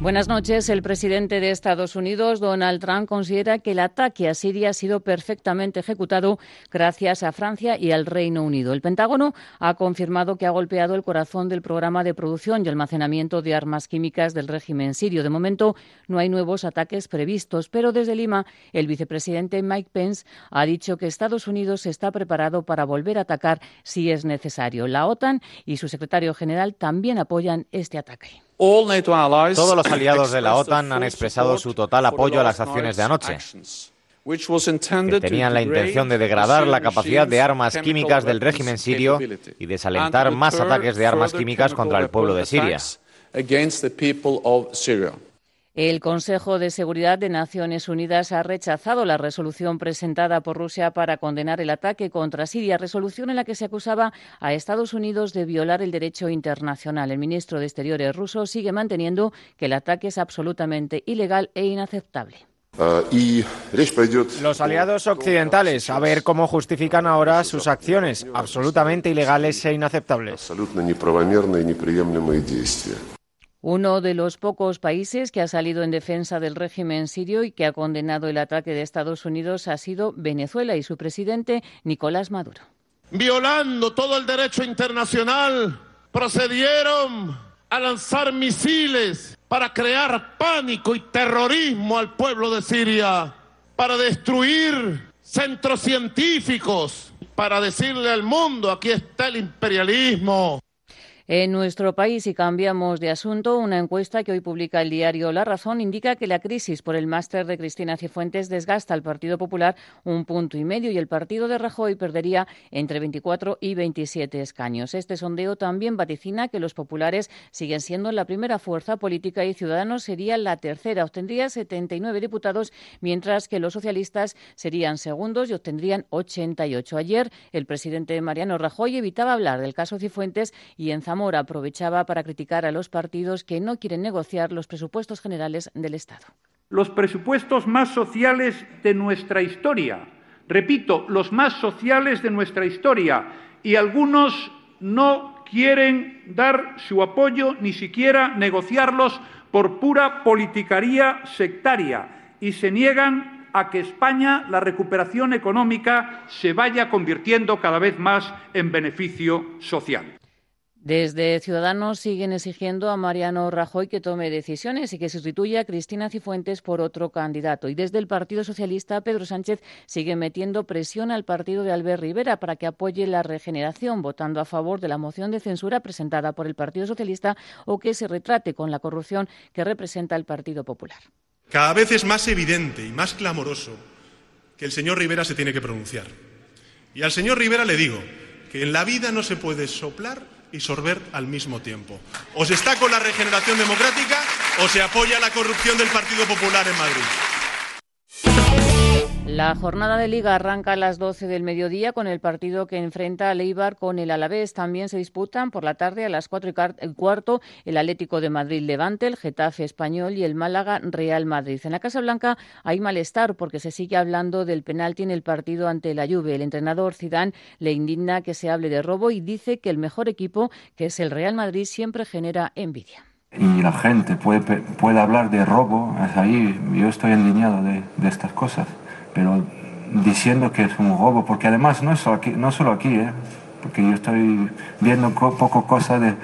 Buenas noches. El presidente de Estados Unidos, Donald Trump, considera que el ataque a Siria ha sido perfectamente ejecutado gracias a Francia y al Reino Unido. El Pentágono ha confirmado que ha golpeado el corazón del programa de producción y almacenamiento de armas químicas del régimen sirio. De momento, no hay nuevos ataques previstos, pero desde Lima, el vicepresidente Mike Pence ha dicho que Estados Unidos está preparado para volver a atacar si es necesario. La OTAN y su secretario general también apoyan este ataque. Todos los aliados de la OTAN han expresado su total apoyo a las acciones de anoche, que tenían la intención de degradar la capacidad de armas químicas del régimen sirio y desalentar más ataques de armas químicas contra el pueblo de Siria. El Consejo de Seguridad de Naciones Unidas ha rechazado la resolución presentada por Rusia para condenar el ataque contra Siria, resolución en la que se acusaba a Estados Unidos de violar el derecho internacional. El ministro de Exteriores ruso sigue manteniendo que el ataque es absolutamente ilegal e inaceptable. Ah, Los aliados occidentales, a ver cómo justifican ahora sus acciones absolutamente ilegales e inaceptables. Uno de los pocos países que ha salido en defensa del régimen sirio y que ha condenado el ataque de Estados Unidos ha sido Venezuela y su presidente Nicolás Maduro. Violando todo el derecho internacional, procedieron a lanzar misiles para crear pánico y terrorismo al pueblo de Siria, para destruir centros científicos, para decirle al mundo, aquí está el imperialismo. En nuestro país, y cambiamos de asunto, una encuesta que hoy publica el diario La Razón indica que la crisis por el máster de Cristina Cifuentes desgasta al Partido Popular un punto y medio y el partido de Rajoy perdería entre 24 y 27 escaños. Este sondeo también vaticina que los populares siguen siendo la primera fuerza política y Ciudadanos sería la tercera. Obtendría 79 diputados, mientras que los socialistas serían segundos y obtendrían 88. Ayer, el presidente Mariano Rajoy evitaba hablar del caso Cifuentes y en Zamora aprovechaba para criticar a los partidos que no quieren negociar los presupuestos generales del Estado. Los presupuestos más sociales de nuestra historia. Repito, los más sociales de nuestra historia. Y algunos no quieren dar su apoyo, ni siquiera negociarlos por pura politicaría sectaria. Y se niegan a que España, la recuperación económica, se vaya convirtiendo cada vez más en beneficio social. Desde Ciudadanos siguen exigiendo a Mariano Rajoy que tome decisiones y que sustituya a Cristina Cifuentes por otro candidato. Y desde el Partido Socialista, Pedro Sánchez sigue metiendo presión al partido de Albert Rivera para que apoye la regeneración, votando a favor de la moción de censura presentada por el Partido Socialista o que se retrate con la corrupción que representa el Partido Popular. Cada vez es más evidente y más clamoroso que el señor Rivera se tiene que pronunciar. Y al señor Rivera le digo que en la vida no se puede soplar y sorber al mismo tiempo. O se está con la regeneración democrática o se apoya la corrupción del Partido Popular en Madrid. La jornada de liga arranca a las 12 del mediodía con el partido que enfrenta a Leibar con el Alavés. También se disputan por la tarde a las 4 y cuarto el Atlético de Madrid Levante, el Getafe Español y el Málaga Real Madrid. En la Casa Blanca hay malestar porque se sigue hablando del penalti en el partido ante la Juve. El entrenador Zidane le indigna que se hable de robo y dice que el mejor equipo, que es el Real Madrid, siempre genera envidia y la gente puede, puede hablar de robo, es ahí, yo estoy de, de estas cosas pero diciendo que es un robo, porque además no, es solo aquí, no solo aquí, ¿eh? porque yo estoy viendo poco cosas de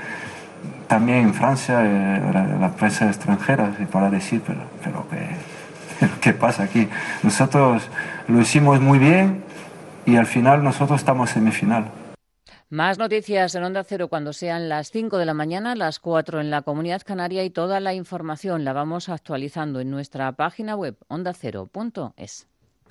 también en Francia, eh, la, prensa extranjera, para decir, pero, pero ¿qué, ¿qué pasa aquí? Nosotros lo hicimos muy bien y al final nosotros estamos semifinal. Más noticias en Onda Cero cuando sean las 5 de la mañana, las 4 en la Comunidad Canaria y toda la información la vamos actualizando en nuestra página web ondacero.es.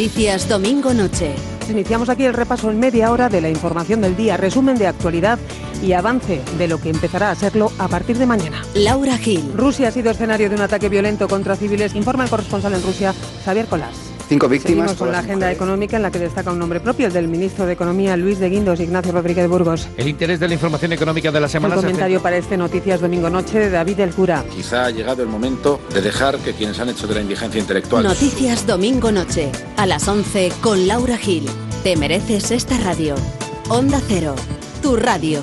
Noticias Domingo Noche. Iniciamos aquí el repaso en media hora de la información del día, resumen de actualidad y avance de lo que empezará a serlo a partir de mañana. Laura Gil. Rusia ha sido escenario de un ataque violento contra civiles, informa el corresponsal en Rusia, Xavier Colás. Cinco víctimas. Seguimos con la agenda económica en la que destaca un nombre propio, el del ministro de Economía Luis de Guindos, Ignacio Rodríguez de Burgos. El interés de la información económica de la semana. Un comentario para este Noticias Domingo Noche de David El Cura. Quizá ha llegado el momento de dejar que quienes han hecho de la indigencia intelectual. Noticias Domingo Noche, a las 11 con Laura Gil. Te mereces esta radio. Onda Cero, tu radio.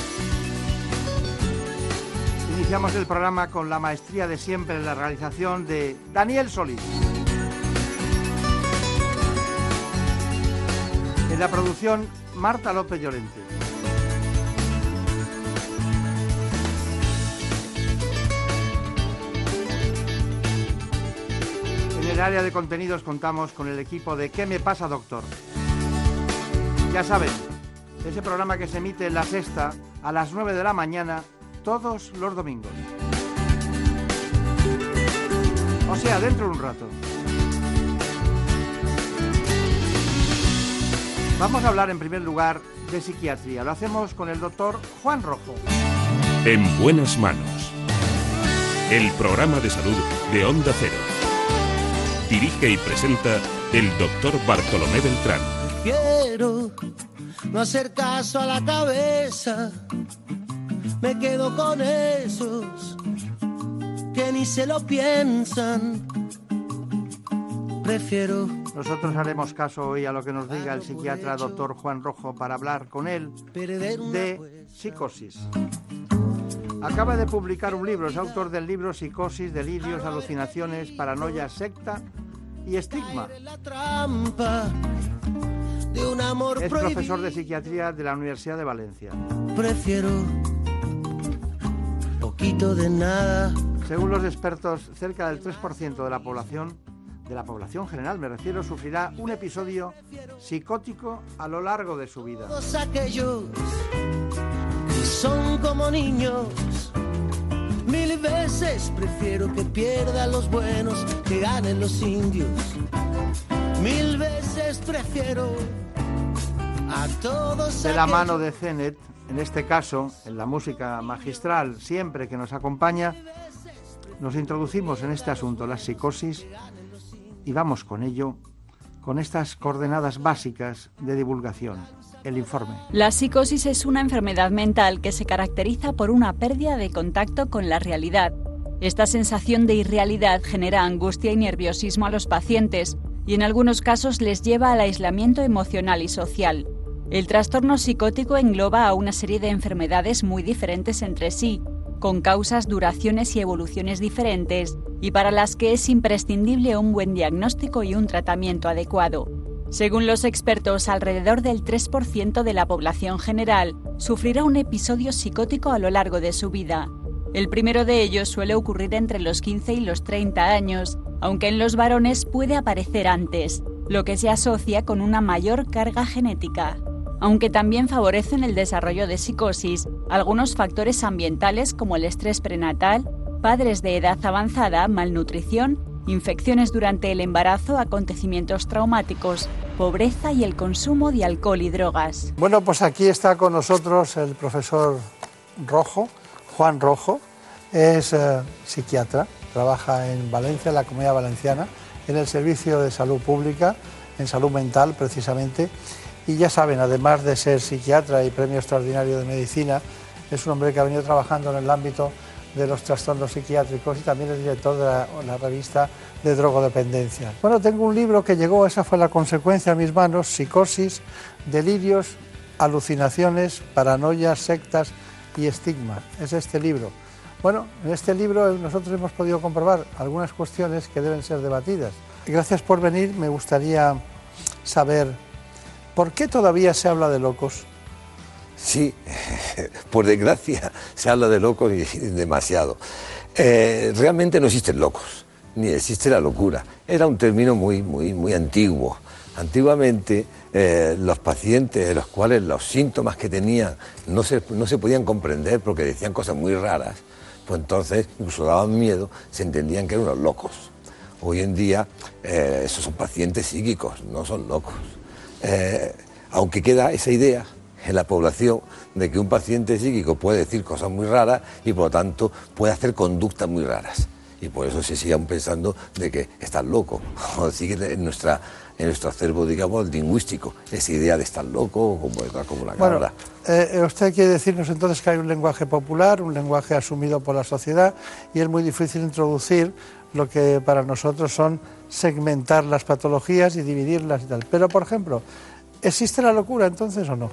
Iniciamos el programa con la maestría de siempre en la realización de Daniel Solís. En la producción, Marta López Llorente. En el área de contenidos contamos con el equipo de ¿Qué me pasa, doctor? Ya saben, ese programa que se emite en la sexta a las 9 de la mañana todos los domingos. O sea, dentro de un rato. Vamos a hablar en primer lugar de psiquiatría. Lo hacemos con el doctor Juan Rojo. En buenas manos. El programa de salud de Onda Cero. Dirige y presenta el doctor Bartolomé Beltrán. Quiero no hacer caso a la cabeza me quedo con esos que ni se lo piensan. Prefiero. Nosotros haremos caso hoy a lo que nos diga el psiquiatra doctor Juan Rojo para hablar con él de psicosis. Acaba de publicar un libro, es autor del libro Psicosis, Delirios, Alucinaciones, Paranoia, Secta y Estigma. Es profesor de psiquiatría de la Universidad de Valencia. Prefiero de nada. Según los expertos, cerca del 3% de la población, de la población general me refiero, sufrirá un episodio psicótico a lo largo de su vida. Todos aquellos son como niños. Mil veces prefiero que pierdan los buenos, que ganen los indios. Mil veces prefiero a todos. De la mano de Zenet, en este caso, en la música magistral, siempre que nos acompaña, nos introducimos en este asunto, la psicosis, y vamos con ello, con estas coordenadas básicas de divulgación. El informe. La psicosis es una enfermedad mental que se caracteriza por una pérdida de contacto con la realidad. Esta sensación de irrealidad genera angustia y nerviosismo a los pacientes y en algunos casos les lleva al aislamiento emocional y social. El trastorno psicótico engloba a una serie de enfermedades muy diferentes entre sí, con causas, duraciones y evoluciones diferentes, y para las que es imprescindible un buen diagnóstico y un tratamiento adecuado. Según los expertos, alrededor del 3% de la población general sufrirá un episodio psicótico a lo largo de su vida. El primero de ellos suele ocurrir entre los 15 y los 30 años, aunque en los varones puede aparecer antes, lo que se asocia con una mayor carga genética aunque también favorecen el desarrollo de psicosis, algunos factores ambientales como el estrés prenatal, padres de edad avanzada, malnutrición, infecciones durante el embarazo, acontecimientos traumáticos, pobreza y el consumo de alcohol y drogas. Bueno, pues aquí está con nosotros el profesor Rojo, Juan Rojo, es eh, psiquiatra, trabaja en Valencia, en la Comunidad Valenciana, en el Servicio de Salud Pública en salud mental precisamente. Y ya saben, además de ser psiquiatra y premio extraordinario de medicina, es un hombre que ha venido trabajando en el ámbito de los trastornos psiquiátricos y también es director de la, revista de drogodependencia. Bueno, tengo un libro que llegó, esa fue la consecuencia a mis manos, Psicosis, Delirios, Alucinaciones, Paranoias, Sectas y Estigma. Es este libro. Bueno, en este libro nosotros hemos podido comprobar algunas cuestiones que deben ser debatidas. Gracias por venir, me gustaría saber por qué todavía se habla de locos. Sí, por desgracia se habla de locos y demasiado. Eh, realmente no existen locos, ni existe la locura. Era un término muy, muy, muy antiguo. Antiguamente eh, los pacientes, de los cuales los síntomas que tenían no se, no se podían comprender porque decían cosas muy raras, pues entonces incluso daban miedo, se entendían que eran unos locos. Hoy en día eh, esos son pacientes psíquicos, no son locos. Eh, aunque queda esa idea en la población de que un paciente psíquico puede decir cosas muy raras y por lo tanto puede hacer conductas muy raras. Y por eso se sigan pensando de que estás loco. O sigue en, nuestra, en nuestro acervo, digamos, lingüístico, esa idea de estar loco como, como la bueno, cabra. Eh, usted quiere decirnos entonces que hay un lenguaje popular, un lenguaje asumido por la sociedad y es muy difícil introducir lo que para nosotros son segmentar las patologías y dividirlas y tal. Pero, por ejemplo, ¿existe la locura entonces o no?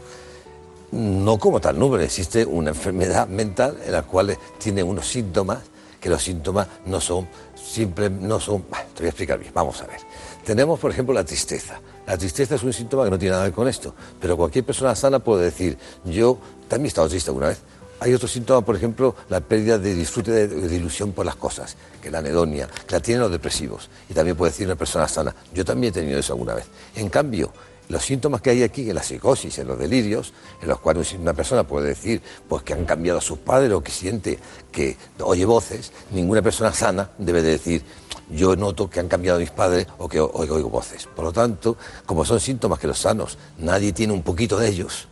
No como tal número, existe una enfermedad mental en la cual tiene unos síntomas, que los síntomas no son siempre, no son, te voy a explicar bien, vamos a ver. Tenemos, por ejemplo, la tristeza. La tristeza es un síntoma que no tiene nada que ver con esto, pero cualquier persona sana puede decir, yo también he estado triste alguna vez. Hay otro síntoma, por ejemplo, la pérdida de disfrute, de, ilusión por las cosas, que la anedonia, que la tienen los depresivos. Y también puede decir una persona sana, yo también he tenido eso alguna vez. En cambio, los síntomas que hay aquí en la psicosis, en los delirios, en los cuales una persona puede decir pues, que han cambiado a sus padres o que siente que oye voces, ninguna persona sana debe de decir yo noto que han cambiado mis padres o que oigo voces. Por lo tanto, como son síntomas que los sanos, nadie tiene un poquito de ellos,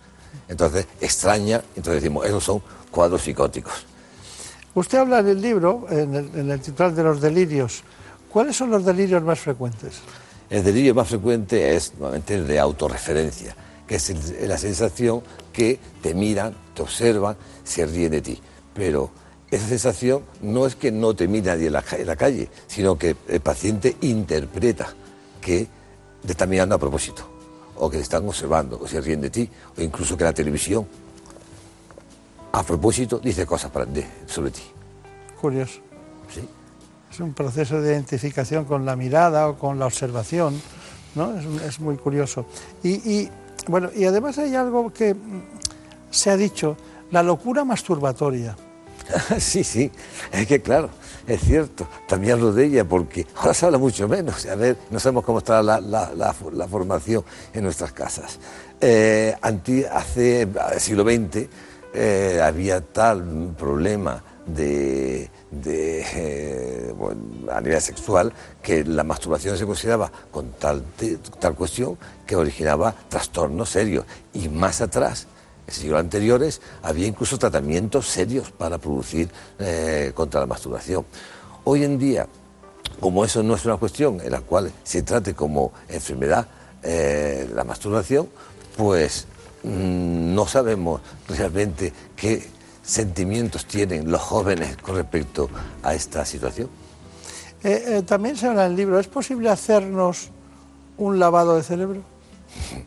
entonces extraña, entonces decimos, esos son cuadros psicóticos. Usted habla en el libro, en el, en el titular de los delirios. ¿Cuáles son los delirios más frecuentes? El delirio más frecuente es nuevamente el de autorreferencia, que es el, la sensación que te miran, te observan, se ríen de ti. Pero esa sensación no es que no te mire nadie en la, en la calle, sino que el paciente interpreta que te está mirando a propósito, o que te están observando, o se ríen de ti, o incluso que la televisión, a propósito, dice cosas para, de, sobre ti. Curioso. Sí. Es un proceso de identificación con la mirada o con la observación, ¿no? Es, es muy curioso. Y, y, bueno, y además hay algo que se ha dicho, la locura masturbatoria. sí, sí, es que claro, es cierto, también hablo de ella porque ahora se habla mucho menos. A ver, no sabemos cómo está la, la, la, formación en nuestras casas. Eh, hace el siglo XX eh, había tal problema de, de eh, a nivel sexual que la masturbación se consideraba con tal, tal cuestión que originaba trastornos serios. Y más atrás, en siglos anteriores, había incluso tratamientos serios para producir eh, contra la masturbación. Hoy en día, como eso no es una cuestión en la cual se trate como enfermedad eh, la masturbación, pues mmm, no sabemos realmente qué sentimientos tienen los jóvenes con respecto a esta situación. Eh, eh, también se habla en el libro, ¿es posible hacernos un lavado de cerebro?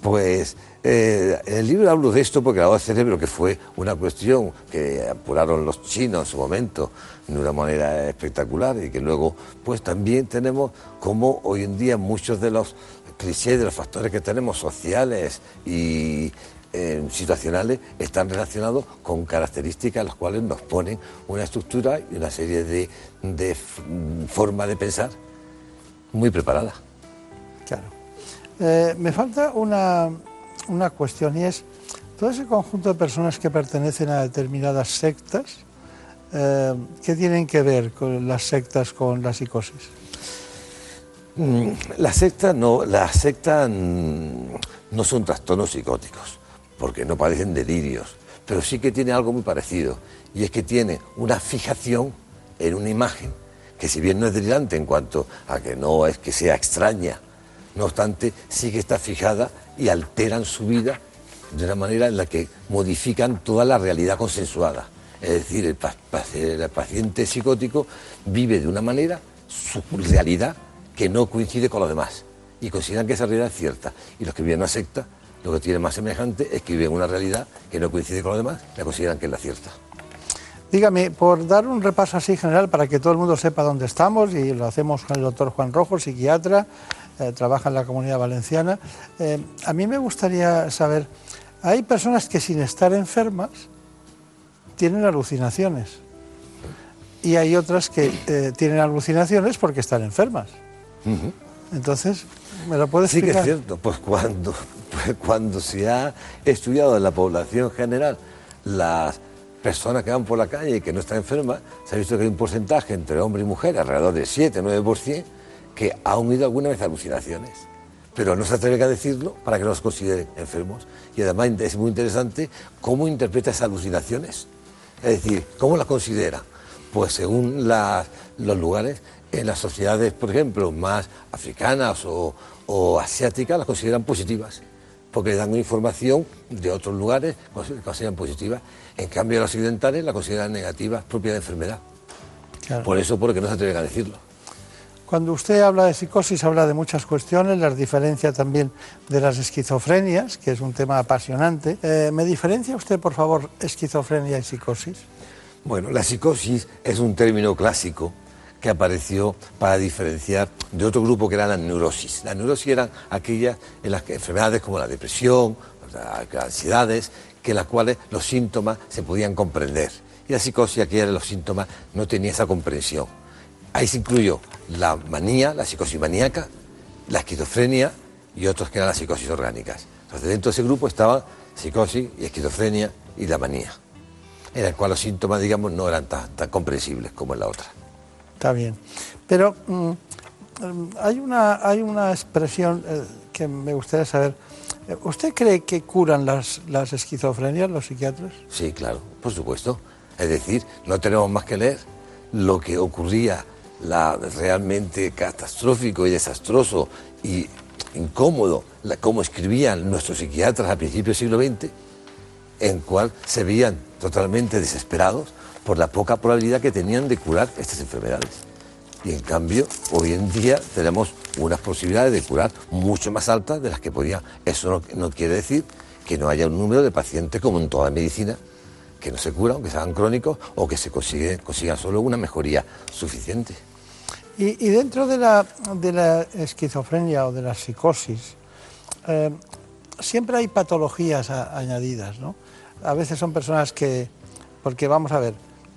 Pues eh, en el libro hablo de esto porque el lavado de cerebro, que fue una cuestión que apuraron los chinos en su momento de una manera espectacular y que luego, pues también tenemos como hoy en día muchos de los clichés, de los factores que tenemos sociales y, eh, situacionales están relacionados con características las cuales nos ponen una estructura y una serie de, de forma de pensar muy preparada. Claro. Eh, me falta una, una cuestión y es todo ese conjunto de personas que pertenecen a determinadas sectas, eh, ¿qué tienen que ver con las sectas con la psicosis? Mm, las sectas no, las sectas no son trastornos psicóticos porque no padecen delirios, pero sí que tiene algo muy parecido, y es que tiene una fijación en una imagen, que si bien no es delirante en cuanto a que no es que sea extraña, no obstante, sí que está fijada y alteran su vida de una manera en la que modifican toda la realidad consensuada. Es decir, el, paciente psicótico vive de una manera su realidad que no coincide con los demás y consideran que esa realidad es cierta. Y los que viven en una secta, lo que tienen más semejante es que viven una realidad que no coincide con los demás, la consideran que es la cierta. Dígame, por dar un repaso así general para que todo el mundo sepa dónde estamos, y lo hacemos con el doctor Juan Rojo, psiquiatra, eh, trabaja en la comunidad valenciana, eh, a mí me gustaría saber, hay personas que sin estar enfermas tienen alucinaciones y hay otras que eh, tienen alucinaciones porque están enfermas. Entonces, ¿me lo puedes explicar? Sí que es cierto, pues cuando, pues cuando se ha estudiado en la población general las personas que van por la calle y que no están enfermas, se ha visto que hay un porcentaje entre hombre y mujer, alrededor del 7-9%, que ha unido alguna vez alucinaciones. Pero no se atreve a decirlo para que no los consideren enfermos. Y además es muy interesante cómo interpreta esas alucinaciones. Es decir, ¿cómo las considera? Pues según los lugares, en las sociedades, por ejemplo, más africanas o, o asiáticas, las consideran positivas porque le dan información de otros lugares que consideran positivas. En cambio, los occidentales la consideran negativa, propia de enfermedad. Por eso, porque no se atreven a decirlo. Cuando usted habla de psicosis, habla de muchas cuestiones, las diferencia también de las esquizofrenias, que es un tema apasionante. Eh, ¿Me diferencia usted, por favor, esquizofrenia y psicosis? Bueno, la psicosis es un término clásico que apareció para diferenciar de otro grupo que era la neurosis. Las neurosis eran aquellas en las que enfermedades como la depresión, las ansiedades, que las cuales los síntomas se podían comprender. Y la psicosis, aquella de los síntomas, no tenía esa comprensión. Ahí se incluyó la manía, la psicosis maníaca, la esquizofrenia y otros que eran las psicosis orgánicas. Entonces, dentro de ese grupo estaban psicosis y esquizofrenia y la manía, en el cual los síntomas, digamos, no eran tan comprensibles como en la otra. Está bien. Pero mm, hay, una, hay una expresión eh, que me gustaría saber. Eh, ¿Usted cree que curan las, las esquizofrenias los psiquiatras? Sí, claro, por supuesto. Es decir, no tenemos más que leer lo que ocurría la realmente catastrófico y desastroso y incómodo, la, como escribían nuestros psiquiatras a principios del siglo XX, en cual se veían totalmente desesperados por la poca probabilidad que tenían de curar estas enfermedades. Y en cambio, hoy en día tenemos unas posibilidades de curar mucho más altas de las que podía. Eso no, quiere decir que no haya un número de pacientes, como en toda medicina, que no se curan, que sean crónicos o que se consigue, consiga solo una mejoría suficiente. Y, dentro de la, de la, esquizofrenia o de la psicosis, eh, siempre hay patologías añadidas, ¿no? A veces son personas que, porque vamos a ver,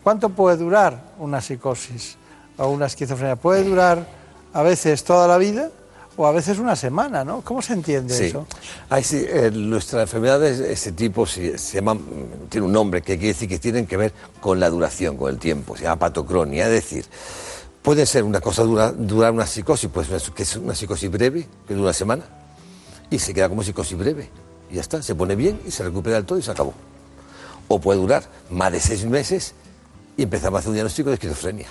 ¿Cuánto puede durar una psicosis o una esquizofrenia? ¿Puede durar a veces toda la vida? o a veces una semana, ¿no? ¿Cómo se entiende eso? sí, eh, nuestras enfermedades de ese tipo se, se llaman, tiene un nombre que quiere decir que tienen que ver con la duración, con el tiempo, se llama patocronia, es decir, puede ser una cosa dura, durar una psicosis, pues que es una psicosis breve, que dura una semana, y se queda como psicosis breve, y ya está, se pone bien y se recupera del todo y se acabó. O puede durar más de seis meses y empezamos a hacer un diagnóstico de esquizofrenia.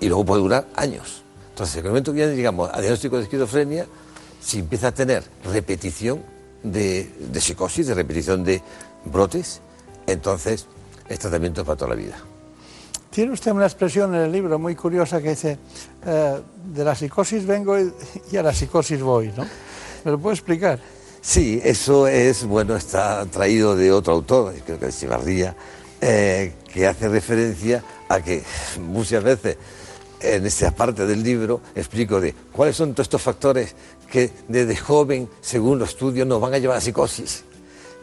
Y luego puede durar años. Entonces, en el momento que ya llegamos a diagnóstico de esquizofrenia, si empieza a tener repetición de, psicosis, de repetición de brotes, entonces el tratamiento es para toda la vida. Tiene usted una expresión en el libro muy curiosa que dice, eh, de la psicosis vengo y, a la psicosis voy, ¿no? ¿Me lo puede explicar? Sí, eso es, bueno, está traído de otro autor, creo que es Chivarría, eh, que hace referencia a que muchas veces en esta parte del libro explico de cuáles son todos estos factores que desde joven, según los estudios, nos van a llevar a psicosis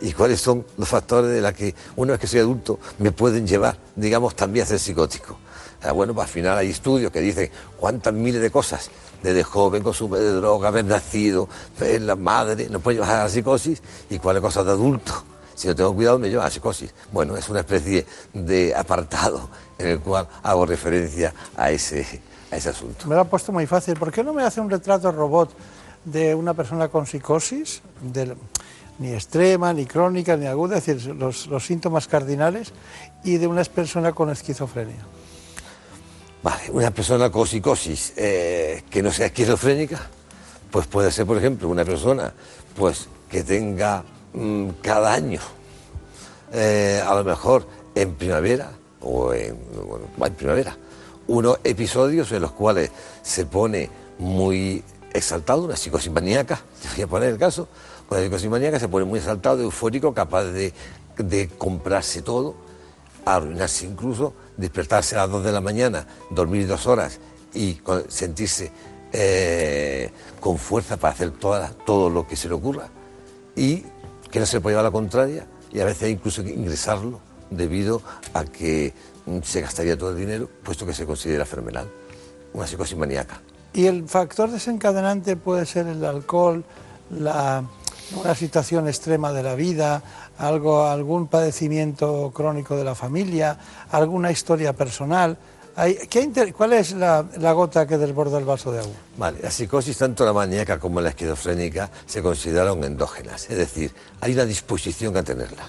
y cuáles son los factores de los que una vez que soy adulto me pueden llevar, digamos, también a ser psicótico. Ah, bueno, pues al final hay estudios que dicen cuántas miles de cosas desde joven, consumo de droga, haber nacido, la madre, nos puede llevar a la psicosis y cuáles cosas de adulto si no tengo cuidado me lleva a psicosis. Bueno, es una especie de apartado en el cual hago referencia a ese, a ese asunto. Me lo ha puesto muy fácil. ¿Por qué no me hace un retrato robot de una persona con psicosis, ni extrema, ni crónica, ni aguda, es decir, los, síntomas cardinales, y de una persona con esquizofrenia? Vale, una persona con psicosis eh, que no sea esquizofrénica, Pues puede ser, por ejemplo, una persona pues, que tenga mm, cada año, eh, a lo mejor en primavera, o en, en primavera, unos episodios en los cuales se pone muy exaltado, una psicosis maníaca, te voy a poner el caso, una psicosis maníaca se pone muy exaltado, eufórico, capaz de, de comprarse todo, arruinarse incluso, despertarse a las 2 de la mañana, dormir dos horas y sentirse eh, con fuerza para hacer todo lo que se le ocurra y que no se le puede llevar la contraria y a veces incluso ingresarlo debido a que se gastaría todo el dinero, puesto que se considera fenomenal, una psicosis maníaca. ¿Y el factor desencadenante puede ser el alcohol, la, una situación extrema de la vida, algo, algún padecimiento crónico de la familia, alguna historia personal? ¿Cuál es la, gota que desborda el vaso de agua? Vale, la psicosis, tanto la maníaca como la esquizofrénica, se consideraron endógenas, es decir, hay una disposición a tenerla.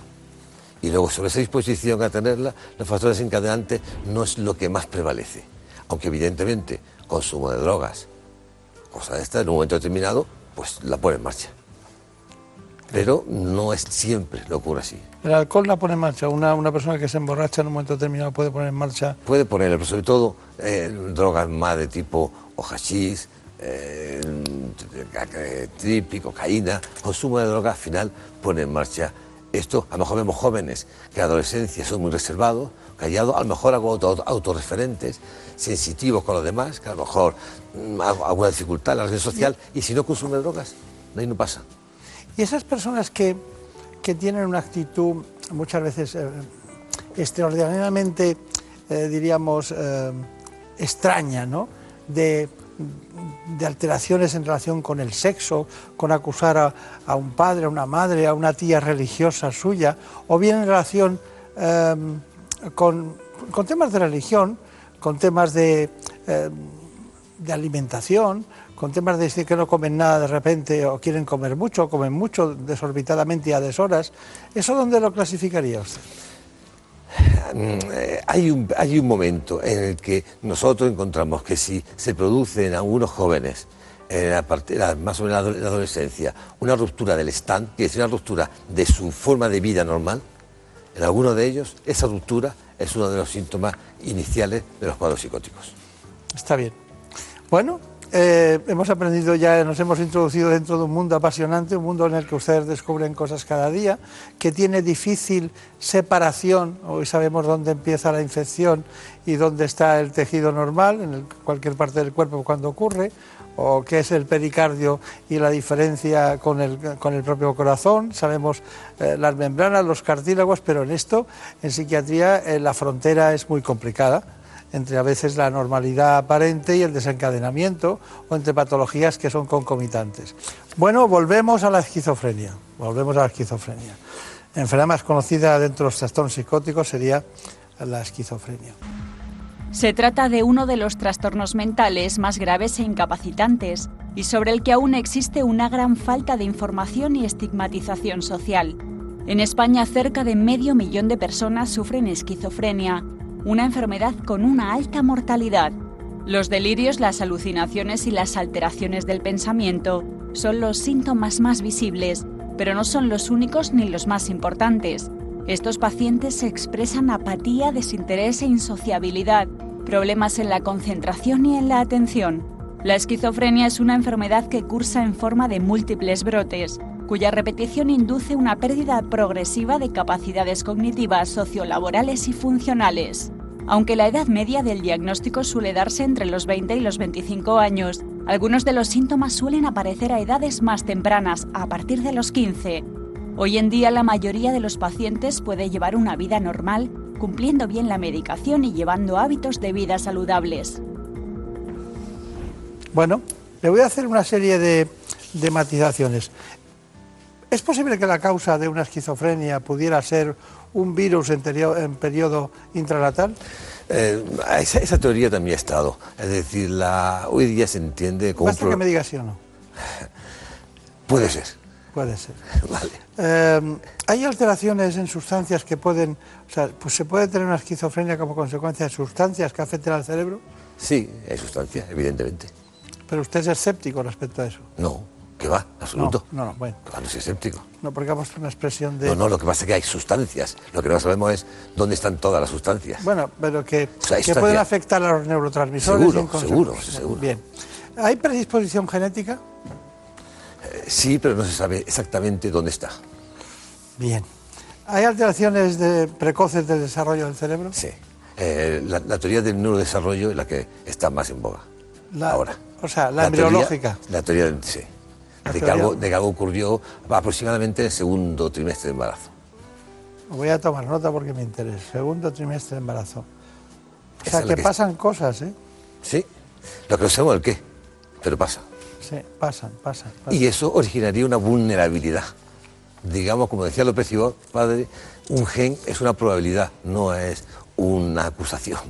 Y luego, sobre esa disposición a tenerla, los factores desencadenantes no es lo que más prevalece. Aunque, evidentemente, consumo de drogas, cosa de esta, en un momento determinado, pues la pone en marcha. Pero no es siempre lo ocurre así. ¿El alcohol la pone en marcha? ¿Una, una persona que se emborracha en un momento determinado puede poner en marcha? Puede poner, sobre todo eh, drogas más de tipo o hachís, eh, cocaína, consumo de drogas al final pone en marcha esto. A lo mejor vemos jóvenes que en adolescencia son muy reservados, callados, a lo mejor algo autorreferentes, sensitivos con los demás, que a lo mejor mm, alguna dificultad en la red social, y si no consume drogas, ahí no pasa. Y esas personas que, que tienen una actitud muchas veces eh, extraordinariamente, eh, diríamos, eh, extraña, ¿no? De, de, alteraciones en relación con el sexo, con acusar a, un padre, a una madre, a una tía religiosa suya, o bien en relación con, con, temas de religión, con temas de, de alimentación, con temas de decir que no comen nada de repente o quieren comer mucho, o comen mucho desorbitadamente y a deshoras, ¿eso dónde lo clasificaría usted? Mm, eh, hay, un, hay un momento en el que nosotros encontramos que si se produce en algunos jóvenes, en la más o menos en la adolescencia, una ruptura del stand, que es una ruptura de su forma de vida normal, en algunos de ellos esa ruptura es uno de los síntomas iniciales de los cuadros psicóticos. Está bien. Bueno, eh, hemos aprendido ya, nos hemos introducido dentro de un mundo apasionante, un mundo en el que ustedes descubren cosas cada día, que tiene difícil separación, hoy sabemos dónde empieza la infección y dónde está el tejido normal, en cualquier parte del cuerpo cuando ocurre, o qué es el pericardio y la diferencia con el, propio corazón, sabemos eh, las membranas, los cartílagos, pero en esto, en psiquiatría, eh, la frontera es muy complicada entre a veces la normalidad aparente y el desencadenamiento o entre patologías que son concomitantes. Bueno, volvemos a la esquizofrenia. Volvemos a la esquizofrenia. La enfermedad más conocida dentro de los trastornos psicóticos sería la esquizofrenia. Se trata de uno de los trastornos mentales más graves e incapacitantes y sobre el que aún existe una gran falta de información y estigmatización social. En España cerca de medio millón de personas sufren esquizofrenia una enfermedad con una alta mortalidad. Los delirios, las alucinaciones y las alteraciones del pensamiento son los síntomas más visibles, pero no son los únicos ni los más importantes. Estos pacientes expresan apatía, desinterés e insociabilidad, problemas en la concentración y en la atención. La esquizofrenia es una enfermedad que cursa en forma de múltiples brotes, cuya repetición induce una pérdida progresiva de capacidades cognitivas, sociolaborales y funcionales. Aunque la edad media del diagnóstico suele darse entre los 20 y los 25 años, algunos de los síntomas suelen aparecer a edades más tempranas, a partir de los 15. Hoy en día la mayoría de los pacientes puede llevar una vida normal, cumpliendo bien la medicación y llevando hábitos de vida saludables. Bueno, le voy a hacer una serie de, de matizaciones. ¿Es posible que la causa de una esquizofrenia pudiera ser un virus en, periodo intranatal? Eh, esa, teoría también ha estado. Es decir, la, hoy día se entiende como... Basta que me diga sí o no. Puede ser. Puede ser. Vale. Eh, ¿Hay alteraciones en sustancias que pueden... O sea, pues ¿se puede tener una esquizofrenia como consecuencia de sustancias que afecten al cerebro? Sí, hay sustancias, evidentemente. Pero usted es escéptico respecto a eso. No, que va, absoluto. No, no, bueno. Que va, no soy escéptico. No, porque ha puesto una expresión de... No, no, lo que pasa es que hay sustancias. Lo que no sabemos es dónde están todas las sustancias. Bueno, pero que, O sea, hay que pueden afectar a los neurotransmisores. Seguro, seguro, consecuencia- seguro. Bien. ¿Hay predisposición genética? Eh, Sí, pero no se sabe exactamente dónde está. Bien. ¿Hay alteraciones de- precoces del desarrollo del cerebro? Sí. Eh, la, la teoría del neurodesarrollo es la que está más en boga. La- Ahora. O sea, la, teoría- embriológica. la teoría, del- sí. De que, algo, de que algo ocurrió aproximadamente en el segundo trimestre de embarazo. Voy a tomar nota porque me interesa. Segundo trimestre de embarazo. O Esa sea, que que- pasan cosas, ¿eh? Sí. Lo que no sabemos el qué, pero pasa. Sí, pasan, pasan. pasan. Y eso originaría una vulnerabilidad. Digamos, como decía López Ibor, padre, un gen es una probabilidad, no es una acusación.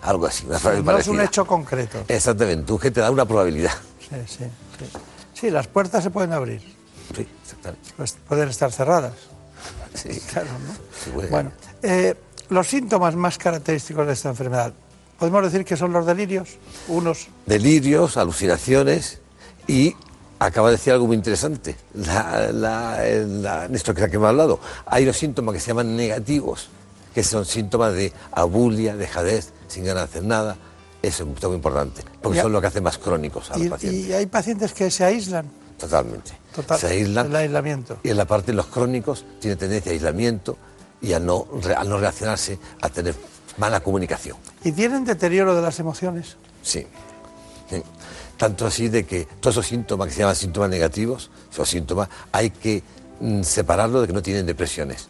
Algo así, una no es un hecho concreto. Exactamente, un gen te da una probabilidad. Sí, sí, sí. Sí, las puertas se pueden abrir. Sí, exactamente. Pues pueden estar cerradas. Sí. Claro, ¿no? Sí, puede. Bueno, eh, los síntomas más característicos de esta enfermedad, podemos decir que son los delirios, unos Delirios, alucinaciones y acaba de decir algo muy interesante. La, la, la, esto que hemos hablado. Hay unos síntomas que se llaman negativos, que son síntomas de abulia, dejadez, sin ganas de hacer nada. Eso es muy importante, porque son lo que hace más crónicos a los pacientes. y hay pacientes que se aíslan. Totalmente. Total, se aíslan. El aislamiento. Y en la parte de los crónicos tiene tendencia a aislamiento y a no, a no reaccionarse, a tener mala comunicación. ¿Y tienen deterioro de las emociones? Sí. Sí. Tanto así de que todos esos síntomas que se llaman síntomas negativos, esos síntomas, hay que mm, separarlos de que no tienen depresiones.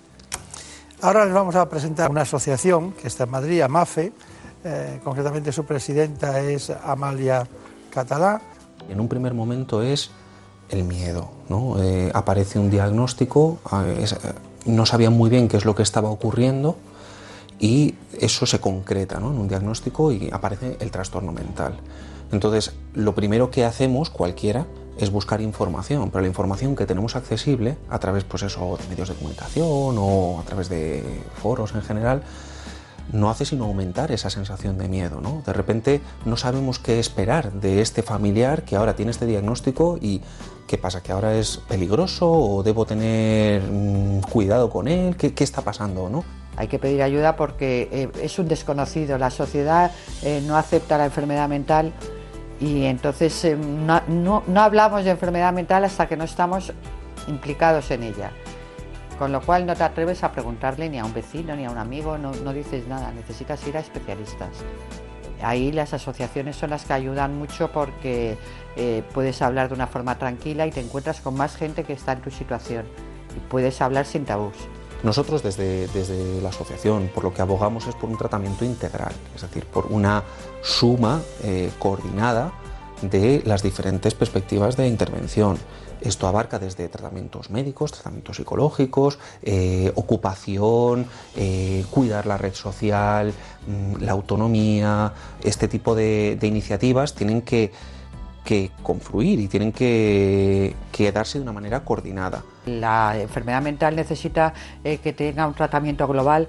Ahora les vamos a presentar una asociación que está en Madrid, AMAFE, eh, concretamente su presidenta es Amalia Catalá. En un primer momento es el miedo, ¿no? Eh, aparece un diagnóstico, es- eh, no sabían muy bien qué es lo que estaba ocurriendo y eso se concreta ¿no? en un diagnóstico y aparece el trastorno mental. Entonces, lo primero que hacemos cualquiera es buscar información, pero la información que tenemos accesible a través pues de medios de comunicación o a través de foros en general, no hace sino aumentar esa sensación de miedo, ¿no? De repente no sabemos qué esperar de este familiar que ahora tiene este diagnóstico y qué pasa, que ahora es peligroso o debo tener mm, cuidado con él, ¿Qué, está pasando, no? Hay que pedir ayuda porque eh, es un desconocido. La sociedad eh, no acepta la enfermedad mental y entonces eh, no, no- no hablamos de enfermedad mental hasta que no estamos implicados en ella. Con lo cual no te atreves a preguntarle ni a un vecino ni a un amigo, no, dices nada, necesitas ir a especialistas. Ahí las asociaciones son las que ayudan mucho porque eh, puedes hablar de una forma tranquila y te encuentras con más gente que está en tu situación y puedes hablar sin tabús. Nosotros desde, desde la asociación por lo que abogamos es por un tratamiento integral, es decir, por una suma eh, coordinada de las diferentes perspectivas de intervención. Esto abarca desde tratamientos médicos, tratamientos psicológicos, eh, ocupación, eh, cuidar la red social, mm, la autonomía. Este tipo de, iniciativas tienen que, que confluir y tienen que, que darse de una manera coordinada. La enfermedad mental necesita eh, que tenga un tratamiento global,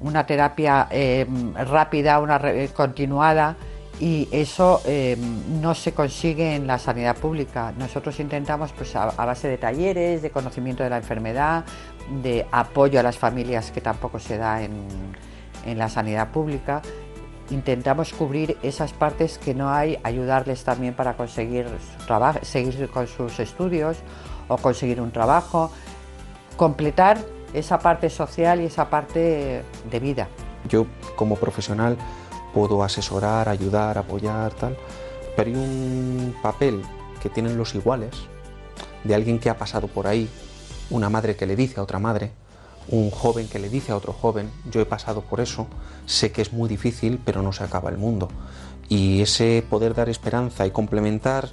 una terapia rápida, una continuada y eso eh, no se consigue en la sanidad pública. Nosotros intentamos pues, a, a base de talleres, de conocimiento de la enfermedad, de apoyo a las familias que tampoco se da en, en la sanidad pública. Intentamos cubrir esas partes que no hay, ayudarles también para conseguir su trabajo, seguir con sus estudios o conseguir un trabajo, completar esa parte social y esa parte de vida. Yo como profesional puedo asesorar, ayudar, apoyar, tal, pero hay un papel que tienen los iguales, de alguien que ha pasado por ahí, una madre que le dice a otra madre, un joven que le dice a otro joven, yo he pasado por eso, sé que es muy difícil, pero no se acaba el mundo. Y ese poder dar esperanza y complementar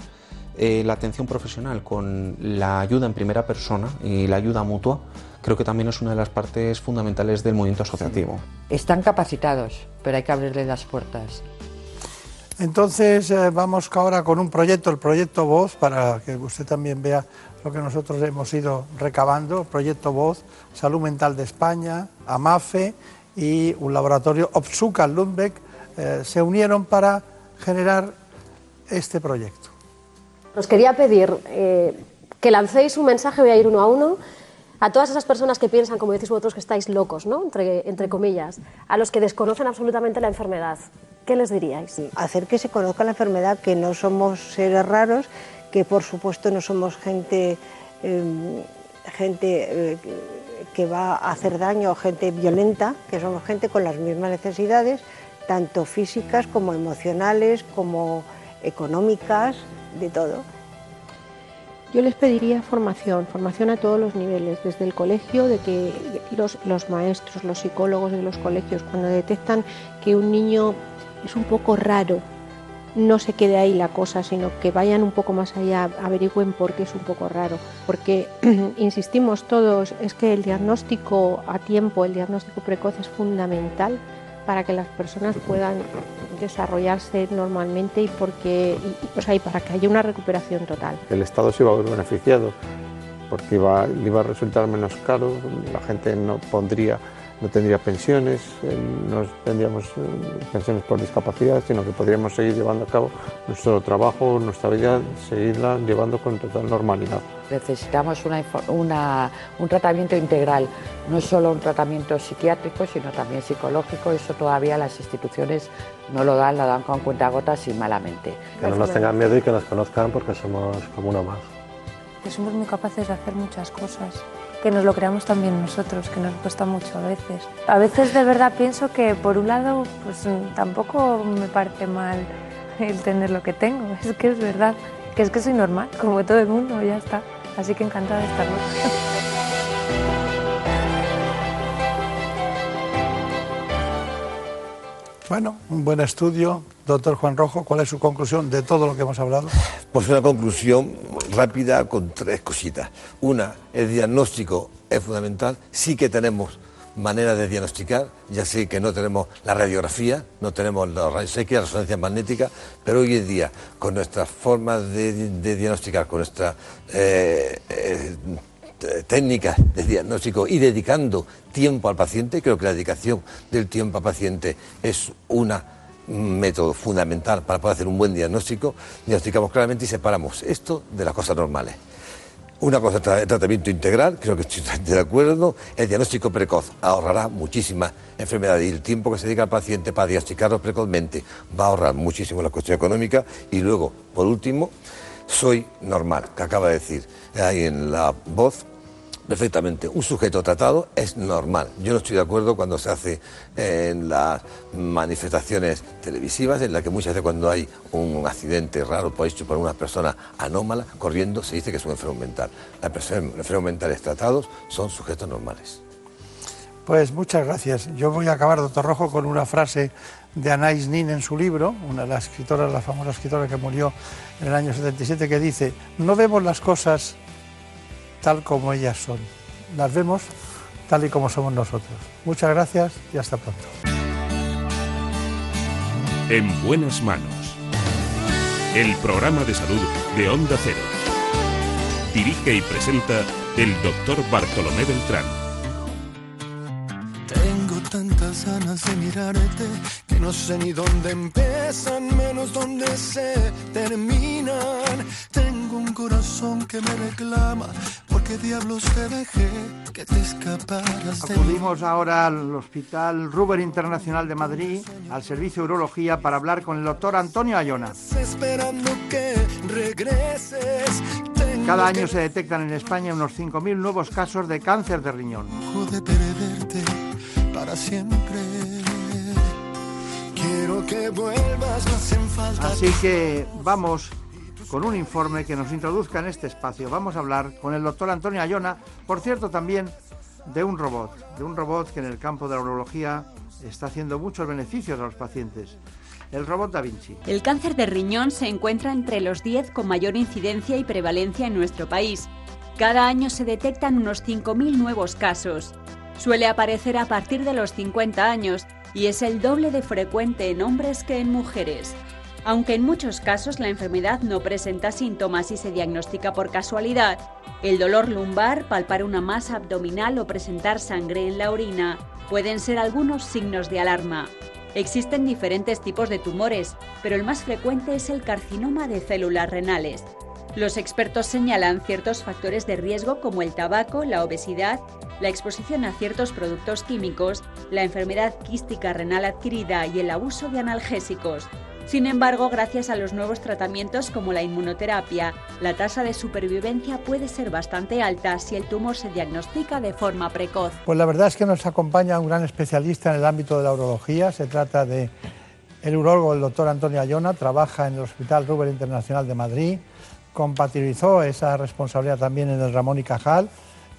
eh, la atención profesional con la ayuda en primera persona y la ayuda mutua, creo que también es una de las partes fundamentales del movimiento asociativo. Están capacitados, pero hay que abrirles las puertas. Entonces eh, vamos ahora con un proyecto, el proyecto Voz, para que usted también vea lo que nosotros hemos ido recabando. Proyecto Voz, Salud Mental de España, AMAFE y un laboratorio Opsuka Lundbeck eh, se unieron para generar este proyecto. Os quería pedir eh, que lancéis un mensaje, voy a ir uno a uno, a todas esas personas que piensan, como decís vosotros, que estáis locos, ¿no? entre, entre comillas, a los que desconocen absolutamente la enfermedad. ¿Qué les diríais? Hacer que se conozca la enfermedad, que no somos seres raros, que por supuesto no somos gente, em, gente eh, que va a hacer daño gente violenta, que somos gente con las mismas necesidades, tanto físicas como emocionales, como económicas, de todo. Yo les pediría formación, formación a todos los niveles, desde el colegio, de que los, maestros, los psicólogos de los colegios, cuando detectan que un niño es un poco raro, no se quede ahí la cosa, sino que vayan un poco más allá, averigüen por qué es un poco raro. Porque, insistimos todos, es que el diagnóstico a tiempo, el diagnóstico precoz es fundamental para que las personas puedan desarrollarse normalmente y, porque, y, para que haya una recuperación total. El Estado se iba a ver beneficiado porque iba, iba a resultar menos caro, la gente no pondría no tendría pensiones, eh, no tendríamos eh, pensiones por discapacidad, sino que podríamos seguir llevando a cabo nuestro trabajo, nuestra vida, seguirla llevando con total normalidad. Necesitamos una, un tratamiento integral, no solo un tratamiento psiquiátrico, sino también psicológico. Eso todavía las instituciones no lo dan, lo dan con cuentagotas y malamente. Que no nos tengan miedo y que nos conozcan porque somos como uno más. Que somos muy capaces de hacer muchas cosas que nos lo creamos también nosotros, que nos cuesta mucho a veces. A veces de verdad pienso que por un lado pues tampoco me parece mal el tener lo que tengo, es que es verdad, que es que soy normal, como todo el mundo, ya está. Así que encantada de estarlo. Bueno, un buen estudio. Doctor Juan Rojo, ¿cuál es su conclusión de todo lo que hemos hablado? Pues una conclusión rápida con tres cositas. Una, el diagnóstico es fundamental. Sí que tenemos manera de diagnosticar, ya sé que no tenemos la radiografía, no tenemos la X, la resonancia magnética, pero hoy en día, con nuestras formas de, diagnosticar, con nuestra eh, eh, técnicas de diagnóstico y dedicando tiempo al paciente, creo que la dedicación del tiempo al paciente es un método fundamental para poder hacer un buen diagnóstico, diagnosticamos claramente y separamos esto de las cosas normales. Una cosa es el tratamiento integral, creo que estoy de acuerdo. El diagnóstico precoz ahorrará muchísimas enfermedades y el tiempo que se dedica al paciente para diagnosticarlo precozmente va a ahorrar muchísimo la cuestión económica. Y luego, por último, soy normal, que acaba de decir ahí en la voz, perfectamente. Un sujeto tratado es normal. Yo no estoy de acuerdo cuando se hace en las manifestaciones televisivas, en las que muchas veces cuando hay un accidente raro por hecho por una persona anómala corriendo, se dice que es un enfermo mental. Las personas enfermos mentales tratados son sujetos normales. Pues muchas gracias. Yo voy a acabar, doctor Rojo, con una frase de Anais Nin en su libro, una de las escritoras, la famosa escritora que murió en el año 77, que dice, no vemos las cosas tal como ellas son. Las vemos tal y como somos nosotros. Muchas gracias y hasta pronto. En buenas manos. El programa de salud de Onda Cero. Dirige y presenta el doctor Bartolomé Beltrán. Tengo tantas ganas de mirarte que no sé ni dónde empiezan, menos dónde se terminan. Tengo un corazón que me reclama qué diablos te dejé que te escaparas Acudimos ahora al Hospital Ruber Internacional de Madrid, al Servicio de Urología, para hablar con el doctor Antonio Ayona. Esperando que regreses. Cada año se detectan en España unos 5.000 nuevos casos de cáncer de riñón. De perderte para siempre. Quiero que vuelvas, no hacen falta. Así que vamos con un informe que nos introduzca en este espacio. Vamos a hablar con el doctor Antonio Ayona, por cierto también de un robot, de un robot que en el campo de la urología está haciendo muchos beneficios a los pacientes. El robot Da Vinci. El cáncer de riñón se encuentra entre los 10 con mayor incidencia y prevalencia en nuestro país. Cada año se detectan unos 5.000 nuevos casos. Suele aparecer a partir de los 50 años y es el doble de frecuente en hombres que en mujeres. Aunque en muchos casos la enfermedad no presenta síntomas y se diagnostica por casualidad, el dolor lumbar, palpar una masa abdominal o presentar sangre en la orina pueden ser algunos signos de alarma. Existen diferentes tipos de tumores, pero el más frecuente es el carcinoma de células renales. Los expertos señalan ciertos factores de riesgo como el tabaco, la obesidad, la exposición a ciertos productos químicos, la enfermedad quística renal adquirida y el abuso de analgésicos. Sin embargo, gracias a los nuevos tratamientos como la inmunoterapia, la tasa de supervivencia puede ser bastante alta si el tumor se diagnostica de forma precoz. Pues la verdad es que nos acompaña un gran especialista en el ámbito de la urología. Se trata de el urólogo, el doctor Antonio Ayona, trabaja en el Hospital Ruber Internacional de Madrid, compatibilizó esa responsabilidad también en el Ramón y Cajal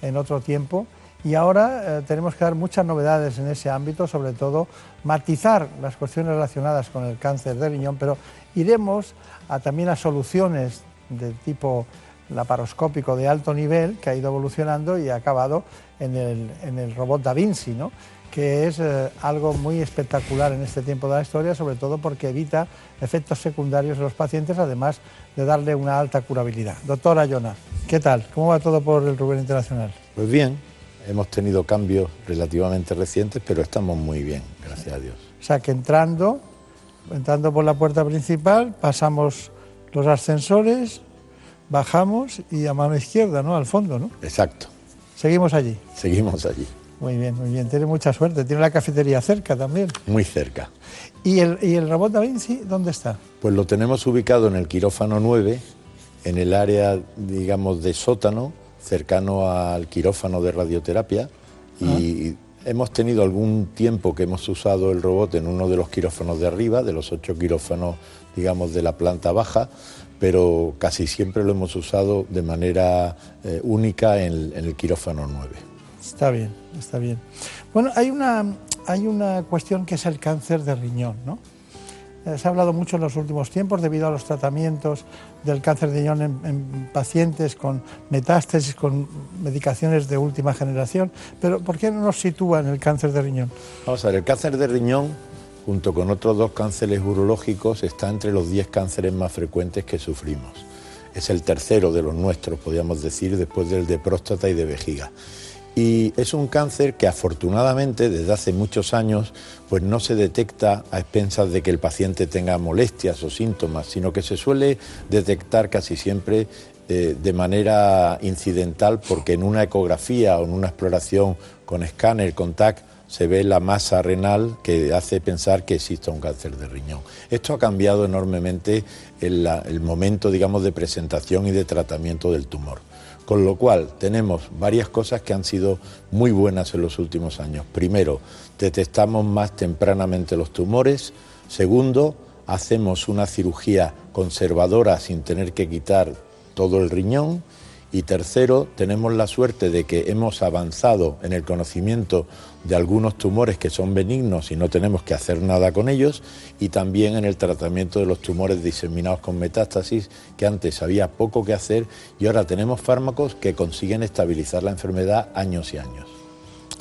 en otro tiempo y ahora eh, tenemos que dar muchas novedades en ese ámbito, sobre todo matizar las cuestiones relacionadas con el cáncer de riñón, pero iremos a, también a soluciones de tipo laparoscópico de alto nivel que ha ido evolucionando y ha acabado en el, robot Da Vinci, ¿no? que es eh, algo muy espectacular en este tiempo de la historia, sobre todo porque evita efectos secundarios en los pacientes, además de darle una alta curabilidad. Doctora Ayona, ¿qué tal? ¿Cómo va todo por el Rubén Internacional? Pues bien, Hemos tenido cambios relativamente recientes, pero estamos muy bien, gracias a Dios. O sea que entrando, entrando por la puerta principal, pasamos los ascensores, bajamos y a mano izquierda, ¿no? Al fondo, ¿no? Exacto. Seguimos allí. Seguimos allí. Muy bien, muy bien. Tiene mucha suerte. Tiene la cafetería cerca también. Muy cerca. ¿Y el, y el robot Da Vinci dónde está? Pues lo tenemos ubicado en el quirófano 9, en el área, digamos, de sótano cercano al quirófano de radioterapia y ah. hemos tenido algún tiempo que hemos usado el robot en uno de los quirófanos de arriba, de los ocho quirófanos, digamos, de la planta baja, pero casi siempre lo hemos usado de manera eh, única en, en, el quirófano 9. Está bien, está bien. Bueno, hay una, hay una cuestión que es el cáncer de riñón, ¿no? Eh, se ha hablado mucho en los últimos tiempos debido a los tratamientos del cáncer de riñón en, pacientes con metástasis, con medicaciones de última generación. Pero ¿por qué no nos sitúa en el cáncer de riñón? Vamos a ver, el cáncer de riñón, junto con otros dos cánceres urológicos, está entre los 10 cánceres más frecuentes que sufrimos. Es el tercero de los nuestros, podríamos decir, después del de próstata y de vejiga. Y es un cáncer que afortunadamente desde hace muchos años pues no se detecta a expensas de que el paciente tenga molestias o síntomas, sino que se suele detectar casi siempre eh, de manera incidental porque en una ecografía o en una exploración con escáner, con TAC, se ve la masa renal que hace pensar que existe un cáncer de riñón. Esto ha cambiado enormemente el momento, digamos, de presentación y de tratamiento del tumor. Con lo cual tenemos varias cosas que han sido muy buenas en los últimos años. Primero, detectamos más tempranamente los tumores. Segundo, hacemos una cirugía conservadora sin tener que quitar todo el riñón. Y tercero, tenemos la suerte de que hemos avanzado en el conocimiento de algunos tumores que son benignos y no tenemos que hacer nada con ellos, y también en el tratamiento de los tumores diseminados con metástasis, que antes había poco que hacer y ahora tenemos fármacos que consiguen estabilizar la enfermedad años y años.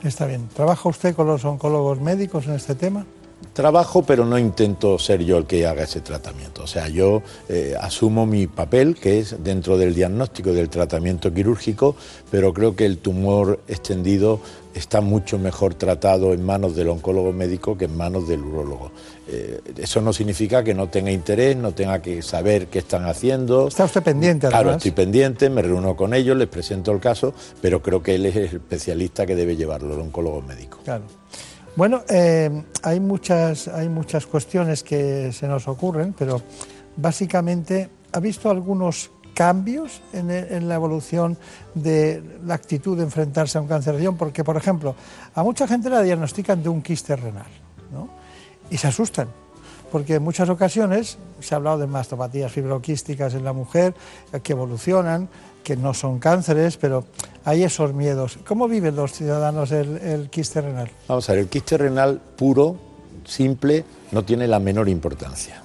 Está bien. ¿Trabaja usted con los oncólogos médicos en este tema? Trabajo, pero no intento ser yo el que haga ese tratamiento. O sea, yo eh, asumo mi papel, que es dentro del diagnóstico y del tratamiento quirúrgico, pero creo que el tumor extendido está mucho mejor tratado en manos del oncólogo médico que en manos del urólogo. Eh, eso no significa que no tenga interés, no tenga que saber qué están haciendo. ¿Está usted pendiente? Claro, estoy pendiente, me reúno con ellos, les presento el caso, pero creo que él es el especialista que debe llevarlo, el oncólogo médico. Claro. Bueno, eh, hay, muchas, hay muchas cuestiones que se nos ocurren, pero básicamente, ¿ha visto algunos cambios en, la evolución de la actitud de enfrentarse a un cáncer de? Porque, por ejemplo, a mucha gente la diagnostican de un quiste renal, ¿no? Y se asustan, porque en muchas ocasiones se ha hablado de mastopatías fibroquísticas en la mujer que evolucionan, que no son cánceres, pero hay esos miedos. ¿Cómo viven los ciudadanos el, quiste renal? Vamos a ver, el quiste renal puro, simple, no tiene la menor importancia.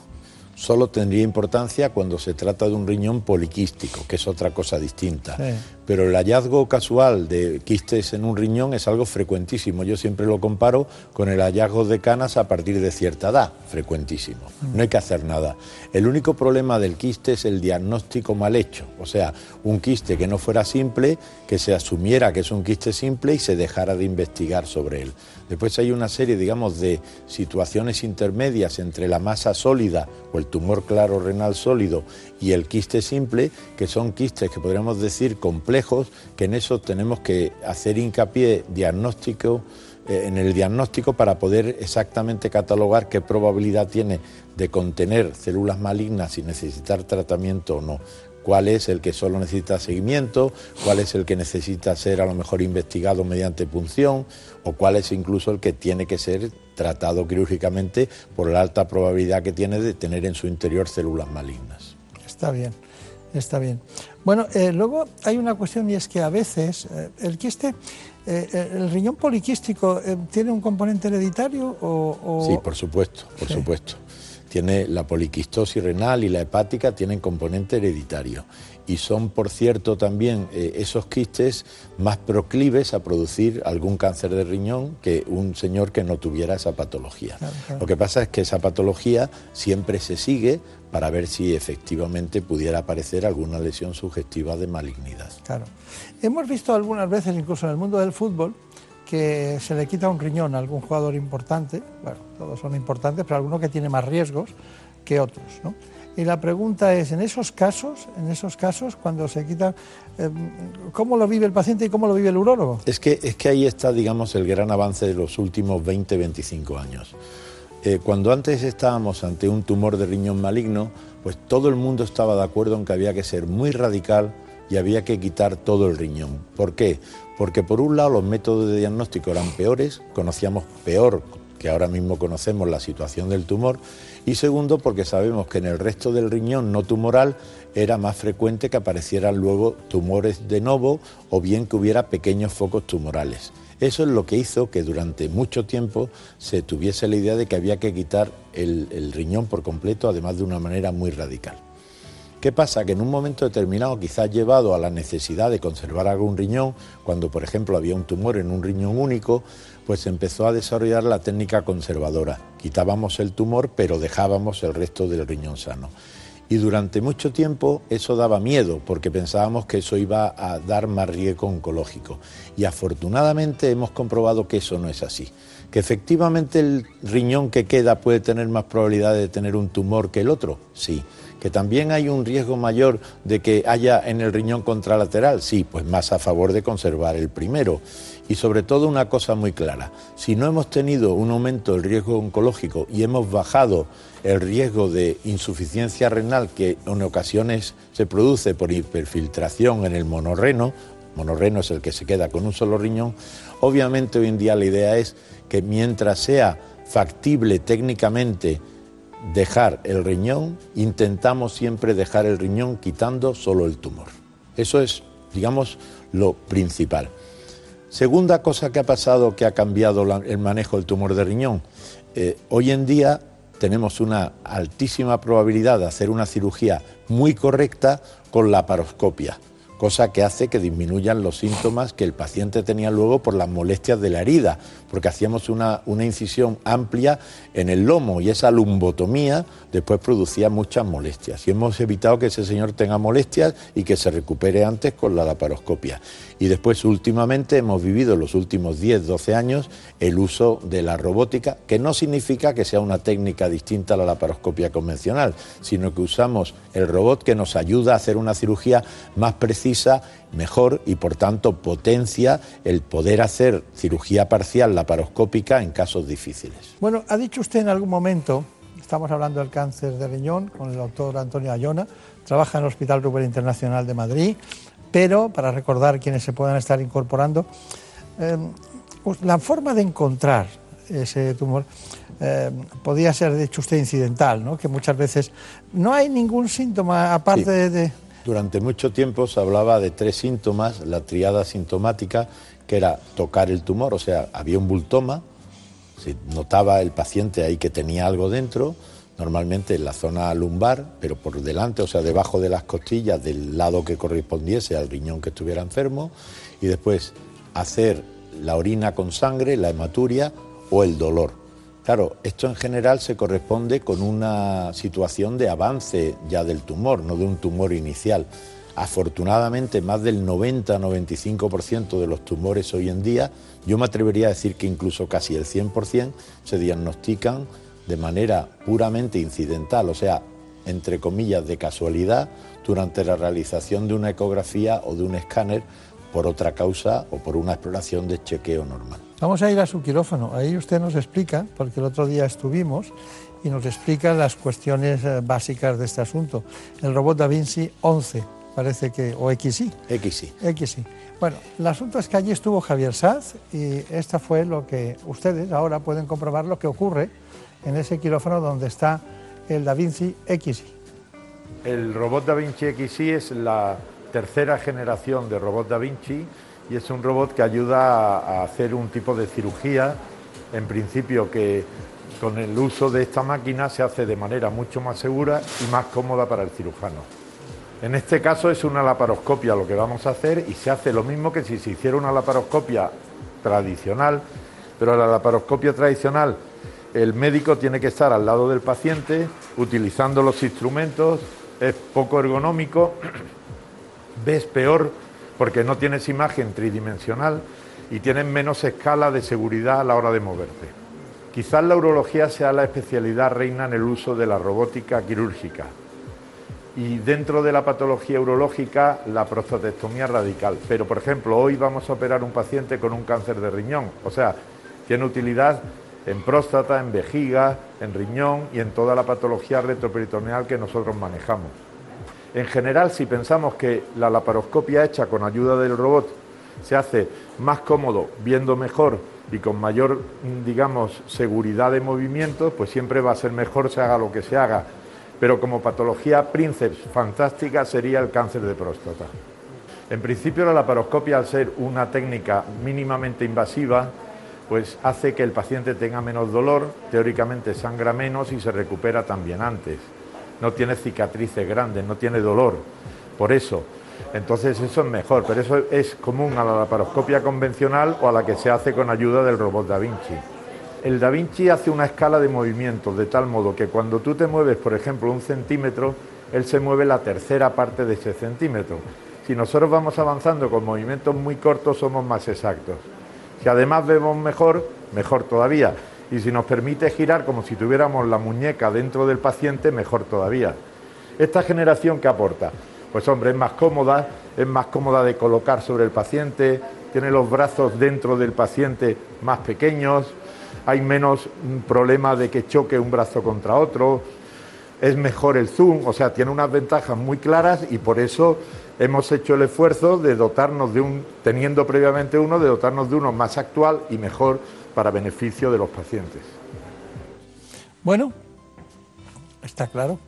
Solo tendría importancia cuando se trata de un riñón poliquístico, que es otra cosa distinta. Sí. Pero el hallazgo casual de quistes en un riñón es algo frecuentísimo. Yo siempre lo comparo con el hallazgo de canas a partir de cierta edad, frecuentísimo. No hay que hacer nada. El único problema del quiste es el diagnóstico mal hecho. O sea, un quiste que no fuera simple, que se asumiera que es un quiste simple y se dejara de investigar sobre él. Después hay una serie, digamos, de situaciones intermedias entre la masa sólida o el tumor claro renal sólido y el quiste simple, que son quistes que podríamos decir complejos, que en eso tenemos que hacer hincapié diagnóstico eh, en el diagnóstico para poder exactamente catalogar qué probabilidad tiene de contener células malignas y necesitar tratamiento o no. Cuál es el que solo necesita seguimiento, cuál es el que necesita ser a lo mejor investigado mediante punción o cuál es incluso el que tiene que ser tratado quirúrgicamente por la alta probabilidad que tiene de tener en su interior células malignas. Está bien, está bien. Bueno, eh, luego hay una cuestión y es que a veces eh, el quiste, eh, el riñón poliquístico, ¿tiene un componente hereditario o...? o- Sí, por supuesto, por Sí. supuesto. Tiene la poliquistosis renal y la hepática tienen componente hereditario y son, por cierto, también eh, esos quistes más proclives a producir algún cáncer de riñón que un señor que no tuviera esa patología. Claro, claro. Lo que pasa es que esa patología siempre se sigue para ver si efectivamente pudiera aparecer alguna lesión sugestiva de malignidad. Claro. Hemos visto algunas veces, incluso en el mundo del fútbol, que se le quita un riñón a algún jugador importante, bueno, todos son importantes, pero alguno que tiene más riesgos que otros, ¿no? Y la pregunta es, en esos casos, en esos casos, cuando se quita, eh, ¿cómo lo vive el paciente y cómo lo vive el urólogo? Es que, es que ahí está, digamos, el gran avance de los últimos 20, 25 años. Eh, cuando antes estábamos ante un tumor de riñón maligno, pues todo el mundo estaba de acuerdo en que había que ser muy radical y había que quitar todo el riñón. ¿Por qué? Porque por un lado los métodos de diagnóstico eran peores, conocíamos peor que ahora mismo conocemos la situación del tumor, y segundo porque sabemos que en el resto del riñón no tumoral era más frecuente que aparecieran luego tumores de novo o bien que hubiera pequeños focos tumorales. Eso es lo que hizo que durante mucho tiempo se tuviese la idea de que había que quitar el, el riñón por completo, además de una manera muy radical. ¿Qué pasa? Que en un momento determinado, quizás llevado a la necesidad de conservar algún riñón, cuando por ejemplo había un tumor en un riñón único, pues empezó a desarrollar la técnica conservadora. Quitábamos el tumor, pero dejábamos el resto del riñón sano. Y durante mucho tiempo eso daba miedo, porque pensábamos que eso iba a dar más riesgo oncológico. Y afortunadamente hemos comprobado que eso no es así. Que efectivamente el riñón que queda puede tener más probabilidad de tener un tumor que el otro, sí. Que también hay un riesgo mayor de que haya en el riñón contralateral, sí, pues más a favor de conservar el primero. Y sobre todo una cosa muy clara, si no hemos tenido un aumento del riesgo oncológico y hemos bajado el riesgo de insuficiencia renal que en ocasiones se produce por hiperfiltración en el monorreno, monorreno es el que se queda con un solo riñón, obviamente hoy en día la idea es que mientras sea factible técnicamente dejar el riñón, intentamos siempre dejar el riñón quitando solo el tumor. Eso es, digamos, lo principal. Segunda cosa que ha pasado que ha cambiado el manejo del tumor de riñón. Eh, hoy en día tenemos una altísima probabilidad de hacer una cirugía muy correcta con la paroscopia, cosa que hace que disminuyan los síntomas que el paciente tenía luego por las molestias de la herida, porque hacíamos una, una incisión amplia en el lomo y esa lumbotomía después producía muchas molestias. Y hemos evitado que ese señor tenga molestias y que se recupere antes con la laparoscopia. Y después, últimamente, hemos vivido los últimos 10, 12 años el uso de la robótica, que no significa que sea una técnica distinta a la laparoscopia convencional, sino que usamos el robot que nos ayuda a hacer una cirugía más precisa, mejor y, por tanto, potencia el poder hacer cirugía parcial laparoscópica en casos difíciles. Bueno, ha dicho usted en algún momento, estamos hablando del cáncer de riñón con el doctor Antonio Ayona, trabaja en el Hospital Rubén Internacional de Madrid, pero para recordar quienes se puedan estar incorporando, eh, la forma de encontrar ese tumor eh, podía ser, de hecho, usted incidental, ¿no? que muchas veces no hay ningún síntoma aparte Sí. de, de- Durante mucho tiempo se hablaba de tres síntomas, la triada sintomática, que era tocar el tumor, o sea, había un bultoma, se notaba el paciente ahí que tenía algo dentro, normalmente en la zona lumbar, pero por delante, o sea, debajo de las costillas, del lado que correspondiese al riñón que estuviera enfermo, y después hacer la orina con sangre, la hematuria o el dolor. Claro, esto en general se corresponde con una situación de avance ya del tumor, no de un tumor inicial. Afortunadamente, más del 90-95% de los tumores hoy en día, yo me atrevería a decir que incluso casi el 100% se diagnostican de manera puramente incidental, o sea, entre comillas, de casualidad, durante la realización de una ecografía o de un escáner por otra causa o por una exploración de chequeo normal. Vamos a ir a su quirófano. Ahí usted nos explica, porque el otro día estuvimos, y nos explica las cuestiones eh, básicas de este asunto. El robot Da Vinci 11, parece que, o XI. XI. XI. Bueno, el asunto es que allí estuvo Javier Saz y esta fue lo que ustedes ahora pueden comprobar lo que ocurre en ese quirófano donde está el Da Vinci XI. El robot Da Vinci XI es la tercera generación de robot Da Vinci y es un robot que ayuda a hacer un tipo de cirugía, en principio que con el uso de esta máquina se hace de manera mucho más segura y más cómoda para el cirujano. En este caso es una laparoscopia lo que vamos a hacer y se hace lo mismo que si se hiciera una laparoscopia tradicional, pero la laparoscopia tradicional el médico tiene que estar al lado del paciente utilizando los instrumentos, es poco ergonómico, ves peor porque no tienes imagen tridimensional y tienes menos escala de seguridad a la hora de moverte. Quizás la urología sea la especialidad reina en el uso de la robótica quirúrgica y dentro de la patología urológica la prostatectomía radical. Pero, por ejemplo, hoy vamos a operar un paciente con un cáncer de riñón, o sea, tiene utilidad en próstata, en vejiga, en riñón y en toda la patología retroperitoneal que nosotros manejamos. En general, si pensamos que la laparoscopia hecha con ayuda del robot se hace más cómodo, viendo mejor y con mayor, digamos, seguridad de movimiento, pues siempre va a ser mejor se haga lo que se haga. Pero como patología princeps fantástica sería el cáncer de próstata. En principio la laparoscopia, al ser una técnica mínimamente invasiva, pues hace que el paciente tenga menos dolor, teóricamente sangra menos y se recupera también antes no tiene cicatrices grandes, no tiene dolor. Por eso, entonces eso es mejor, pero eso es común a la laparoscopia convencional o a la que se hace con ayuda del robot Da Vinci. El Da Vinci hace una escala de movimientos de tal modo que cuando tú te mueves, por ejemplo, un centímetro, él se mueve la tercera parte de ese centímetro. Si nosotros vamos avanzando con movimientos muy cortos, somos más exactos. Si además vemos mejor, mejor todavía y si nos permite girar como si tuviéramos la muñeca dentro del paciente, mejor todavía. ¿Esta generación qué aporta? Pues hombre, es más cómoda, es más cómoda de colocar sobre el paciente, tiene los brazos dentro del paciente más pequeños, hay menos problema de que choque un brazo contra otro, es mejor el zoom, o sea, tiene unas ventajas muy claras y por eso hemos hecho el esfuerzo de dotarnos de un, teniendo previamente uno, de dotarnos de uno más actual y mejor para beneficio de los pacientes. Bueno, está claro.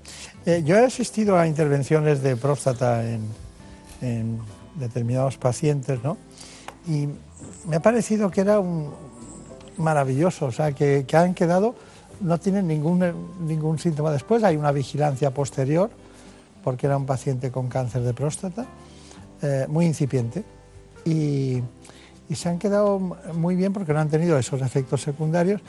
Eh, yo he asistido a intervenciones de próstata en, determinados pacientes, ¿no? Y me ha parecido que era un maravilloso, o sea, que, han quedado, no tienen ningún, ningún síntoma después, hay una vigilancia posterior, porque era un paciente con cáncer de próstata, eh, muy incipiente, y y se han quedado muy bien porque no han tenido esos efectos secundarios.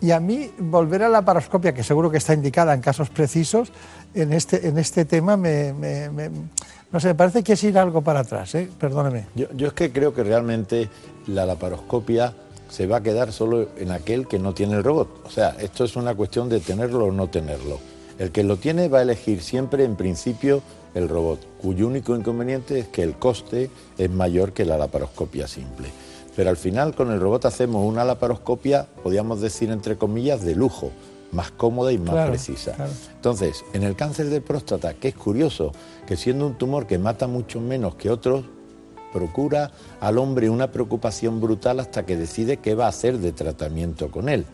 Y a mí volver a la paroscopia, que seguro que está indicada en casos precisos, en este, en este tema me, no sé, parece que es ir algo para atrás, ¿eh? perdóneme. Yo, yo, es que creo que realmente la laparoscopia se va a quedar solo en aquel que no tiene el robot. O sea, esto es una cuestión de tenerlo o no tenerlo. El que lo tiene va a elegir siempre, en principio, el robot, cuyo único inconveniente es que el coste es mayor que la laparoscopia simple. Pero al final con el robot hacemos una laparoscopia, podríamos decir entre comillas, de lujo, más cómoda y más precisa. Entonces, en el cáncer de próstata, que es curioso, que siendo un tumor que mata mucho menos que otros, procura al hombre una preocupación brutal hasta que decide qué va a hacer de tratamiento con él.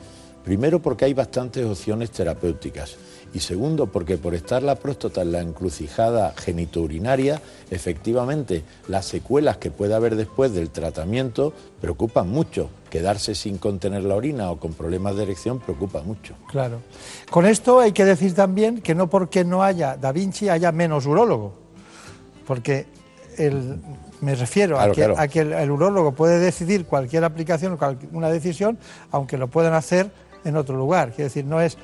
Primero porque hay bastantes opciones terapéuticas y segundo porque por estar la próstata en la encrucijada genitourinaria, efectivamente las secuelas que puede haber después del tratamiento preocupan mucho. Quedarse sin contener la orina o con problemas de erección preocupa mucho. Claro. Con esto hay que decir también que no porque no haya Da Vinci haya menos urólogo, porque el, me refiero a que, a que el, el, urólogo puede decidir cualquier aplicación, una decisión, aunque lo puedan hacer en otro lugar. Quiere decir, no es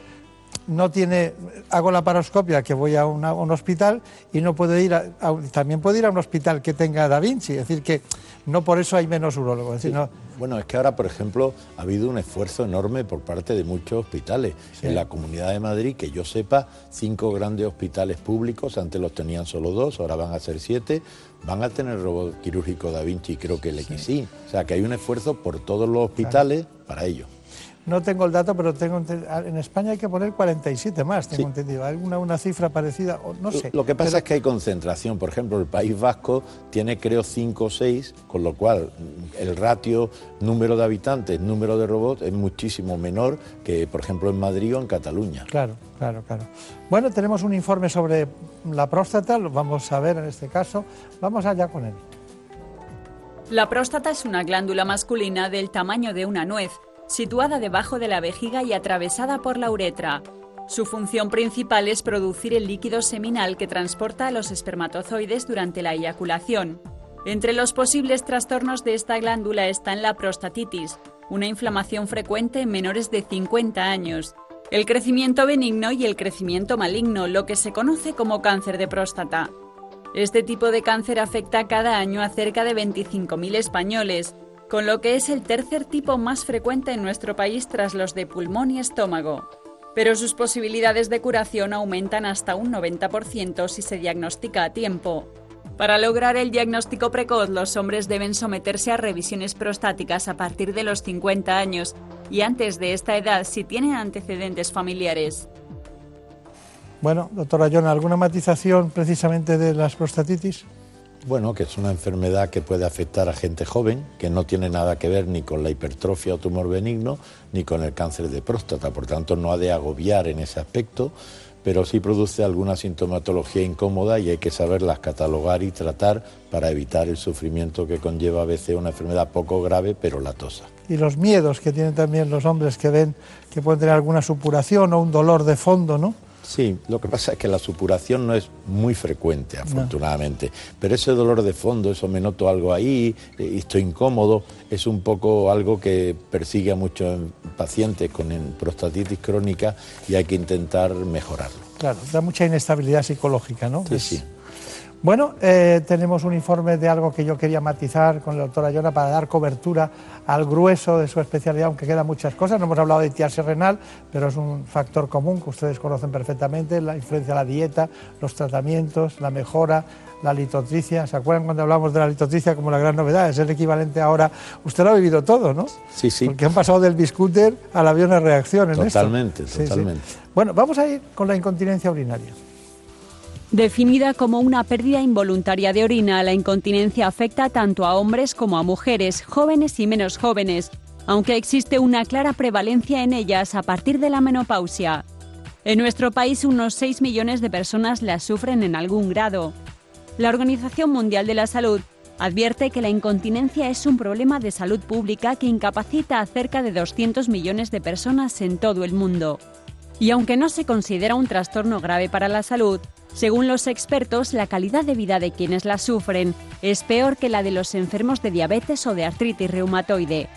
no tiene, hago la paroscopia que voy a, una, un hospital y no puedo ir, a, a, también puedo ir a un hospital que tenga Da Vinci, es decir, que no por eso hay menos urólogos. Sí. no, Bueno, es que ahora, por ejemplo, ha habido un esfuerzo enorme por parte de muchos hospitales. Sí. En la Comunidad de Madrid, que yo sepa, cinco grandes hospitales públicos, antes los tenían solo dos, ahora van a ser siete, van a tener robot quirúrgico Da Vinci, creo que el XI. O sea, que hay un esfuerzo por todos los hospitales para ello. No tengo el dato, pero tengo en España hay que poner 47 más, tengo Sí. entendido. ¿Alguna una cifra parecida? O no sé. Lo que pasa Pero- es que hay concentración. Por ejemplo, el País Vasco tiene, creo, cinco o seis, con lo cual el ratio número de habitantes, número de robots es muchísimo menor que, por ejemplo, en Madrid o en Cataluña. Claro, claro, claro. Bueno, tenemos un informe sobre la próstata, lo vamos a ver en este caso. Vamos allá con él. La próstata es una glándula masculina del tamaño de una nuez, situada debajo de la vejiga y atravesada por la uretra. Su función principal es producir el líquido seminal que transporta a los espermatozoides durante la eyaculación. Entre los posibles trastornos de esta glándula están la prostatitis, una inflamación frecuente en menores de 50 años, el crecimiento benigno y el crecimiento maligno, lo que se conoce como cáncer de próstata. Este tipo de cáncer afecta cada año a cerca de 25.000 españoles, con lo que es el tercer tipo más frecuente en nuestro país tras los de pulmón y estómago. Pero sus posibilidades de curación aumentan hasta un 90% si se diagnostica a tiempo. Para lograr el diagnóstico precoz, los hombres deben someterse a revisiones prostáticas a partir de los 50 años y antes de esta edad si tienen antecedentes familiares. Bueno, doctora Yona, ¿alguna matización precisamente de las prostatitis? Bueno, que es una enfermedad que puede afectar a gente joven, que no tiene nada que ver ni con la hipertrofia o tumor benigno, ni con el cáncer de próstata, por tanto no ha de agobiar en ese aspecto, pero sí produce alguna sintomatología incómoda y hay que saberlas catalogar y tratar para evitar el sufrimiento que conlleva a veces una enfermedad poco grave pero latosa. Y los miedos que tienen también los hombres que ven que pueden tener alguna supuración o un dolor de fondo, ¿no? Sí, lo que pasa es que la supuración no es muy frecuente, afortunadamente, pero ese dolor de fondo, eso me noto algo ahí, eh, estoy incómodo, es un poco algo que persigue a muchos pacientes con prostatitis crónica y hay que intentar mejorarlo. Claro, da mucha inestabilidad psicológica, ¿no? Sí, Es- sí. Bueno, eh, tenemos un informe de algo que yo quería matizar con la doctora Yona para dar cobertura al grueso de su especialidad, aunque quedan muchas cosas. No hemos hablado de tiarse renal, pero es un factor común que ustedes conocen perfectamente, la influencia de la dieta, los tratamientos, la mejora, la litotricia. ¿Se acuerdan cuando hablamos de la litotricia como la gran novedad? Es el equivalente ahora, usted lo ha vivido todo, ¿no? Sí, sí. Porque han pasado del biscúter al avión de reacción en esto. Totalmente, Sí, sí. totalmente. Bueno, vamos a ir con la incontinencia urinaria. Definida como una pérdida involuntaria de orina, la incontinencia afecta tanto a hombres como a mujeres, jóvenes y menos jóvenes, aunque existe una clara prevalencia en ellas a partir de la menopausia. En nuestro país unos 6 millones de personas la sufren en algún grado. La Organización Mundial de la Salud advierte que la incontinencia es un problema de salud pública que incapacita a cerca de 200 millones de personas en todo el mundo. Y aunque no se considera un trastorno grave para la salud, según los expertos, la calidad de vida de quienes la sufren es peor que la de los enfermos de diabetes o de artritis reumatoide.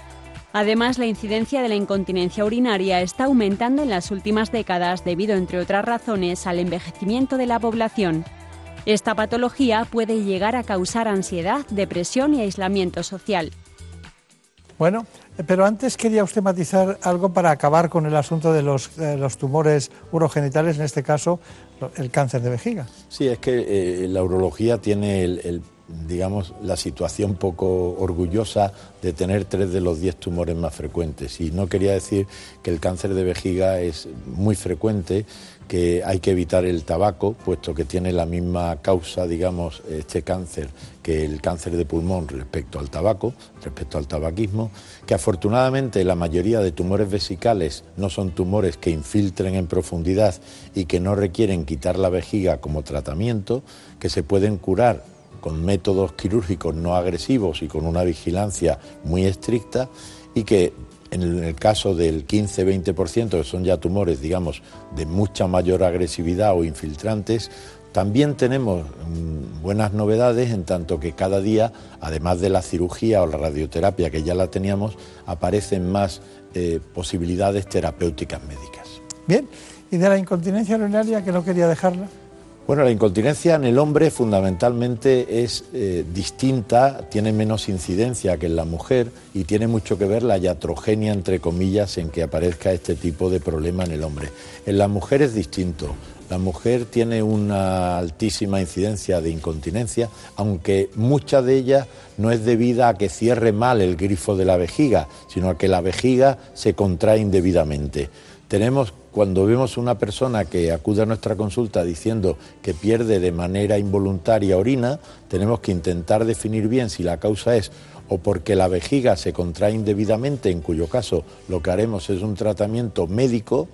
Además, la incidencia de la incontinencia urinaria está aumentando en las últimas décadas debido, entre otras razones, al envejecimiento de la población. Esta patología puede llegar a causar ansiedad, depresión y aislamiento social. Bueno, pero antes quería usted matizar algo para acabar con el asunto de los, eh, los tumores urogenitales, en este caso el cáncer de vejiga. Sí, es que eh, la urología tiene digamos, la situación poco orgullosa de tener tres de los diez tumores más frecuentes. Y no quería decir que el cáncer de vejiga es muy frecuente, que hay que evitar el tabaco, puesto que tiene la misma causa, digamos, este cáncer que el cáncer de pulmón respecto al tabaco, respecto al tabaquismo, que afortunadamente la mayoría de tumores vesicales no son tumores que infiltren en profundidad y que no requieren quitar la vejiga como tratamiento, que se pueden curar con métodos quirúrgicos no agresivos y con una vigilancia muy estricta y que en el caso del 15-20%, que son ya tumores, digamos, de mucha mayor agresividad o infiltrantes, también tenemos mm, buenas novedades en tanto que cada día, además de la cirugía o la radioterapia que ya la teníamos, aparecen más eh, posibilidades terapéuticas médicas. Bien, ¿y de la incontinencia urinaria que no quería dejarla? Bueno, la incontinencia en el hombre fundamentalmente es eh, distinta, tiene menos incidencia que en la mujer y tiene mucho que ver la iatrogenia, entre comillas, en que aparezca este tipo de problema en el hombre. En la mujer es distinto. La mujer tiene una altísima incidencia de incontinencia, aunque mucha de ella no es debida a que cierre mal el grifo de la vejiga, sino a que la vejiga se contrae indebidamente. Tenemos cuando vemos una persona que acude a nuestra consulta diciendo que pierde de manera involuntaria orina, tenemos que intentar definir bien si la causa es o porque la vejiga se contrae indebidamente, en cuyo caso lo que haremos es un tratamiento médico,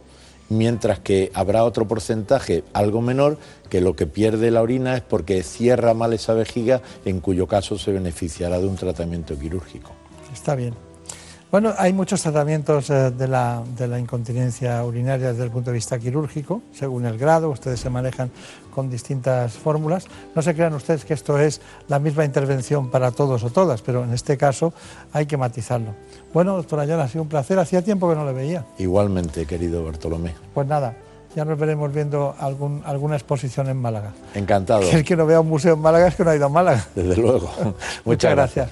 mientras que habrá otro porcentaje algo menor que lo que pierde la orina es porque cierra mal esa vejiga, en cuyo caso se beneficiará de un tratamiento quirúrgico. Está bien. Bueno, hay muchos tratamientos eh, de la, de la incontinencia urinaria desde el punto de vista quirúrgico, según el grado, ustedes se manejan con distintas fórmulas. No se crean ustedes que esto es la misma intervención para todos o todas, pero en este caso hay que matizarlo. Bueno, doctor Ayala, ha sido un placer, hacía tiempo que no le veía. Igualmente, querido Bartolomé. Pues nada, ya nos veremos viendo algún, alguna exposición en Málaga. Encantado. el que no vea un museo en Málaga es que no ha ido a Málaga. Desde luego. Muchas, gracias.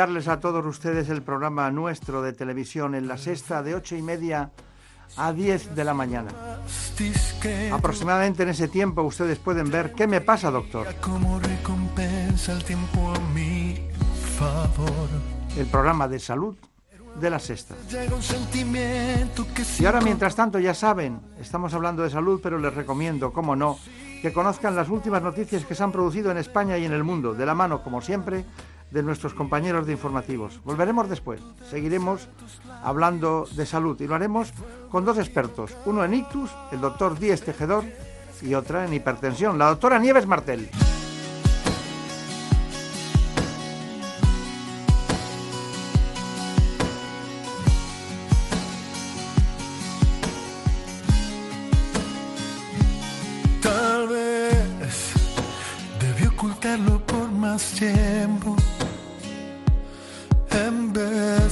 Recomendarles a todos ustedes el programa nuestro de televisión en la sexta de ocho y media a 10 de la mañana. Aproximadamente en ese tiempo ustedes pueden ver qué me pasa, doctor. El programa de salud de la sexta. Y ahora, mientras tanto, ya saben, estamos hablando de salud, pero les recomiendo, como no, que conozcan las últimas noticias que se han producido en España y en el mundo, de la mano, como siempre, de nuestros compañeros de informativos. Volveremos después, seguiremos hablando de salud y lo haremos con dos expertos, uno en ictus, el doctor Díez Tejedor, y otra en hipertensión, la doctora Nieves Martel. Tal vez debí ocultarlo por más tiempo.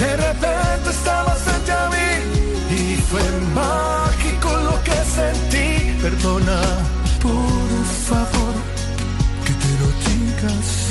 De repente estabas frente a mí y fue mágico lo que sentí. Perdona, por favor, que te lo diga así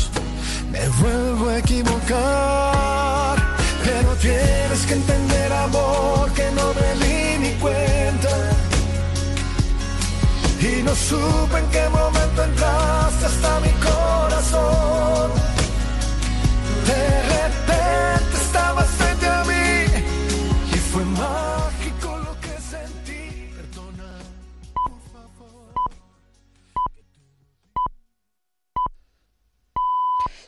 me vuelvo a equivocar. Pero tienes que entender, amor, que no me di ni cuenta. Y no supe en qué momento entraste hasta mi corazón.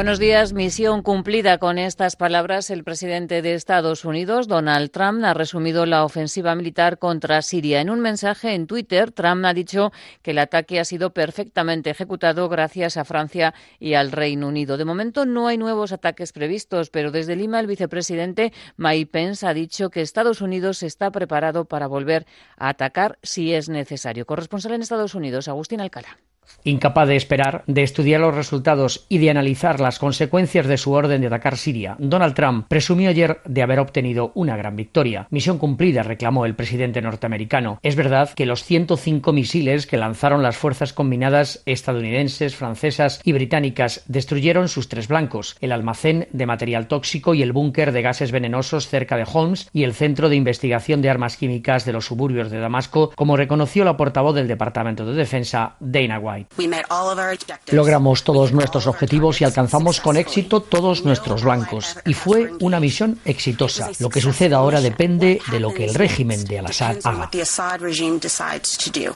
Buenos días. Misión cumplida con estas palabras. El presidente de Estados Unidos, Donald Trump, ha resumido la ofensiva militar contra Siria. En un mensaje en Twitter, Trump ha dicho que el ataque ha sido perfectamente ejecutado gracias a Francia y al Reino Unido. De momento no hay nuevos ataques previstos, pero desde Lima el vicepresidente Mike Pence ha dicho que Estados Unidos está preparado para volver a atacar si es necesario. Corresponsal en Estados Unidos, Agustín Alcalá. Incapaz de esperar, de estudiar los resultados y de analizar las consecuencias de su orden de atacar Siria, Donald Trump presumió ayer de haber obtenido una gran victoria. Misión cumplida, reclamó el presidente norteamericano. Es verdad que los 105 misiles que lanzaron las fuerzas combinadas estadounidenses, francesas y británicas destruyeron sus tres blancos, el almacén de material tóxico y el búnker de gases venenosos cerca de Holmes y el centro de investigación de armas químicas de los suburbios de Damasco, como reconoció la portavoz del Departamento de Defensa, Dana White. Logramos todos nuestros objetivos y alcanzamos con éxito todos nuestros blancos. Y fue una misión exitosa. Lo que suceda ahora depende de lo que el régimen de Al-Assad haga.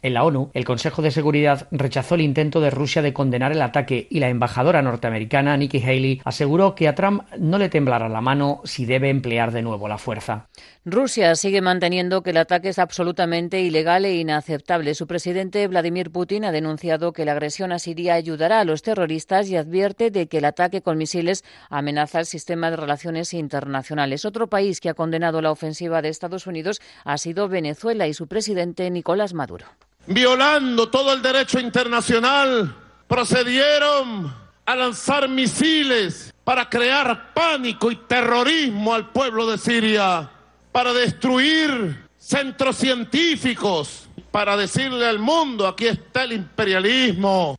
En la ONU, el Consejo de Seguridad rechazó el intento de Rusia de condenar el ataque y la embajadora norteamericana Nikki Haley aseguró que a Trump no le temblará la mano si debe emplear de nuevo la fuerza. Rusia sigue manteniendo que el ataque es absolutamente ilegal e inaceptable. Su presidente Vladimir Putin ha denunciado que la agresión a Siria ayudará a los terroristas y advierte de que el ataque con misiles amenaza el sistema de relaciones internacionales. Otro país que ha condenado la ofensiva de Estados Unidos ha sido Venezuela y su presidente Nicolás Maduro. Violando todo el derecho internacional, procedieron a lanzar misiles para crear pánico y terrorismo al pueblo de Siria, para destruir centros científicos, para decirle al mundo, aquí está el imperialismo.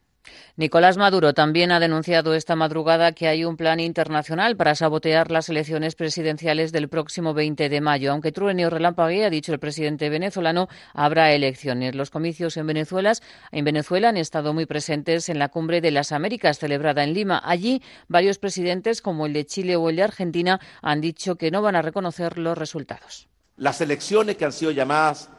Nicolás Maduro también ha denunciado esta madrugada que hay un plan internacional para sabotear las elecciones presidenciales del próximo 20 de mayo. Aunque truene o relampaguee, ha dicho el presidente venezolano, habrá elecciones. Los comicios en Venezuela, en Venezuela han estado muy presentes en la Cumbre de las Américas celebrada en Lima. Allí, varios presidentes, como el de Chile o el de Argentina, han dicho que no van a reconocer los resultados. Las elecciones que han sido llamadas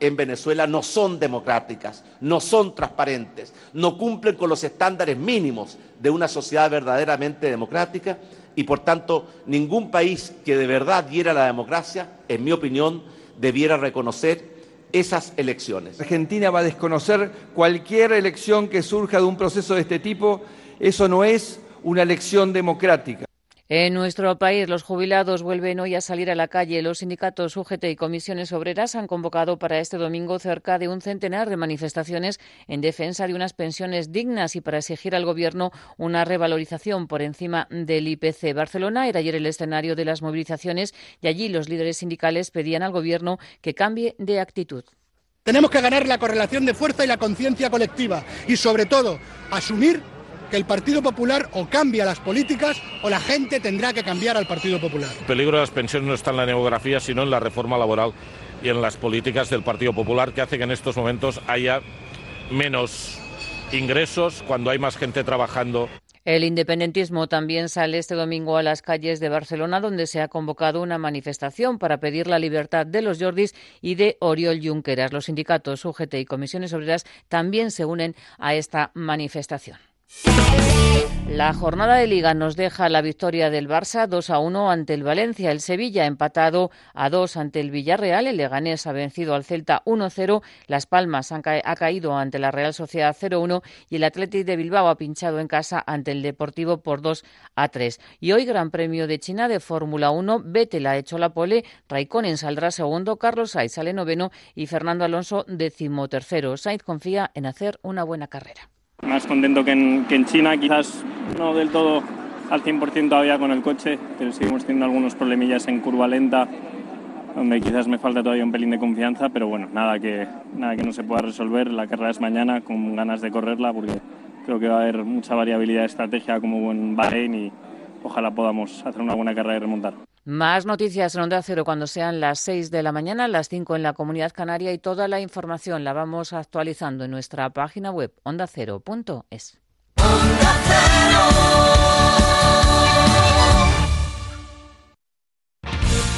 en Venezuela no son democráticas, no son transparentes, no cumplen con los estándares mínimos de una sociedad verdaderamente democrática y por tanto ningún país que de verdad diera la democracia, en mi opinión, debiera reconocer esas elecciones. Argentina va a desconocer cualquier elección que surja de un proceso de este tipo, eso no es una elección democrática. En nuestro país, los jubilados vuelven hoy a salir a la calle. Los sindicatos UGT y comisiones obreras han convocado para este domingo cerca de un centenar de manifestaciones en defensa de unas pensiones dignas y para exigir al Gobierno una revalorización por encima del IPC. Barcelona era ayer el escenario de las movilizaciones y allí los líderes sindicales pedían al Gobierno que cambie de actitud. Tenemos que ganar la correlación de fuerza y la conciencia colectiva y, sobre todo, asumir que el Partido Popular o cambia las políticas o la gente tendrá que cambiar al Partido Popular. El peligro de las pensiones no está en la demografía, sino en la reforma laboral y en las políticas del Partido Popular, que hace que en estos momentos haya menos ingresos cuando hay más gente trabajando. El independentismo también sale este domingo a las calles de Barcelona, donde se ha convocado una manifestación para pedir la libertad de los Jordis y de Oriol Junqueras. Los sindicatos UGT y comisiones obreras también se unen a esta manifestación. La jornada de liga nos deja la victoria del Barça 2 a 1 ante el Valencia. El Sevilla empatado a 2 ante el Villarreal. El Leganés ha vencido al Celta 1-0. Las Palmas han ha caído ante la Real Sociedad 0-1 y el Athletic de Bilbao ha pinchado en casa ante el Deportivo por 2 a 3. Y hoy Gran Premio de China de Fórmula 1. Vettel ha hecho la pole. Raikkonen saldrá segundo. Carlos Sainz sale noveno y Fernando Alonso decimotercero. Sainz confía en hacer una buena carrera. Más contento que en, que en China, quizás no del todo al 100% todavía con el coche, pero seguimos teniendo algunos problemillas en curva lenta, donde quizás me falta todavía un pelín de confianza, pero bueno, nada que, nada que no se pueda resolver. La carrera es mañana con ganas de correrla porque creo que va a haber mucha variabilidad de estrategia como en Bahrein y ojalá podamos hacer una buena carrera y remontar. Más noticias en Onda Cero cuando sean las 6 de la mañana, las 5 en la Comunidad Canaria y toda la información la vamos actualizando en nuestra página web ondacero.es.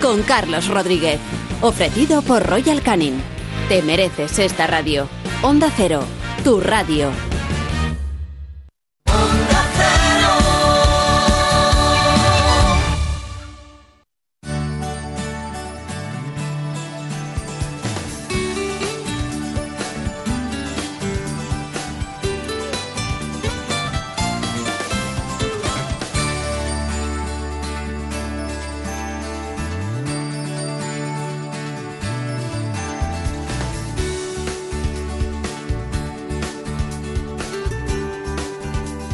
Con Carlos Rodríguez. Ofrecido por Royal Canin. Te mereces esta radio. Onda Cero, tu radio.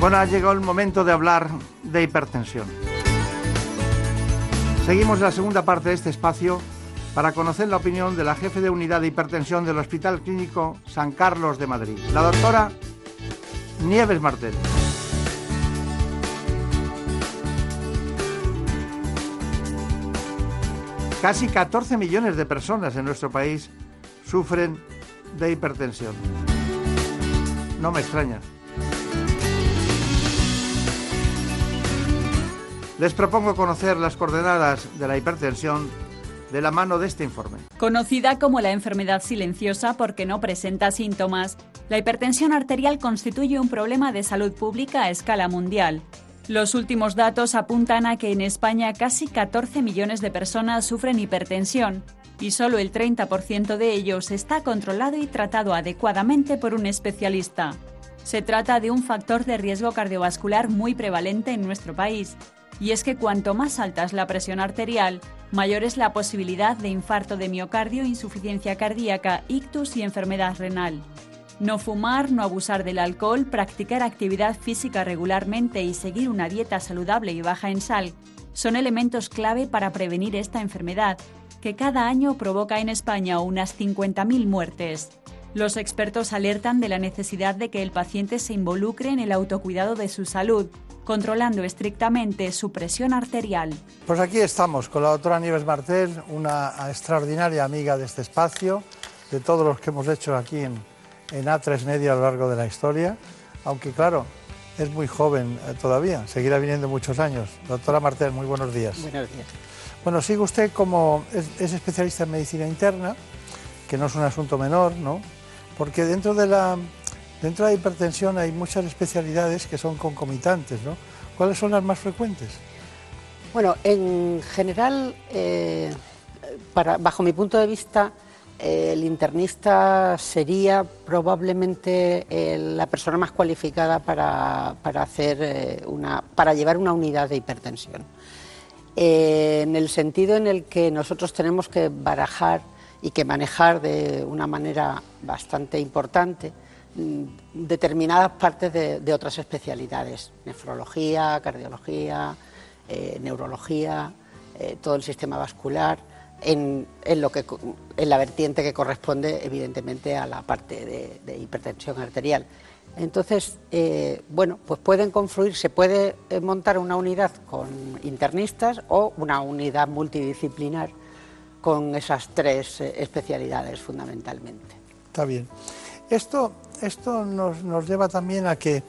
Bueno, ha llegado el momento de hablar de hipertensión. Seguimos la segunda parte de este espacio para conocer la opinión de la jefe de unidad de hipertensión del Hospital Clínico San Carlos de Madrid, la doctora Nieves Martel. Casi 14 millones de personas en nuestro país sufren de hipertensión. No me extraña. Les propongo conocer las coordenadas de la hipertensión de la mano de este informe. Conocida como la enfermedad silenciosa porque no presenta síntomas, la hipertensión arterial constituye un problema de salud pública a escala mundial. Los últimos datos apuntan a que en España casi 14 millones de personas sufren hipertensión y solo el 30% de ellos está controlado y tratado adecuadamente por un especialista. Se trata de un factor de riesgo cardiovascular muy prevalente en nuestro país, y es que cuanto más alta es la presión arterial, mayor es la posibilidad de infarto de miocardio, insuficiencia cardíaca, ictus y enfermedad renal. No fumar, no abusar del alcohol, practicar actividad física regularmente y seguir una dieta saludable y baja en sal son elementos clave para prevenir esta enfermedad, que cada año provoca en España unas 50.000 muertes. Los expertos alertan de la necesidad de que el paciente se involucre en el autocuidado de su salud, controlando estrictamente su presión arterial. Pues aquí estamos con la doctora Nieves Martel, una extraordinaria amiga de este espacio, de todos los que hemos hecho aquí en, en A3 Media a lo largo de la historia, aunque claro, es muy joven eh, todavía, seguirá viniendo muchos años. Doctora Martel, muy buenos días. Buenos días. Bueno, sigue usted como es, es especialista en medicina interna, que no es un asunto menor, ¿no? Porque dentro de la Dentro de la hipertensión hay muchas especialidades que son concomitantes, ¿no? ¿Cuáles son las más frecuentes? Bueno, en general, eh, para, bajo mi punto de vista, el internista sería probablemente eh, la persona más cualificada para, hacer eh, una, para llevar una unidad de hipertensión. Eh, en el sentido en el que nosotros tenemos que barajar y que manejar de una manera bastante importante determinadas partes de, otras especialidades, nefrología, cardiología, neurología, todo el sistema vascular en, lo que, en la vertiente que corresponde evidentemente a la parte de, hipertensión arterial. Entonces, eh, bueno, pues pueden confluir, se puede eh, montar una unidad con internistas o una unidad multidisciplinar con esas tres eh, especialidades fundamentalmente. Está bien. Esto, esto nos, nos lleva también a que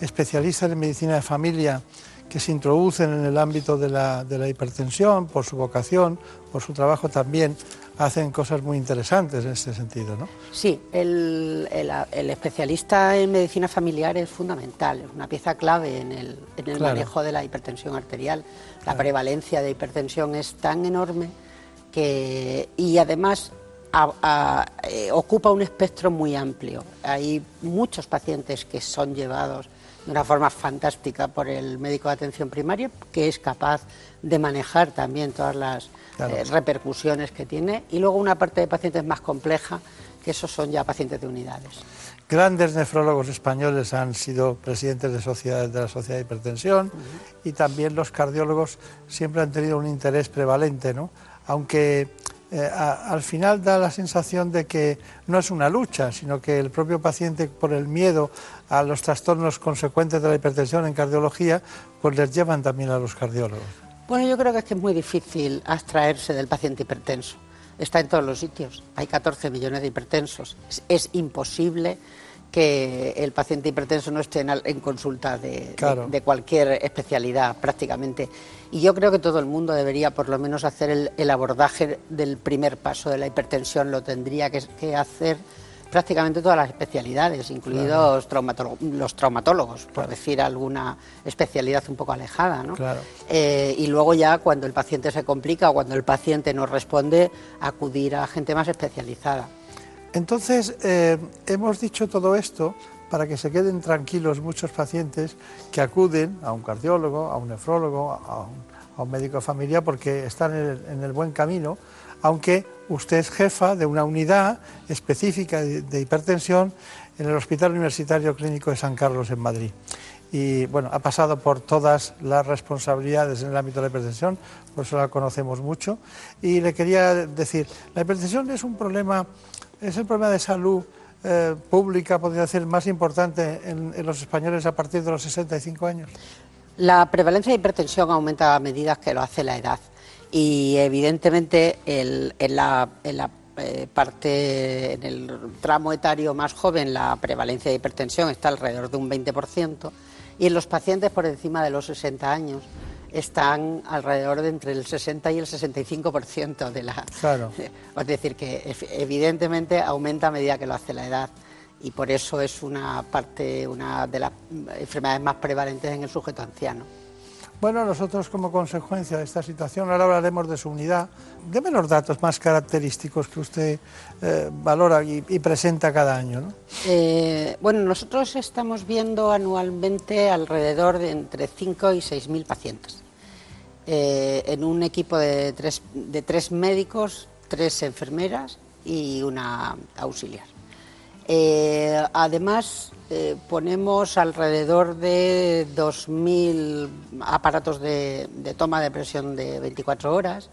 especialistas en medicina de familia que se introducen en el ámbito de la, de la hipertensión por su vocación, por su trabajo también hacen cosas muy interesantes en este sentido, ¿no? Sí, el, el, especialista en medicina familiar es fundamental, es una pieza clave en el, en el manejo de la hipertensión arterial. La prevalencia de hipertensión es tan enorme que, y además eh, ocupa un espectro muy amplio. Hay muchos pacientes que son llevados de una forma fantástica por el médico de atención primaria, que es capaz de manejar también todas las eh, repercusiones que tiene, y luego una parte de pacientes más compleja, que esos son ya pacientes de unidades. Grandes nefrólogos españoles han sido presidentes de sociedades de la Sociedad de Hipertensión y también los cardiólogos siempre han tenido un interés prevalente, ¿no? aunque eh, al final da la sensación de que no es una lucha, sino que el propio paciente, por el miedo a los trastornos consecuentes de la hipertensión en cardiología, pues les llevan también a los cardiólogos. Bueno, yo creo que es muy difícil abstraerse del paciente hipertenso. Está en todos los sitios. Hay 14 millones de hipertensos. es imposible que el paciente hipertenso no esté en, consulta de, cualquier especialidad prácticamente. Y yo creo que todo el mundo debería por lo menos hacer el, abordaje del primer paso de la hipertensión, lo tendría que, hacer prácticamente todas las especialidades, incluidos los traumatólogos, por decir alguna especialidad un poco alejada. ¿no? Eh, y luego ya cuando el paciente se complica o cuando el paciente no responde, acudir a gente más especializada. Entonces, eh, hemos dicho todo esto para que se queden tranquilos muchos pacientes que acuden a un cardiólogo, a un nefrólogo, a un, médico de familia, porque están en el, buen camino, aunque usted es jefa de una unidad específica de, hipertensión en el Hospital Universitario Clínico de San Carlos en Madrid. Y bueno, ha pasado por todas las responsabilidades en el ámbito de la hipertensión, por eso la conocemos mucho. Y le quería decir, la hipertensión es un problema es el problema de salud eh, pública, podría decir, más importante en, los españoles a partir de los 65 años? La prevalencia de hipertensión aumenta a medida que lo hace la edad y evidentemente en la, eh, parte, en el tramo etario más joven, la prevalencia de hipertensión está alrededor de un 20% y en los pacientes por encima de los 60 años están alrededor de entre el 60 y el 65% de la... Claro. Es decir, que evidentemente aumenta a medida que lo hace la edad y por eso es una parte, una de las enfermedades más prevalentes en el sujeto anciano. Bueno, nosotros como consecuencia de esta situación, ahora hablaremos de su unidad. Deme los datos más característicos que usted eh, valora y, presenta cada año. ¿no? Eh, bueno, nosotros estamos viendo anualmente alrededor de entre 5 y 6 mil pacientes. Eh, en un equipo de tres, de tres médicos, tres enfermeras y una auxiliar. Eh, además, eh, ponemos alrededor de 2.000 aparatos de, toma de presión de 24 horas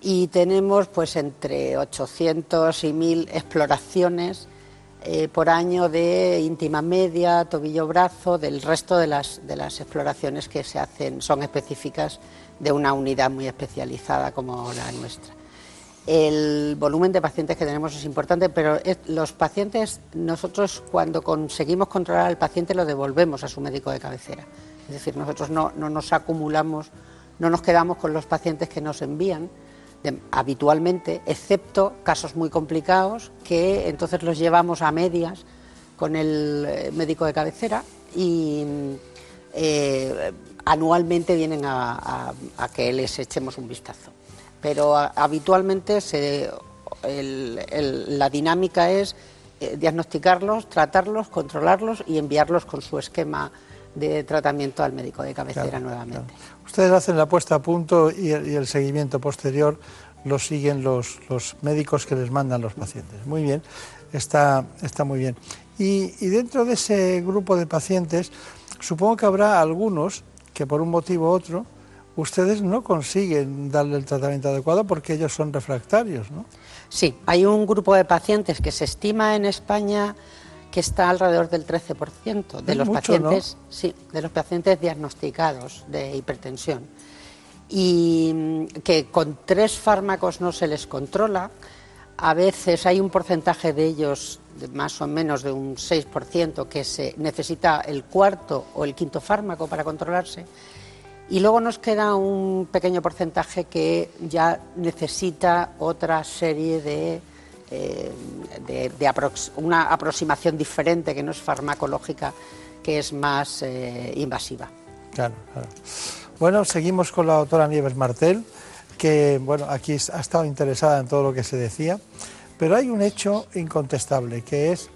y tenemos pues entre 800 y 1.000 exploraciones por año de íntima media, tobillo-brazo, del resto de las, de las exploraciones que se hacen son específicas de una unidad muy especializada como la nuestra. El volumen de pacientes que tenemos es importante, pero los pacientes, nosotros cuando conseguimos controlar al paciente lo devolvemos a su médico de cabecera. Es decir, nosotros no, nos acumulamos, no nos quedamos con los pacientes que nos envían habitualmente, excepto casos muy complicados que entonces los llevamos a medias con el eh, médico de cabecera y eh, anualmente vienen a, que les echemos un vistazo. Pero habitualmente la dinámica es eh, diagnosticarlos, tratarlos, controlarlos y enviarlos con su esquema de tratamiento al médico de cabecera nuevamente. Ustedes hacen la puesta a punto y el, seguimiento posterior lo siguen los, médicos que les mandan los pacientes. Muy bien, está, está muy bien. Y, y, dentro de ese grupo de pacientes, supongo que habrá algunos que por un motivo u otro ustedes no consiguen darle el tratamiento adecuado porque ellos son refractarios, ¿no? Sí, hay un grupo de pacientes que se estima en España que está alrededor del 13% de los pacientes, sí, de los pacientes diagnosticados de hipertensión y mm, que con tres fármacos no se les controla. A veces hay un porcentaje de ellos, más o menos de un 6%, que se necesita el cuarto o el quinto fármaco para controlarse y luego nos queda un pequeño porcentaje que ya necesita otra serie de, eh, una aproximación diferente que no es farmacológica, que es más eh, invasiva. Claro, claro. Bueno, seguimos con la doctora Nieves Martel, que bueno, aquí ha estado interesada en todo lo que se decía, pero hay un hecho incontestable, que es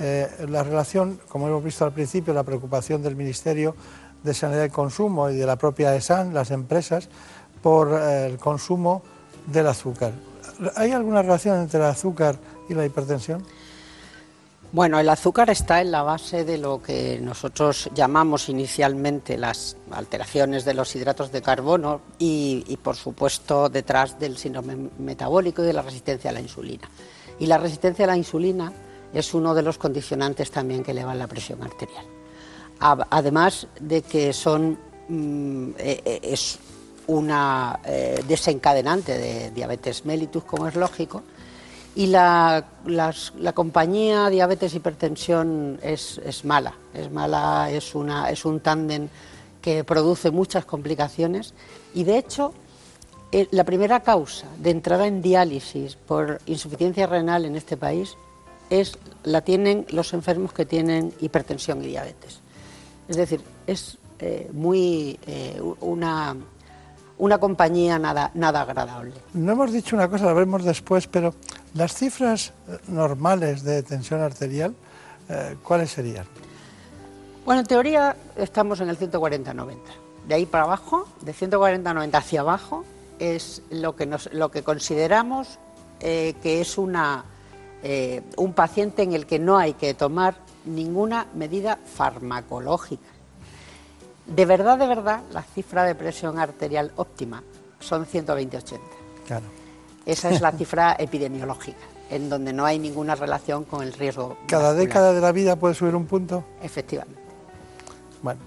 eh, la relación, como hemos visto al principio, la preocupación del Ministerio de Sanidad y Consumo y de la propia ESAN, las empresas, por eh, el consumo del azúcar. ¿Hay alguna relación entre el azúcar y la hipertensión? Bueno, el azúcar está en la base de lo que nosotros llamamos inicialmente las alteraciones de los hidratos de carbono y, y, por supuesto detrás del síndrome metabólico y de la resistencia a la insulina. Y la resistencia a la insulina es uno de los condicionantes también que elevan la presión arterial además de que son mm, eh, eh, es una eh, desencadenante de diabetes mellitus, como es lógico, y la, compañía diabetes hipertensión es, es, mala, es mala, es, una, es un tándem que produce muchas complicaciones y de hecho la primera causa de entrada en diálisis por insuficiencia renal en este país es la tienen los enfermos que tienen hipertensión y diabetes. Es decir, es eh, muy eh, una, una compañía nada, nada agradable. No hemos dicho una cosa, la veremos después, pero las cifras eh, normales de tensión arterial, ¿cuáles serían? Bueno, en teoría estamos en el 140-90. De ahí para abajo, de 140-90 hacia abajo, es lo que, nos, lo que consideramos que es una, un paciente en el que no hay que tomar ninguna medida farmacológica. De verdad, de verdad, la cifra de presión arterial óptima son 120-80. Claro. Esa es la cifra epidemiológica, en donde no hay ninguna relación con el riesgo. ¿Cada década de la vida puede subir un punto? Efectivamente. Bueno,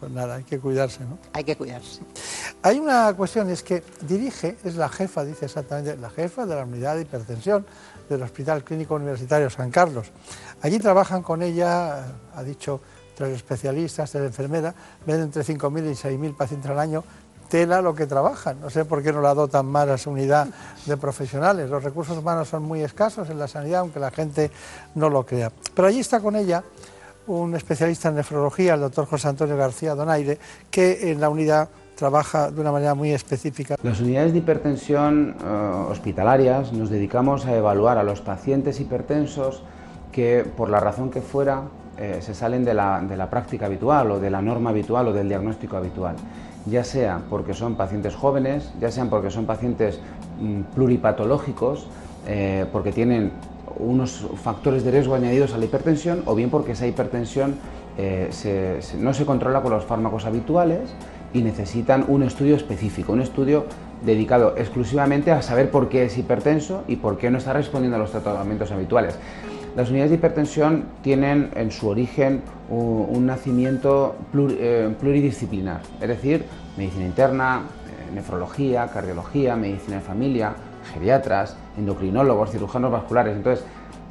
pues nada, hay que cuidarse, ¿no? Hay que cuidarse. Hay una cuestión, es que dirige, es la jefa, dice exactamente, la jefa de la unidad de hipertensión del Hospital Clínico Universitario San Carlos. Allí trabajan con ella, ha dicho, tres especialistas, tres enfermeras, ven entre 5.000 y 6.000 pacientes al año, tela lo que trabajan. No sé por qué no la dotan más a su unidad de profesionales. Los recursos humanos son muy escasos en la sanidad, aunque la gente no lo crea. Pero allí está con ella un especialista en nefrología, el doctor José Antonio García Donaire, que en la unidad trabaja de una manera muy específica. Las unidades de hipertensión eh, hospitalarias nos dedicamos a evaluar a los pacientes hipertensos que, por la razón que fuera, eh, se salen de la, de la práctica habitual o de la norma habitual o del diagnóstico habitual ya sea porque son pacientes jóvenes, ya sean porque son pacientes mm, pluripatológicos, eh, porque tienen unos factores de riesgo añadidos a la hipertensión, o bien porque esa hipertensión no se controla con los fármacos habituales y necesitan un estudio específico, un estudio dedicado exclusivamente a saber por qué es hipertenso y por qué no está respondiendo a los tratamientos habituales. Las unidades de hipertensión tienen en su origen un, nacimiento eh, pluridisciplinar, es decir, medicina interna, eh, nefrología, cardiología, medicina de familia, geriatras, endocrinólogos, cirujanos vasculares. Entonces,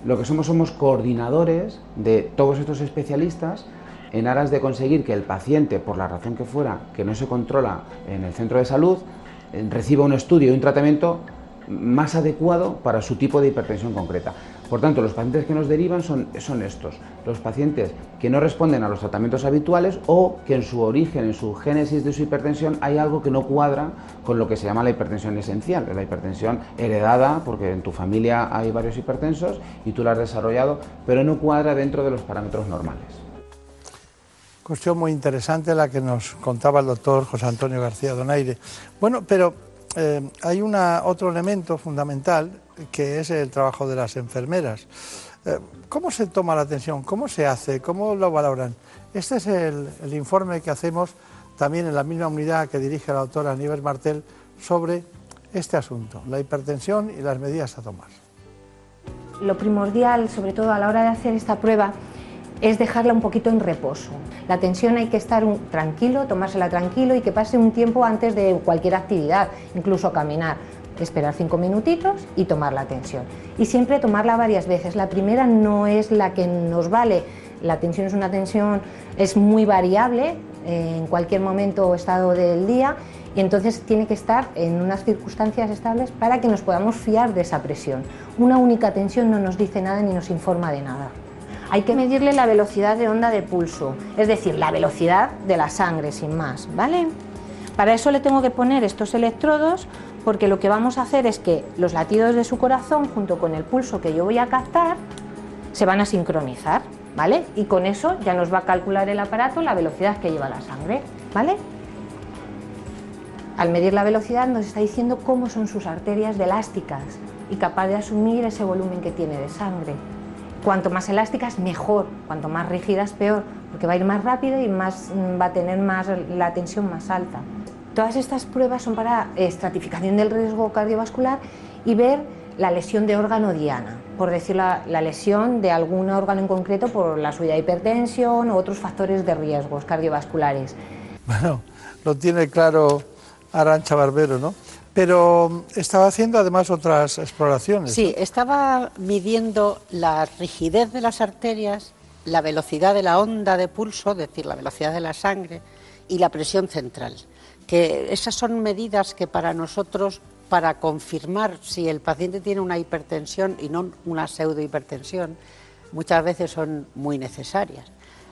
lo que somos somos coordinadores de todos estos especialistas en aras de conseguir que el paciente, por la razón que fuera, que no se controla en el centro de salud, eh, reciba un estudio y un tratamiento más adecuado para su tipo de hipertensión concreta. Por tanto, los pacientes que nos derivan son, son estos, los pacientes que no responden a los tratamientos habituales o que en su origen, en su génesis de su hipertensión, hay algo que no cuadra con lo que se llama la hipertensión esencial, la hipertensión heredada, porque en tu familia hay varios hipertensos y tú la has desarrollado, pero no cuadra dentro de los parámetros normales. Cuestión muy interesante la que nos contaba el doctor José Antonio García Donaire. Bueno, pero eh, hay una, otro elemento fundamental que es el trabajo de las enfermeras. Eh, ¿Cómo se toma la atención? ¿Cómo se hace? ¿Cómo lo valoran? Este es el, informe que hacemos también en la misma unidad que dirige la doctora Nieves Martel sobre este asunto, la hipertensión y las medidas a tomar. Lo primordial, sobre todo a la hora de hacer esta prueba, es dejarla un poquito en reposo. La tensión hay que estar tranquilo, tomársela tranquilo y que pase un tiempo antes de cualquier actividad, incluso caminar esperar cinco minutitos y tomar la tensión. Y siempre tomarla varias veces. La primera no es la que nos vale. La tensión es una tensión, es muy variable eh, en cualquier momento o estado del día y entonces tiene que estar en unas circunstancias estables para que nos podamos fiar de esa presión. Una única tensión no nos dice nada ni nos informa de nada. Hay que medirle la velocidad de onda de pulso, es decir, la velocidad de la sangre sin más, ¿vale? Para eso le tengo que poner estos electrodos porque lo que vamos a hacer es que los latidos de su corazón junto con el pulso que yo voy a captar se van a sincronizar, ¿vale? Y con eso ya nos va a calcular el aparato la velocidad que lleva la sangre, ¿vale? Al medir la velocidad nos está diciendo cómo son sus arterias de elásticas y capaz de asumir ese volumen que tiene de sangre. Cuanto más elásticas, mejor. Cuanto más rígidas, peor, porque va a ir más rápido y más, va a tener más, la tensión más alta. Todas estas pruebas son para estratificación del riesgo cardiovascular y ver la lesión de órgano diana, por decir la, lesión de algún órgano en concreto por la subida de hipertensión u otros factores de riesgos cardiovasculares. Bueno, lo tiene claro Arancha Barbero, ¿no? Pero estaba haciendo además otras exploraciones. Sí, estaba midiendo la rigidez de las arterias, la velocidad de la onda de pulso, es decir, la velocidad de la sangre, y la presión central que esas son medidas que para nosotros, para confirmar si el paciente tiene una hipertensión y no una pseudohipertensión, muchas veces son muy necesarias,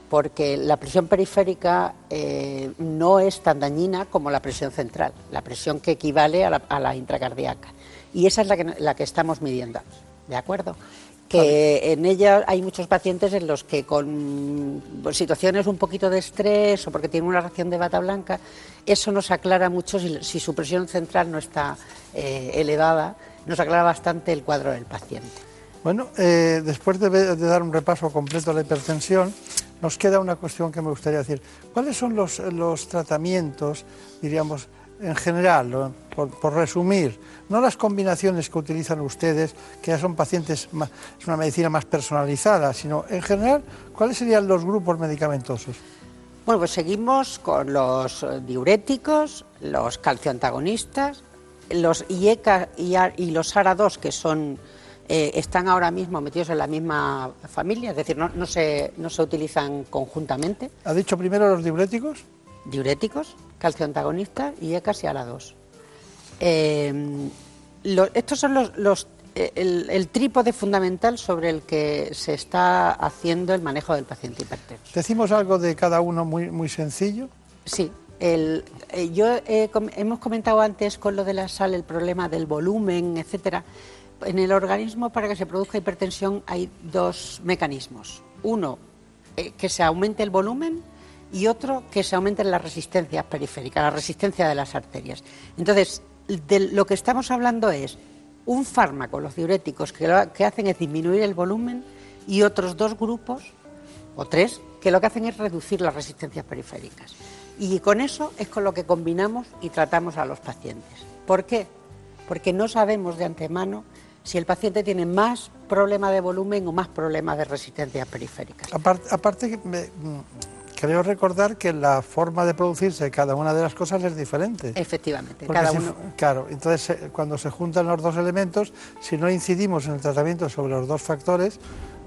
porque la presión periférica eh, no es tan dañina como la presión central, la presión que equivale a la, a intracardíaca. Y esa es la que, la que estamos midiendo, ¿de acuerdo? que en ella hay muchos pacientes en los que con situaciones un poquito de estrés o porque tienen una reacción de bata blanca, eso nos aclara mucho si, su presión central no está eh, elevada, nos aclara bastante el cuadro del paciente. Bueno, eh, después de, de, dar un repaso completo a la hipertensión, nos queda una cuestión que me gustaría decir. ¿Cuáles son los, los tratamientos, diríamos, en general, por, resumir, no las combinaciones que utilizan ustedes, que ya son pacientes, es una medicina más personalizada, sino en general, ¿cuáles serían los grupos medicamentosos? Bueno, pues seguimos con los diuréticos, los calcioantagonistas, los IECA y los ARA2, que son, eh, están ahora mismo metidos en la misma familia, es decir, no, no, se, no se utilizan conjuntamente. ¿Ha dicho primero los diuréticos? Diuréticos, calcio antagonista y ECAS y ALA2. Eh, estos son los, eh, el, trípode fundamental sobre el que se está haciendo el manejo del paciente hipertenso. ¿Decimos algo de cada uno muy, muy sencillo? Sí. El, yo hemos comentado antes con lo de la sal el problema del volumen, etcétera. En el organismo para que se produzca hipertensión hay dos mecanismos. Uno, que se aumente el volumen y otro que se aumenten las resistencias periféricas, la resistencia de las arterias. Entonces, de lo que estamos hablando es un fármaco, los diuréticos, que lo que hacen es disminuir el volumen y otros dos grupos, o tres, que lo que hacen es reducir las resistencias periféricas. Y con eso es con lo que combinamos y tratamos a los pacientes. ¿Por qué? Porque no sabemos de antemano si el paciente tiene más problema de volumen o más problemas de resistencias periféricas. Aparte, aparte creo recordar que la forma de producirse cada una de las cosas es diferente. Efectivamente, cada uno. Claro, entonces eh, cuando se juntan los dos elementos, si no incidimos en el tratamiento sobre los dos factores,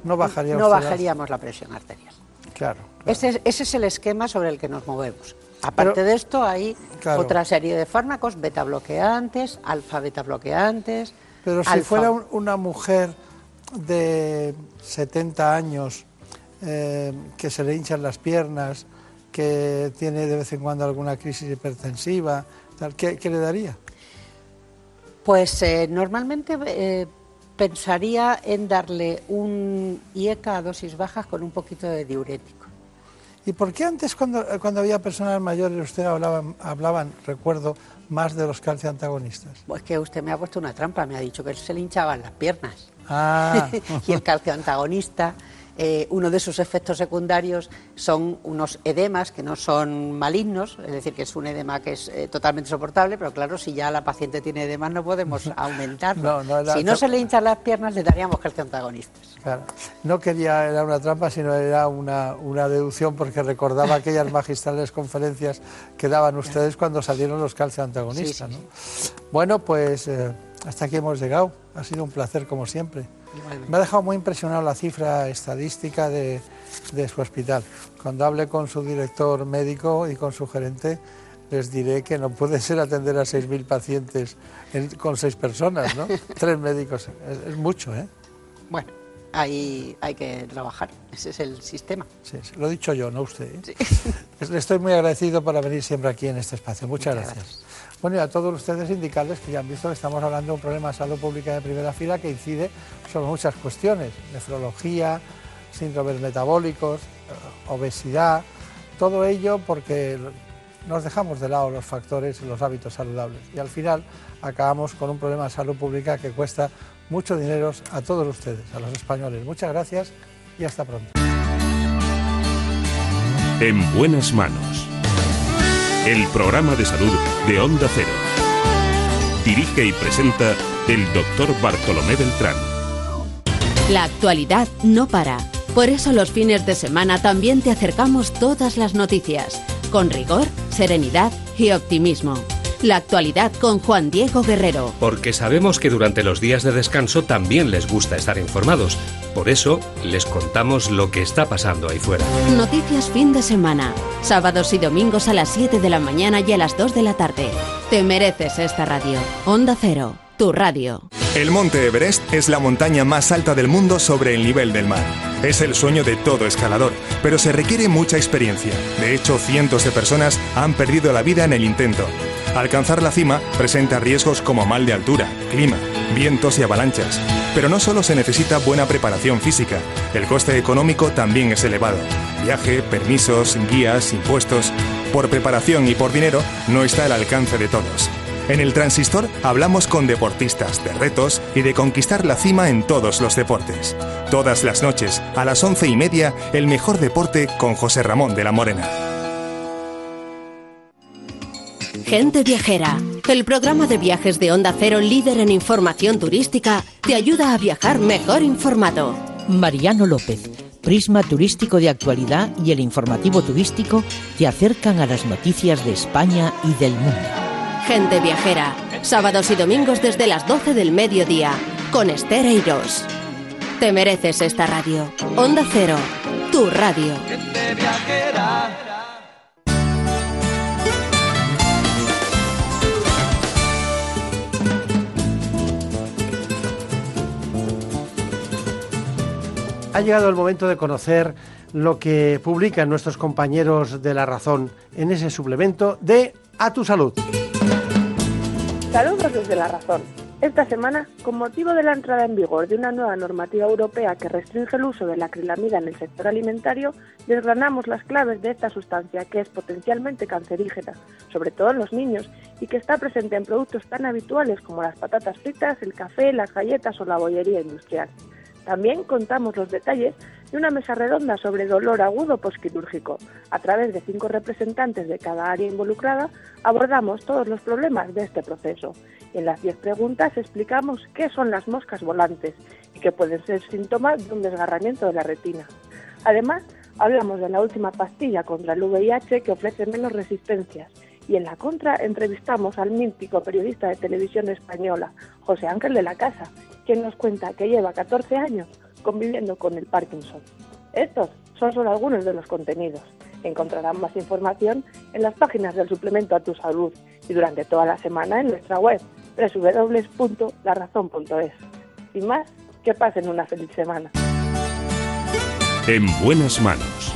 no bajaríamos, no bajaríamos la presión arterial. Claro. Ese, ese, es el esquema sobre el que nos movemos. Aparte de esto, hay otra serie de fármacos, beta bloqueantes, alfa beta bloqueantes. Pero si fuera una mujer de 70 años eh, que se le hinchan las piernas, que tiene de vez en cuando alguna crisis hipertensiva, ¿qué, le daría? Pues eh, normalmente eh, pensaría en darle un IECA a dosis bajas con un poquito de diurético. ¿Y por qué antes, cuando, cuando había personas mayores, usted hablaban, hablaban, recuerdo, más de los calcioantagonistas? Pues que usted me ha puesto una trampa, me ha dicho que se le hinchaban las piernas. Ah. y el calcioantagonista eh, uno de sus efectos secundarios son unos edemas que no son malignos, es decir, que es un edema que es eh, totalmente soportable, pero claro, si ya la paciente tiene edemas no podemos aumentarlo. si no se le hinchan las piernas, le daríamos calcioantagonistas. Claro. No quería, era una trampa, sino era una, deducción porque recordaba aquellas magistrales conferencias que daban ustedes cuando salieron los calcioantagonistas. Bueno, pues eh, hasta aquí hemos llegado. Ha sido un placer como siempre. Me ha dejado muy impresionado la cifra estadística de, su hospital. Cuando hable con su director médico y con su gerente, les diré que no puede ser atender a 6.000 pacientes con seis personas, ¿no? Tres médicos, es, mucho, ¿eh? Bueno, ahí hay que trabajar, ese es el sistema. Sí, lo he dicho yo, no usted. ¿eh? Le estoy muy agradecido por venir siempre aquí en este espacio. Muchas, gracias. Bueno, y a todos ustedes indicarles que ya han visto que estamos hablando de un problema de salud pública de primera fila que incide sobre muchas cuestiones, nefrología, síndromes metabólicos, eh, obesidad, todo ello porque nos dejamos de lado los factores y los hábitos saludables y al final acabamos con un problema de salud pública que cuesta mucho dinero a todos ustedes, a los españoles. Muchas gracias y hasta pronto. En buenas manos el programa de salud de Onda Cero. Dirige y presenta el doctor Bartolomé Beltrán. La actualidad no para. Por eso los fines de semana también te acercamos todas las noticias, con rigor, serenidad y optimismo. La actualidad con Juan Diego Guerrero. Porque sabemos que durante los días de descanso también les gusta estar informados. Por eso les contamos lo que está pasando ahí fuera. Noticias fin de semana. Sábados y domingos a las 7 de la mañana y a las 2 de la tarde. Te mereces esta radio. Onda Cero, tu radio. El Monte Everest es la montaña más alta del mundo sobre el nivel del mar. Es el sueño de todo escalador, pero se requiere mucha experiencia. De hecho, cientos de personas han perdido la vida en el intento. Alcanzar la cima presenta riesgos como mal de altura, clima, vientos y avalanchas. Pero no solo se necesita buena preparación física, el coste económico también es elevado. Viaje, permisos, guías, impuestos. Por preparación y por dinero no está al alcance de todos. En el Transistor hablamos con deportistas de retos y de conquistar la cima en todos los deportes. Todas las noches, a las once y media, el mejor deporte con José Ramón de la Morena. Gente Viajera, el programa de viajes de Onda Cero líder en información turística, te ayuda a viajar mejor informado. Mariano López, Prisma Turístico de Actualidad y el informativo turístico te acercan a las noticias de España y del mundo. Gente Viajera, sábados y domingos desde las 12 del mediodía, con Esther Eiros. Te mereces esta radio. Onda Cero, tu radio. Gente Viajera. Ha llegado el momento de conocer lo que publican nuestros compañeros de La Razón en ese suplemento de A tu Salud. Saludos desde La Razón. Esta semana, con motivo de la entrada en vigor de una nueva normativa europea que restringe el uso de la acrilamida en el sector alimentario, desgranamos las claves de esta sustancia que es potencialmente cancerígena, sobre todo en los niños, y que está presente en productos tan habituales como las patatas fritas, el café, las galletas o la bollería industrial. También contamos los detalles de una mesa redonda sobre dolor agudo posquirúrgico. A través de cinco representantes de cada área involucrada abordamos todos los problemas de este proceso. En las diez preguntas explicamos qué son las moscas volantes y que pueden ser síntomas de un desgarramiento de la retina. Además, hablamos de la última pastilla contra el VIH que ofrece menos resistencias y en la contra entrevistamos al mítico periodista de televisión española, José Ángel de la Casa, quien nos cuenta que lleva 14 años conviviendo con el Parkinson. Estos son solo algunos de los contenidos. Encontrarán más información en las páginas del suplemento a tu salud y durante toda la semana en nuestra web www.larazón.es. Sin más, que pasen una feliz semana. En buenas manos.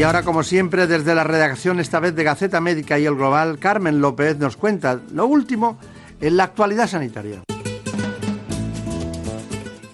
Y ahora, como siempre, desde la redacción esta vez de Gaceta Médica y El Global, Carmen López nos cuenta lo último en la actualidad sanitaria.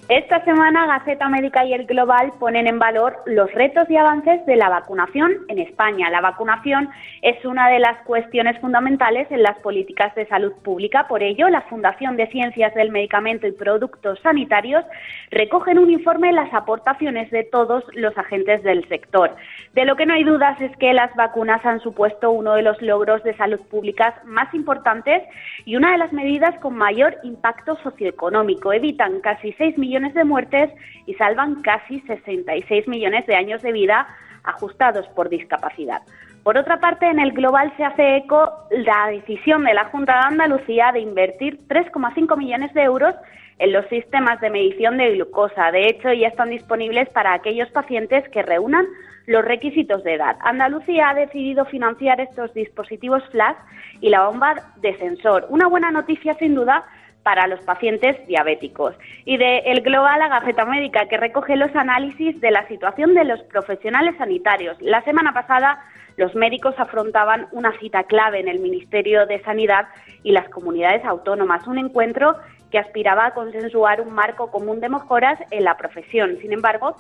Esta semana Gaceta Médica y el Global ponen en valor los retos y avances de la vacunación en España. La vacunación es una de las cuestiones fundamentales en las políticas de salud pública. Por ello, la Fundación de Ciencias del Medicamento y Productos Sanitarios recoge en un informe las aportaciones de todos los agentes del sector. De lo que no hay dudas es que las vacunas han supuesto uno de los logros de salud pública más importantes y una de las medidas con mayor impacto socioeconómico. Evitan casi 6 de muertes y salvan casi 66 millones de años de vida ajustados por discapacidad. Por otra parte, en el global se hace eco la decisión de la Junta de Andalucía de invertir 3,5 millones de euros en los sistemas de medición de glucosa. De hecho, ya están disponibles para aquellos pacientes que reúnan los requisitos de edad. Andalucía ha decidido financiar estos dispositivos flash y la bomba de sensor. Una buena noticia, sin duda, para los pacientes diabéticos. Y de El Global a Gaceta Médica, que recoge los análisis de la situación de los profesionales sanitarios. La semana pasada, los médicos afrontaban una cita clave en el Ministerio de Sanidad y las comunidades autónomas, un encuentro que aspiraba a consensuar un marco común de mejoras en la profesión. Sin embargo,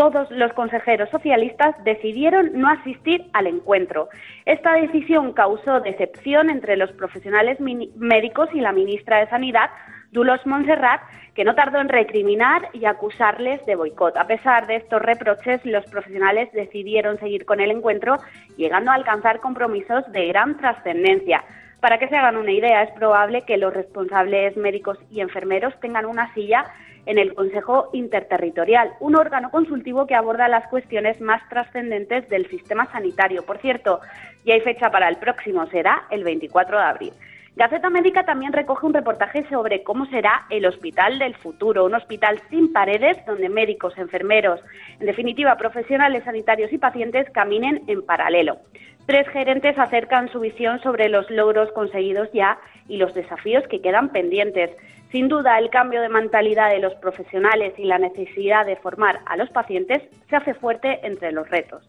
todos los consejeros socialistas decidieron no asistir al encuentro. Esta decisión causó decepción entre los profesionales médicos y la ministra de Sanidad, Dulos Montserrat, que no tardó en recriminar y acusarles de boicot. A pesar de estos reproches, los profesionales decidieron seguir con el encuentro, llegando a alcanzar compromisos de gran trascendencia. Para que se hagan una idea, es probable que los responsables médicos y enfermeros tengan una silla en el Consejo Interterritorial, un órgano consultivo que aborda las cuestiones más trascendentes del sistema sanitario. Por cierto, ya hay fecha para el próximo, será el 24 de abril. Gaceta Médica también recoge un reportaje sobre cómo será el hospital del futuro, un hospital sin paredes donde médicos, enfermeros, en definitiva profesionales sanitarios y pacientes caminen en paralelo. Tres gerentes acercan su visión sobre los logros conseguidos ya y los desafíos que quedan pendientes. Sin duda, el cambio de mentalidad de los profesionales y la necesidad de formar a los pacientes se hace fuerte entre los retos.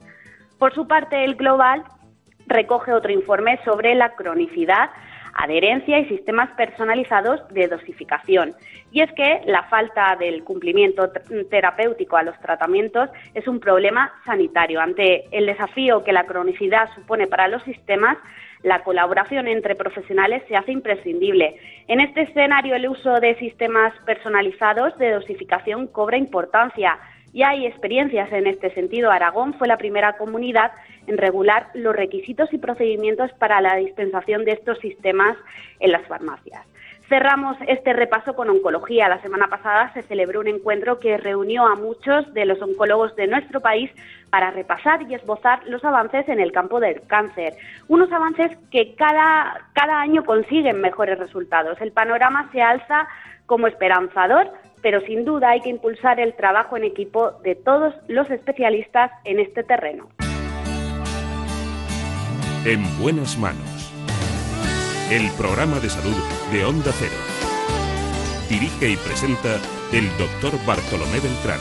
Por su parte, el Global recoge otro informe sobre la cronicidad adherencia y sistemas personalizados de dosificación. Y es que la falta del cumplimiento terapéutico a los tratamientos es un problema sanitario. Ante el desafío que la cronicidad supone para los sistemas, la colaboración entre profesionales se hace imprescindible. En este escenario, el uso de sistemas personalizados de dosificación cobra importancia y hay experiencias en este sentido. Aragón fue la primera comunidad en regular los requisitos y procedimientos para la dispensación de estos sistemas en las farmacias. Cerramos este repaso con oncología. La semana pasada se celebró un encuentro que reunió a muchos de los oncólogos de nuestro país para repasar y esbozar los avances en el campo del cáncer. Unos avances que cada, cada año consiguen mejores resultados. El panorama se alza como esperanzador, pero sin duda hay que impulsar el trabajo en equipo de todos los especialistas en este terreno. En buenas manos. El programa de salud de Onda Cero. Dirige y presenta el doctor Bartolomé Beltrán.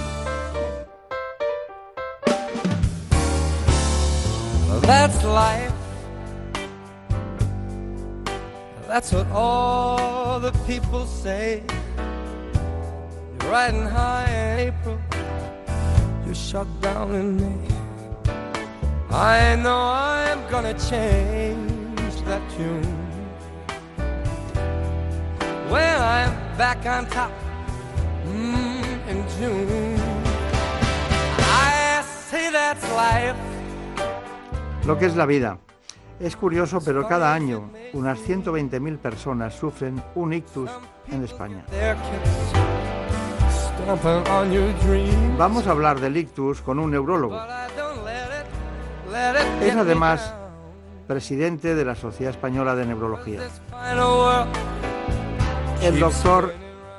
That's life. That's what all the people say. Riding high in April. You're shut down in May. I know I'm gonna change that tune. When I'm back on top mm, in June. I say that's life. Lo que es la vida. Es curioso, pero cada año unas 120.000 personas sufren un ictus en España. Vamos a hablar del ictus con un neurólogo. Es además presidente de la Sociedad Española de Neurología. el doctor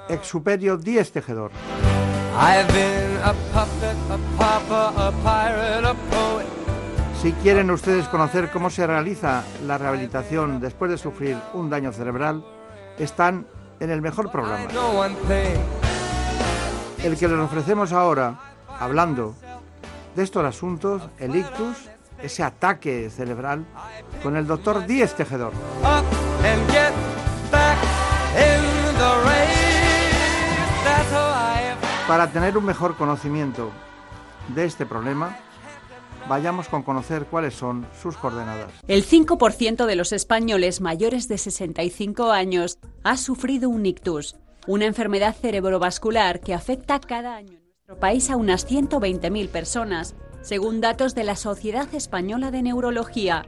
Exuperio Díez Tejedor. Si quieren ustedes conocer cómo se realiza la rehabilitación después de sufrir un daño cerebral, están en el mejor programa. El que les ofrecemos ahora, hablando de estos asuntos, el ictus, ese ataque cerebral, con el doctor Díez Tejedor. Para tener un mejor conocimiento de este problema, vayamos con conocer cuáles son sus coordenadas. El 5% de los españoles mayores de 65 años ha sufrido un ictus, una enfermedad cerebrovascular que afecta cada año en nuestro país a unas 120.000 personas, según datos de la Sociedad Española de Neurología.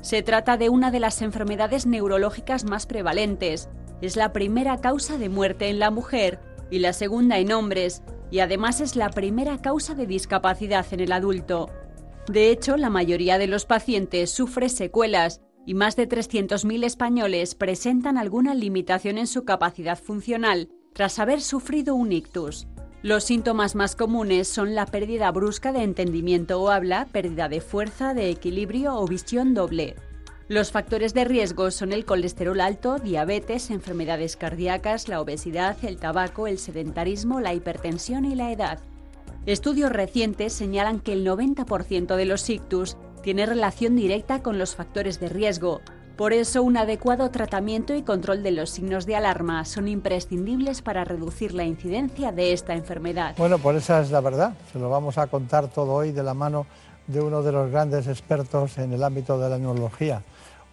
Se trata de una de las enfermedades neurológicas más prevalentes. Es la primera causa de muerte en la mujer y la segunda en hombres, y además es la primera causa de discapacidad en el adulto. De hecho, la mayoría de los pacientes sufre secuelas y más de 300.000 españoles presentan alguna limitación en su capacidad funcional tras haber sufrido un ictus. Los síntomas más comunes son la pérdida brusca de entendimiento o habla, pérdida de fuerza, de equilibrio o visión doble. Los factores de riesgo son el colesterol alto, diabetes, enfermedades cardíacas, la obesidad, el tabaco, el sedentarismo, la hipertensión y la edad. Estudios recientes señalan que el 90% de los ictus tiene relación directa con los factores de riesgo. Por eso, un adecuado tratamiento y control de los signos de alarma son imprescindibles para reducir la incidencia de esta enfermedad. Bueno, pues esa es la verdad. Se lo vamos a contar todo hoy de la mano de uno de los grandes expertos en el ámbito de la neurología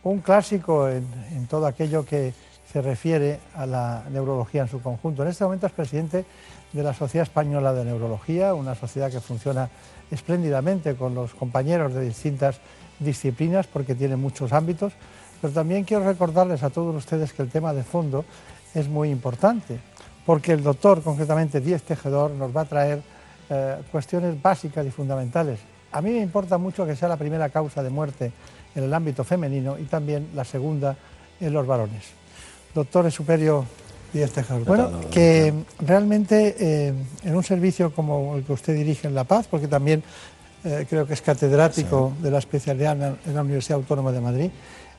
un clásico en, todo aquello que se refiere a la neurología en su conjunto. En este momento es presidente de la Sociedad Española de Neurología, una sociedad que funciona espléndidamente con los compañeros de distintas disciplinas porque tiene muchos ámbitos, pero también quiero recordarles a todos ustedes que el tema de fondo es muy importante, porque el doctor, concretamente Díez Tejedor, nos va a traer eh, cuestiones básicas y fundamentales. A mí me importa mucho que sea la primera causa de muerte en el ámbito femenino y también la segunda en los varones. Doctor Superio Tejedor. Bueno, que realmente eh, en un servicio como el que usted dirige en La Paz, porque también eh, creo que es catedrático de la especialidad en la Universidad Autónoma de Madrid,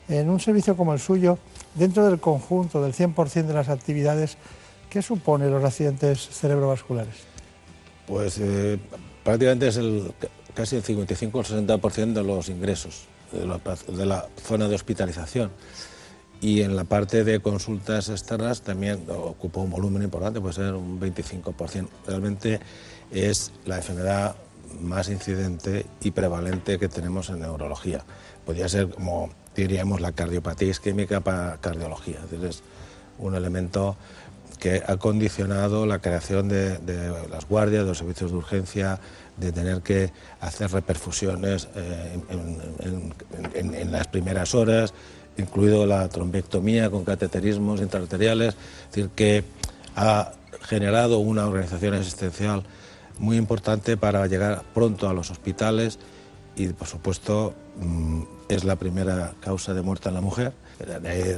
en un servicio como el suyo, dentro del conjunto del 100% de las actividades, ¿qué supone los accidentes cerebrovasculares? Pues eh, prácticamente es el, casi el 55 o el 60% de los ingresos de la, zona de hospitalización. Y en la parte de consultas externas también ocupa un volumen importante, puede ser un 25%. Realmente es la enfermedad más incidente y prevalente que tenemos en neurología. Podría ser como diríamos la cardiopatía isquémica para cardiología. Es un elemento que ha condicionado la creación de, las guardias, de los servicios de urgencia, de tener que hacer reperfusiones eh, en, las primeras horas, incluido la trombectomía con cateterismos intraarteriales, es decir, que ha generado una organización asistencial muy importante para llegar pronto a los hospitales y, por supuesto, mm, es la primera causa de muerte en la mujer.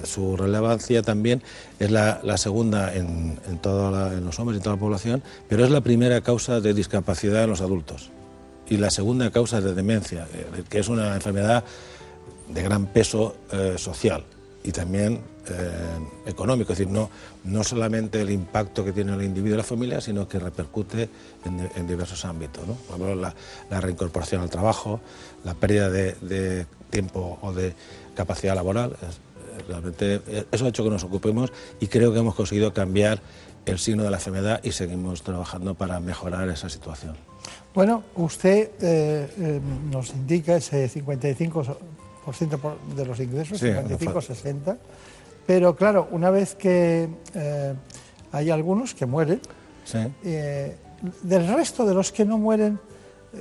su relevancia también es la, segunda en, en, en los hombres y en toda la población, pero es la primera causa de discapacidad en los adultos y la segunda causa de demencia, eh, que es una enfermedad de gran peso eh, social y también eh, económico, es decir, no, no solamente el impacto que tiene el individuo y la familia, sino que repercute en, diversos ámbitos. Por ejemplo, la, reincorporación al trabajo, la pérdida de, tiempo o de capacidad laboral. realmente eso ha hecho que nos ocupemos y creo que hemos conseguido cambiar el signo de la enfermedad y seguimos trabajando para mejorar esa situación. Bueno, usted eh, nos indica ese 55% de los ingresos, 55-60%. Pero claro, una vez que eh, hay algunos que mueren, eh, del resto de los que no mueren,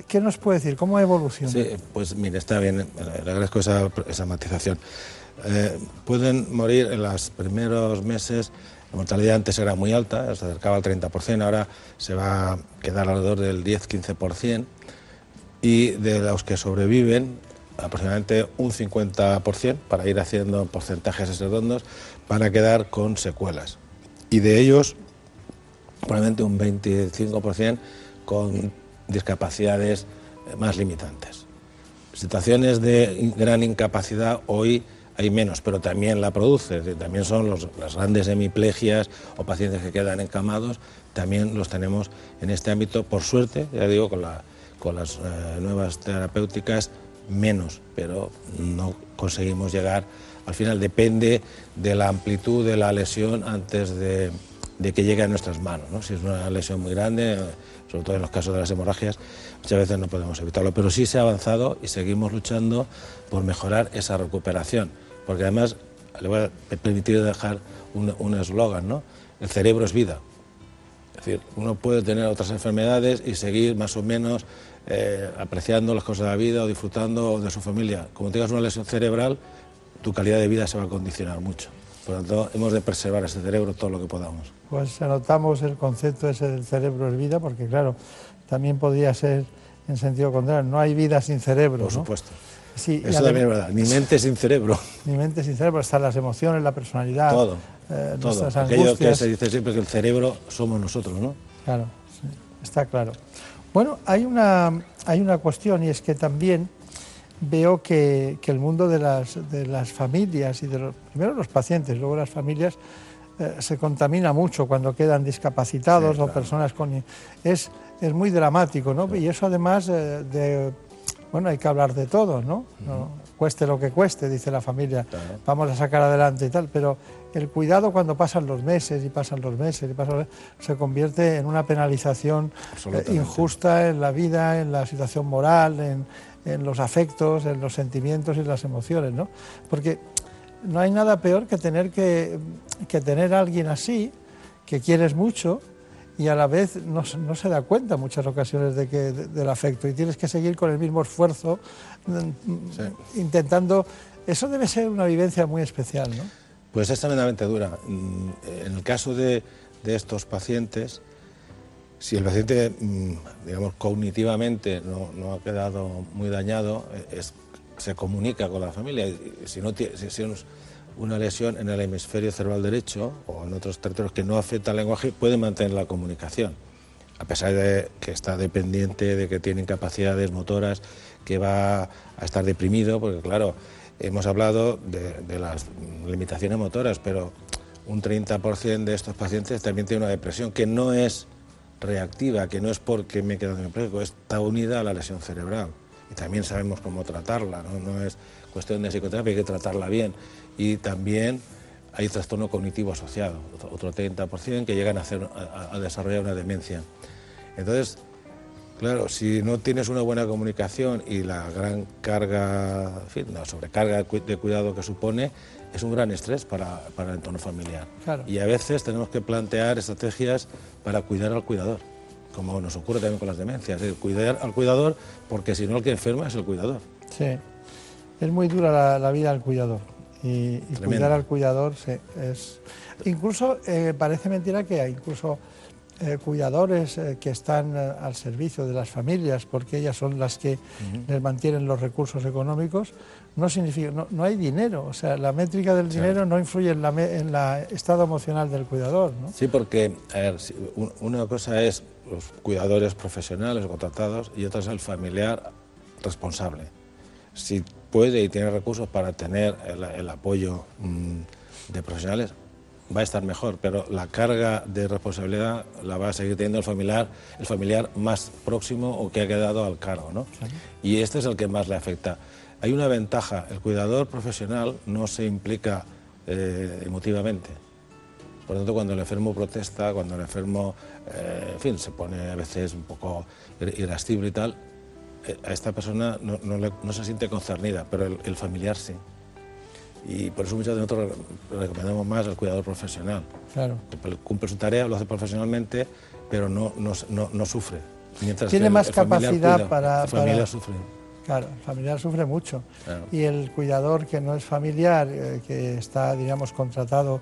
¿qué nos puede decir? ¿Cómo evoluciona? Sí, pues mire, está bien, le agradezco esa, esa matización. Eh, pueden morir en los primeros meses, la mortalidad antes era muy alta, se acercaba al 30%, ahora se va a quedar alrededor del 10-15%, y de los que sobreviven, aproximadamente un 50%, para ir haciendo porcentajes redondos, van a quedar con secuelas. y de ellos probablemente un 25% con discapacidades eh, más limitantes. Situaciones de gran incapacidad hoy hay menos, pero también la produce. También son las grandes hemiplegias o pacientes que quedan encamados, también los tenemos en este ámbito. Por suerte, ya digo, con las eh, nuevas terapéuticas, menos, pero no conseguimos llegar. Al final depende de la amplitud de la lesión antes de, que llegue a nuestras manos. ¿no? Si es una lesión muy grande, sobre todo en los casos de las hemorragias, muchas veces no podemos evitarlo. Pero sí se ha avanzado y seguimos luchando por mejorar esa recuperación. Porque además, le voy a permitir dejar un eslogan, ¿no? El cerebro es vida. Es decir, uno puede tener otras enfermedades y seguir más o menos eh, apreciando las cosas de la vida o disfrutando de su familia. Como tengas una lesión cerebral, tu calidad de vida se va a condicionar mucho. Por lo tanto, hemos de preservar ese cerebro todo lo que podamos. Pues anotamos el concepto ese del cerebro es vida, porque claro, también podría ser en sentido contrario, no hay vida sin cerebro. Por supuesto. Sí, Eso también es verdad, ni mente sin cerebro. Ni mente sin cerebro, están las emociones, la personalidad. Todo, eh, todo. Aquello que se dice siempre que el cerebro somos nosotros, ¿no? Claro, está claro. Bueno, hay una, hay una cuestión y es que también veo que, que el mundo de las, de las familias y de los, primero los pacientes, luego las familias, eh, se contamina mucho cuando quedan discapacitados o personas con... Es, es muy dramático, ¿no? Y eso además eh, de... Bueno, hay que hablar de todo, ¿no? Cueste lo que cueste, dice la familia, vamos a sacar adelante y tal, pero el cuidado cuando pasan los meses y pasan los meses y pasan se convierte en una penalización eh, injusta en la vida, en la situación moral, en, en los afectos, en los sentimientos y las emociones, ¿no? Porque no hay nada peor que tener que, que tener a alguien así, que quieres mucho y a la vez no, no se da cuenta en muchas ocasiones de que, del afecto y tienes que seguir con el mismo esfuerzo mm, intentando... Eso debe ser una vivencia muy especial, ¿no? Pues es tremendamente dura. Mm, en el caso de, de estos pacientes, si el paciente, mm, digamos, cognitivamente no, no ha quedado muy dañado, eh, se comunica con la familia. Si no tiene si es una lesión en el hemisferio cerebral derecho o en otros territorios que no afecta al lenguaje, puede mantener la comunicación, a pesar de que está dependiente, de que tiene incapacidades motoras, que va a estar deprimido, porque claro, hemos hablado de, las limitaciones motoras, pero un 30% de estos pacientes también tiene una depresión que no es reactiva, que no es porque me he quedado en empleo, está unida a la lesión cerebral. Y también sabemos cómo tratarla, no, es cuestión de psicoterapia, hay que tratarla bien. Y también hay trastorno cognitivo asociado, otro 30% que llegan a, a, desarrollar una demencia. Entonces, claro, si no tienes una buena comunicación y la gran carga, en fin, la sobrecarga de cuidado que supone, es un gran estrés para, para el entorno familiar. Y a veces tenemos que plantear estrategias para cuidar al cuidador, como nos ocurre también con las demencias, es cuidar al cuidador porque si no el que enferma es el cuidador. Sí, es muy dura la, vida del cuidador y, cuidar al cuidador es... Incluso eh, parece mentira que hay incluso eh, cuidadores eh, que están al servicio de las familias porque ellas son las que les mantienen los recursos económicos, no significa, no, hay dinero, o sea, la métrica del dinero no influye en el estado emocional del cuidador. ¿no? Sí, porque, a ver, una cosa es los cuidadores profesionales o contratados y otra es el familiar responsable. Si puede y tiene recursos para tener el, apoyo mm, de profesionales, va a estar mejor, pero la carga de responsabilidad la va a seguir teniendo el familiar, el familiar más próximo o que ha quedado al cargo, ¿no? Y este es el que más le afecta. Hay una ventaja, el cuidador profesional no se implica eh, emotivamente. Por lo tanto, cuando el enfermo protesta, cuando el enfermo, eh, en fin, se pone a veces un poco irascible y tal, eh, a esta persona no, se siente concernida, pero el, familiar sí. Y por eso muchas de nosotros recomendamos más al cuidador profesional. Claro. Cumple su tarea, lo hace profesionalmente, pero no, no, sufre. Mientras Tiene más capacidad para... La familia sufre. Claro, el familiar sufre mucho. Y el cuidador que no es familiar, eh, que está, digamos, contratado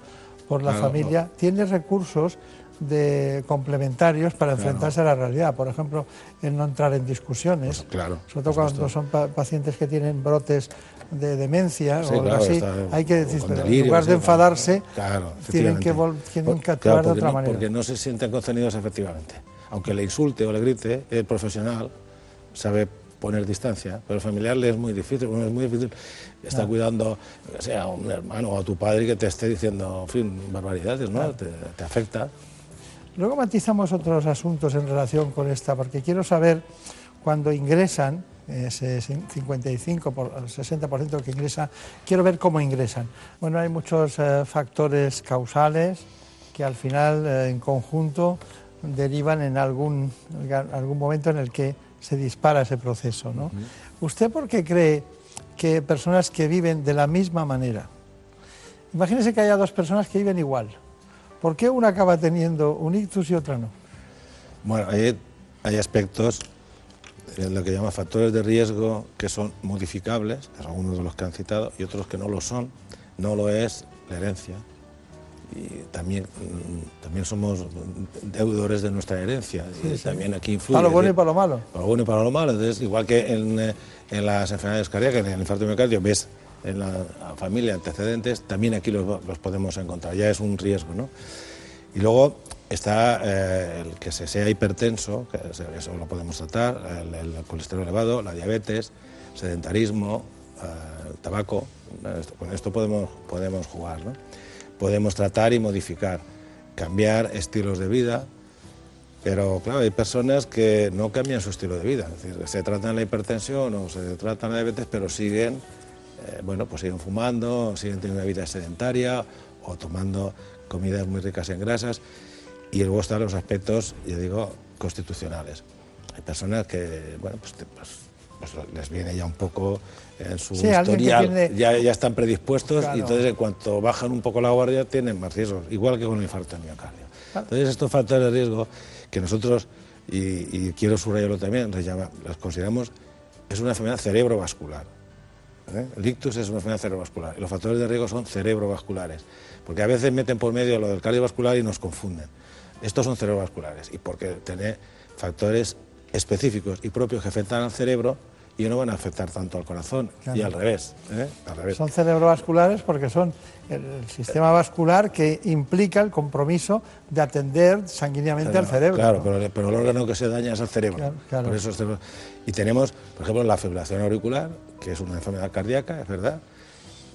por la familia, tiene recursos de complementarios para enfrentarse a la realidad. Por ejemplo, el no entrar en discusiones, pues claro, sobre todo cuando son pacientes que tienen brotes de demencia Sí, o algo claro, así, está- hay que decir, en lugar de enfadarse, Claro, tienen que, tienen que actuar claro, de otra no- manera. Porque no se sienten contenidos efectivamente. Aunque le insulte o le grite, el profesional sabe poner distancia, pero el familiar le es muy difícil, es muy difícil estar Claro. cuidando, o sea, a un hermano o a tu padre que te esté diciendo, en fin, barbaridades, ¿no? Te afecta. Luego matizamos otros asuntos en relación con esta, porque quiero saber cuando ingresan, ese 55 por 60% que ingresa, quiero ver cómo ingresan. Bueno, hay muchos eh, factores causales que al final eh, en conjunto derivan en algún, algún momento en el que se dispara ese proceso. ¿no? ¿Usted por qué cree que personas que viven de la misma manera, imagínese que haya dos personas que viven igual, ¿por qué una acaba teniendo un ictus y otra no? Bueno, hay, hay aspectos, lo que llama factores de riesgo, que son modificables, algunos de los que han citado, y otros que no lo son. No lo es la herencia. Y también, mm, también somos deudores de nuestra herencia. Sí, también aquí influye. Para lo bueno y para lo malo. para lo bueno y para lo malo. Entonces, igual que en, eh, en las enfermedades cardíacas, en el infarto miocardio, ves en la familia antecedentes, también aquí los, los podemos encontrar. Ya es un riesgo, ¿no? Y luego está eh, el que se sea hipertenso, que eso lo podemos tratar, el, colesterol elevado, la diabetes, sedentarismo, eh, tabaco. Con esto podemos, podemos jugar, ¿no? Podemos tratar y modificar, cambiar estilos de vida, pero claro, hay personas que no cambian su estilo de vida. Es decir, se tratan la hipertensión o se tratan la diabetes, pero siguen, eh, bueno, pues siguen fumando, siguen teniendo una vida sedentaria o tomando comidas muy ricas en grasas. Y luego están los aspectos, yo digo, constitucionales. Hay personas que, bueno, pues, pues- pues les viene ya un poco en su Sí, historial, tiene- ya, ya están predispuestos Claro. y entonces en cuanto bajan un poco la guardia tienen más riesgos, igual que con el infarto de miocardio. Entonces estos factores de riesgo que nosotros, y, y quiero subrayarlo también, les llama- los consideramos, es una enfermedad cerebrovascular. ¿eh? El ictus es una enfermedad cerebrovascular y los factores de riesgo son cerebrovasculares, porque a veces meten por medio lo del cardiovascular y nos confunden. Estos son cerebrovasculares y porque tiene factores específicos y propios que afectan al cerebro y no van a afectar tanto al corazón y Claro. al revés. ¿eh? Al revés. Son cerebrovasculares porque son el, sistema vascular que implica el compromiso de atender sanguíneamente al cerebro. Claro, ¿no? pero, pero el órgano que se daña es el cerebro. Claro, claro. Por eso es cerebro. Y tenemos, por ejemplo, la fibrilación auricular, que es una enfermedad cardíaca, es verdad,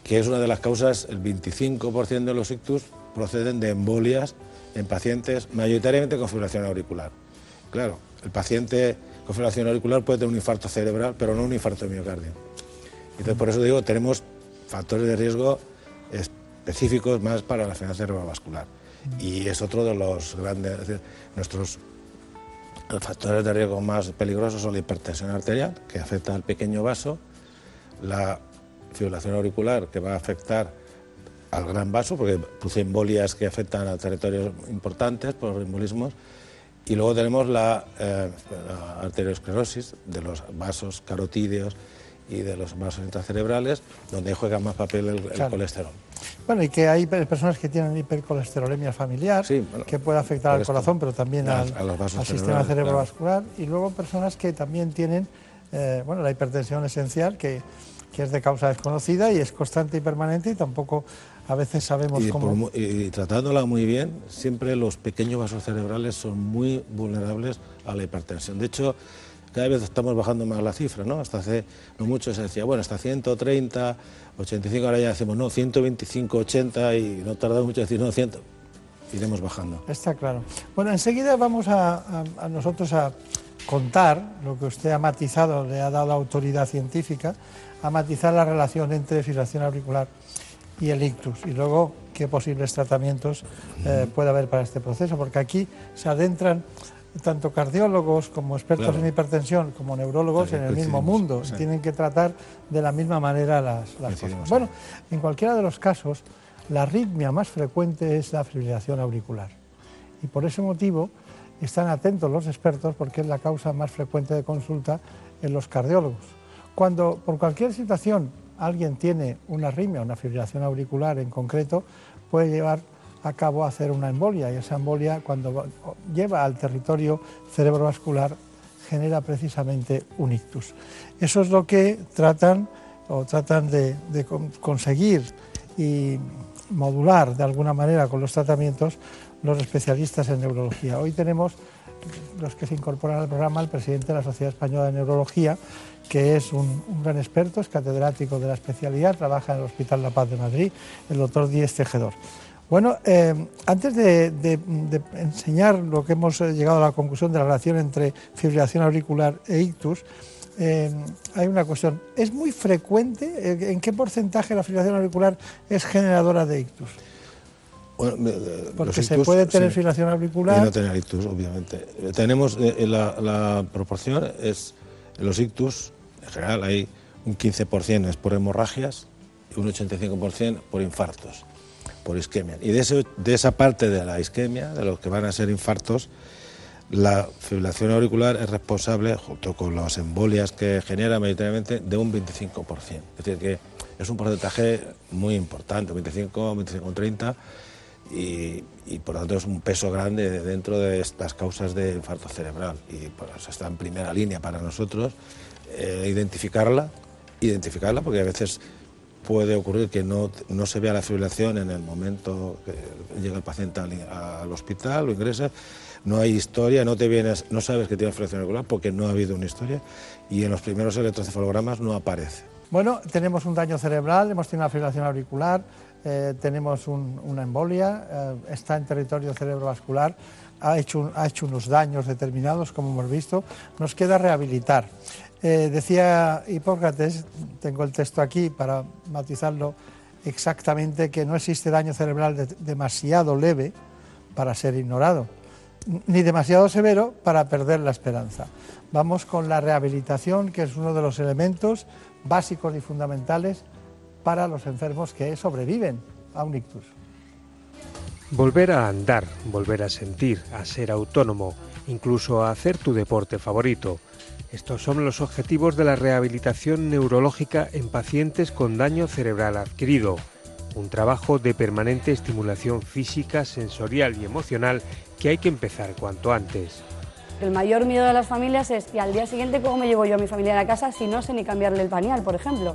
que es una de las causas, el 25% de los ictus proceden de embolias en pacientes mayoritariamente con fibrilación auricular. Claro, el paciente con fibrilación auricular puede tener un infarto cerebral, pero no un infarto de miocardio. Entonces, por eso digo, tenemos factores de riesgo específicos más para la enfermedad cerebrovascular. Y es otro de los grandes, nuestros factores de riesgo más peligrosos son la hipertensión arterial, que afecta al pequeño vaso, la fibrilación auricular, que va a afectar al gran vaso, porque produce embolias que afectan a territorios importantes por los embolismos, y luego tenemos la, eh, la arteriosclerosis de los vasos carotídeos y de los vasos intracerebrales, donde juega más papel el, colesterol. Bueno, y que hay pe- personas que tienen hipercolesterolemia familiar, que puede afectar al corazón, pero también A- al, a los vasos al sistema claro. cerebrovascular. Y luego personas que también tienen eh, bueno, la hipertensión esencial, que, que es de causa desconocida y es constante y permanente y tampoco a veces sabemos Y, cómo... por y tratándola muy bien, siempre los pequeños vasos cerebrales son muy vulnerables a la hipertensión. De hecho, cada vez estamos bajando más la cifra, ¿no? Hasta hace no mucho se decía, bueno, hasta 130, 85, ahora ya decimos, no, 125, 80 y no tardamos mucho en decir, no, 100, iremos bajando. Está claro. Bueno, enseguida vamos a, a- a nosotros a contar lo que usted ha matizado, le ha dado autoridad científica, a matizar la relación entre fibrilación auricular y el ictus y luego qué posibles tratamientos eh, puede haber para este proceso, porque aquí se adentran tanto cardiólogos como expertos Claro. en hipertensión como neurólogos en el mismo mundo sí. y tienen que tratar de la misma manera las, las cosas. Bueno, en cualquiera de los casos, la arritmia más frecuente es la fibrilación auricular y por ese motivo están atentos los expertos porque es la causa más frecuente de consulta en los cardiólogos. Cuando por cualquier situación alguien tiene una arritmia, una fibrilación auricular en concreto, puede llevar a cabo hacer una embolia y esa embolia cuando va- lleva al territorio cerebrovascular genera precisamente un ictus. Eso es lo que tratan o tratan de, conseguir y modular de alguna manera con los tratamientos los especialistas en neurología. Hoy tenemos los que se incorporan al programa el presidente de la Sociedad Española de Neurología, que es un, gran experto, es catedrático de la especialidad, trabaja en el Hospital La Paz de Madrid, el doctor Díez Tejedor. Bueno, eh, antes de, enseñar lo que hemos eh, llegado a la conclusión de la relación entre fibrilación auricular e ictus, eh, hay una cuestión. ¿Es muy frecuente? ¿En qué porcentaje la fibrilación auricular es generadora de ictus? Porque se puede tener fibrilación auricular. Y no tener ictus, obviamente. Tenemos la, la, proporción es los ictus, en general hay un 15% es por hemorragias y un 85% por infartos por isquemia. Y de, de esa parte de la isquemia, de los que van a ser infartos, la fibrilación auricular es responsable, junto con las embolias que genera mayoritariamente, de un 25%. Es decir, que es un porcentaje muy importante, 25, 25, 30, y, y por lo tanto es un peso grande dentro de estas causas de infarto cerebral. Y pues está en primera línea para nosotros eh, identificarla, identificarla, porque a veces puede ocurrir que no, no, se vea la fibrilación en el momento que llega el paciente al, hospital o ingresa. No hay historia, no te vienes, no sabes que tiene fibrilación auricular porque no ha habido una historia y en los primeros electrocefalogramas no aparece. Bueno, tenemos un daño cerebral, hemos tenido una fibrilación auricular, eh, tenemos una embolia, eh, está en territorio cerebrovascular, ha hecho, ha hecho unos daños determinados, como hemos visto, nos queda rehabilitar. Eh, decía Hipócrates, tengo el texto aquí para matizarlo exactamente, que no existe daño cerebral demasiado leve para ser ignorado, ni demasiado severo para perder la esperanza. Vamos con la rehabilitación, que es uno de los elementos básicos y fundamentales para los enfermos que sobreviven a un ictus. Volver a andar, volver a sentir, a ser autónomo, incluso a hacer tu deporte favorito estos son los objetivos de la rehabilitación neurológica en pacientes con daño cerebral adquirido, un trabajo de permanente estimulación física, sensorial y emocional que hay que empezar cuanto antes. El mayor miedo de las familias es, ¿y al día siguiente cómo me llevo yo a mi familia a la casa si no sé ni cambiarle el pañal, por ejemplo?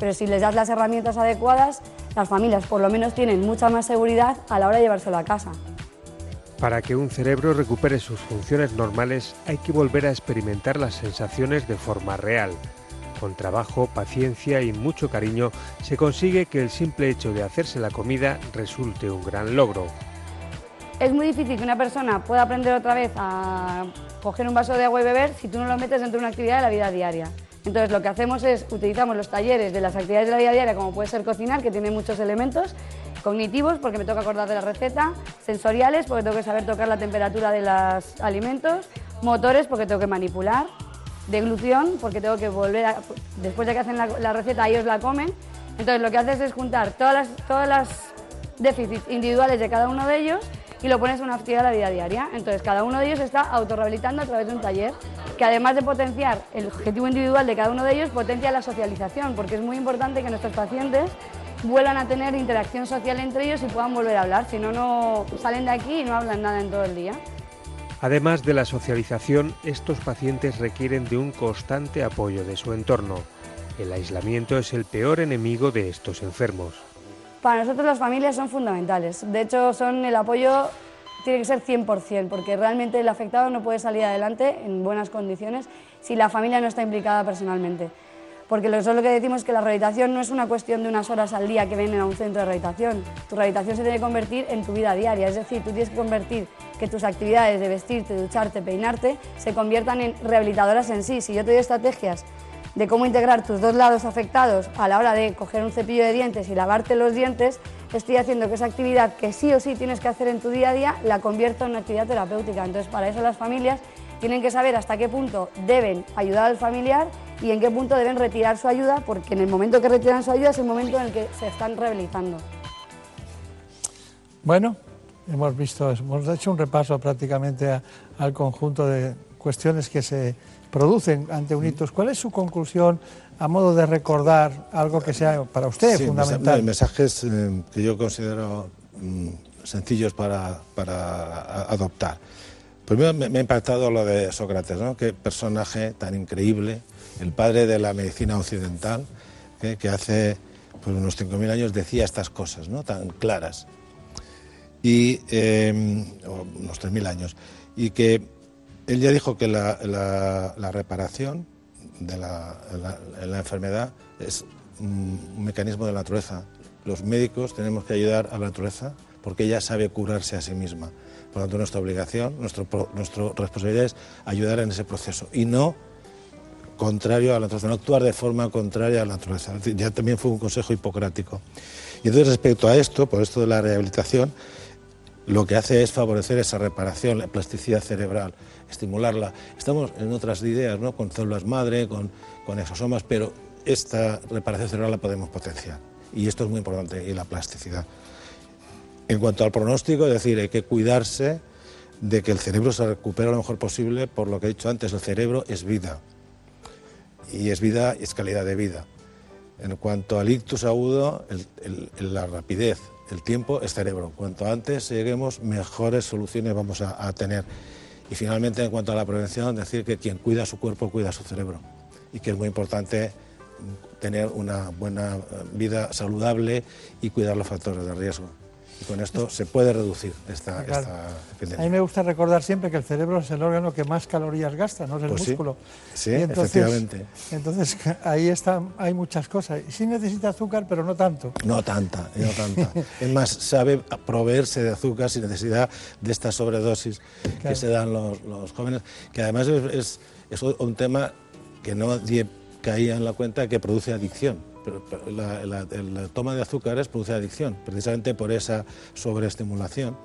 Pero si les das las herramientas adecuadas, las familias por lo menos tienen mucha más seguridad a la hora de llevárselo a casa. Para que un cerebro recupere sus funciones normales hay que volver a experimentar las sensaciones de forma real. Con trabajo, paciencia y mucho cariño se consigue que el simple hecho de hacerse la comida resulte un gran logro. Es muy difícil que una persona pueda aprender otra vez a coger un vaso de agua y beber si tú no lo metes dentro de una actividad de la vida diaria. Entonces lo que hacemos es utilizamos los talleres de las actividades de la vida diaria, como puede ser cocinar, que tiene muchos elementos, cognitivos, porque me toca acordar de la receta, sensoriales, porque tengo que saber tocar la temperatura de los alimentos, motores, porque tengo que manipular, deglución, porque tengo que volver, a, después de que hacen la, receta, ellos la comen. Entonces lo que haces es juntar todas las, todas las déficits individuales de cada uno de ellos y lo pones en una actividad de la vida diaria. Entonces cada uno de ellos está autorrehabilitando a través de un taller que además de potenciar el objetivo individual de cada uno de ellos, potencia la socialización, porque es muy importante que nuestros pacientes vuelvan a tener interacción social entre ellos y puedan volver a hablar, si no, no salen de aquí y no hablan nada en todo el día. Además de la socialización, estos pacientes requieren de un constante apoyo de su entorno. El aislamiento es el peor enemigo de estos enfermos. Para nosotros las familias son fundamentales. De hecho, son el apoyo tiene que ser 100%, porque realmente el afectado no puede salir adelante en buenas condiciones si la familia no está implicada personalmente porque es lo que decimos que la rehabilitación no es una cuestión de unas horas al día que vienen a un centro de rehabilitación. Tu rehabilitación se tiene que convertir en tu vida diaria, es decir, tú tienes que convertir que tus actividades de vestirte, ducharte, peinarte, se conviertan en rehabilitadoras en sí. Si yo te doy estrategias de cómo integrar tus dos lados afectados a la hora de coger un cepillo de dientes y lavarte los dientes, estoy haciendo que esa actividad que sí o sí tienes que hacer en tu día a día la convierta en una actividad terapéutica. Entonces, para eso las familias tienen que saber hasta qué punto deben ayudar al familiar y en qué punto deben retirar su ayuda, porque en el momento que retiran su ayuda es el momento en el que se están rehabilitando. Bueno, hemos visto, hemos hecho un repaso prácticamente al conjunto de cuestiones que se producen ante un hito. ¿Cuál es su conclusión a modo de recordar algo que sea para usted fundamental? mensajes eh, que yo considero mm, sencillos para, para adoptar. Primero me, ha impactado lo de Sócrates, ¿no? Qué personaje tan increíble, el padre de la medicina occidental, eh, que hace pues, unos 5.000 años decía estas cosas, ¿no? Tan claras. Y eh, unos 3.000 años. Y que él ya dijo que la, reparación de la, enfermedad es un mecanismo de la naturaleza. Los médicos tenemos que ayudar a la naturaleza porque ella sabe curarse a sí misma. Por lo tanto, nuestra obligación, nuestro, nuestra responsabilidad es ayudar en ese proceso y no contrario a la naturaleza, no actuar de forma contraria a la naturaleza. Ya también fue un consejo hipocrático. Y entonces, respecto a esto, por esto de la rehabilitación, lo que hace es favorecer esa reparación, la plasticidad cerebral, estimularla. Estamos en otras ideas, ¿no? con células madre, con, con exosomas, pero esta reparación cerebral la podemos potenciar. Y esto es muy importante, y la plasticidad. En cuanto al pronóstico, es decir, hay que cuidarse de que el cerebro se recupere lo mejor posible, por lo que he dicho antes, el cerebro es vida. Y es vida y es calidad de vida. En cuanto al ictus agudo, la rapidez, el tiempo es cerebro. Cuanto antes lleguemos, mejores soluciones vamos a, tener. Y finalmente, en cuanto a la prevención, decir que quien cuida su cuerpo cuida su cerebro. Y que es muy importante tener una buena vida saludable y cuidar los factores de riesgo. Y con esto se puede reducir esta, A mí me gusta recordar siempre que el cerebro es el órgano que más calorías gasta, no es el pues músculo. Sí, efectivamente. Entonces ahí está, hay muchas cosas. Sí necesita azúcar, pero no tanto. No tanta, no tanta. es más, sabe proveerse de azúcar sin necesidad de esta sobredosis que se dan los, jóvenes, que además es, es, un tema que no caía en la cuenta que produce adicción la, toma de azúcares produce adicción, precisamente por esa sobreestimulación.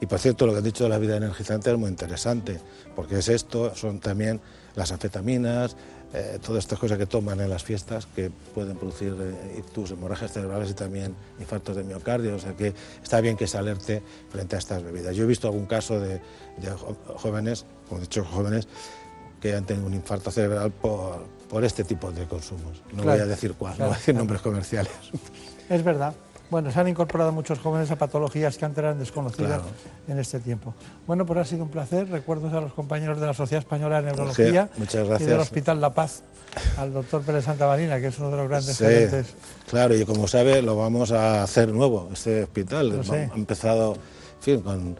Y por cierto, lo que has dicho de la vida energizante es muy interesante, porque es esto, son también las anfetaminas, eh, todas estas cosas que toman en las fiestas que pueden producir eh, ictus, hemorragias cerebrales y también infartos de miocardio. O sea que está bien que se alerte frente a estas bebidas. Yo he visto algún caso de, jóvenes, como he dicho, jóvenes, que han tenido un infarto cerebral por, por este tipo de consumos. No voy a decir cuál, no voy a decir nombres comerciales. Es verdad. Bueno, se han incorporado muchos jóvenes a patologías que antes eran desconocidas en este tiempo. Bueno, pues ha sido un placer. Recuerdos a los compañeros de la Sociedad Española de Neurología y del Hospital La Paz, al doctor Pérez Santa Marina, que es uno de los grandes gerentes. Claro, y como sabe, lo vamos a hacer nuevo, este hospital. Ha empezado, en fin, con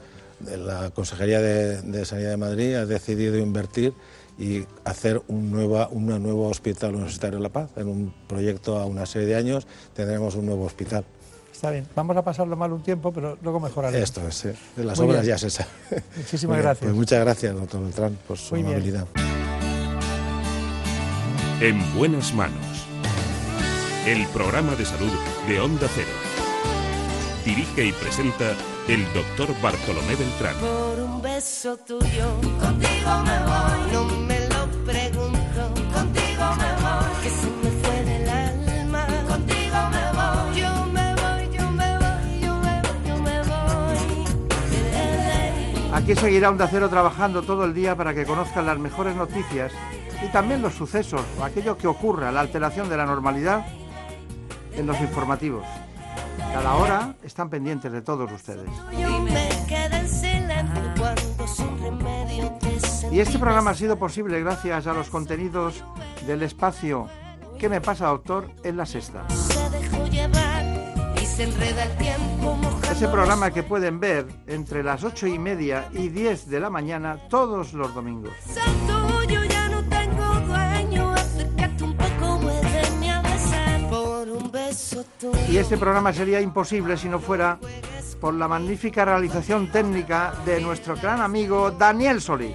la Consejería de, de Sanidad de Madrid, ha decidido invertir y hacer un, nueva, un nuevo hospital universitario de La Paz. En un proyecto a una serie de años tendremos un nuevo hospital. Está bien, vamos a pasarlo mal un tiempo, pero luego mejoraremos. Esto es, de las obras ya se sabe. Muchísimas gracias. Pues muchas gracias, doctor Beltrán, por su amabilidad. En buenas manos. El programa de salud de Onda Cero. Dirige y presenta el doctor Bartolomé Beltrán. Por un beso tuyo, contigo me voy. No me lo pregunto, contigo me voy. Que se me fue del alma, contigo me voy. Yo me voy, yo me voy, yo me voy, yo me voy. Aquí seguirá Onda Cero trabajando todo el día para que conozcan las mejores noticias y también los sucesos o aquello que ocurra, la alteración de la normalidad en los informativos. Cada hora están pendientes de todos ustedes. Y este programa ha sido posible gracias a los contenidos del espacio ¿Qué me pasa, doctor? en la sexta. Ese programa que pueden ver entre las ocho y media y diez de la mañana todos los domingos. Y este programa sería imposible si no fuera por la magnífica realización técnica de nuestro gran amigo Daniel Solís.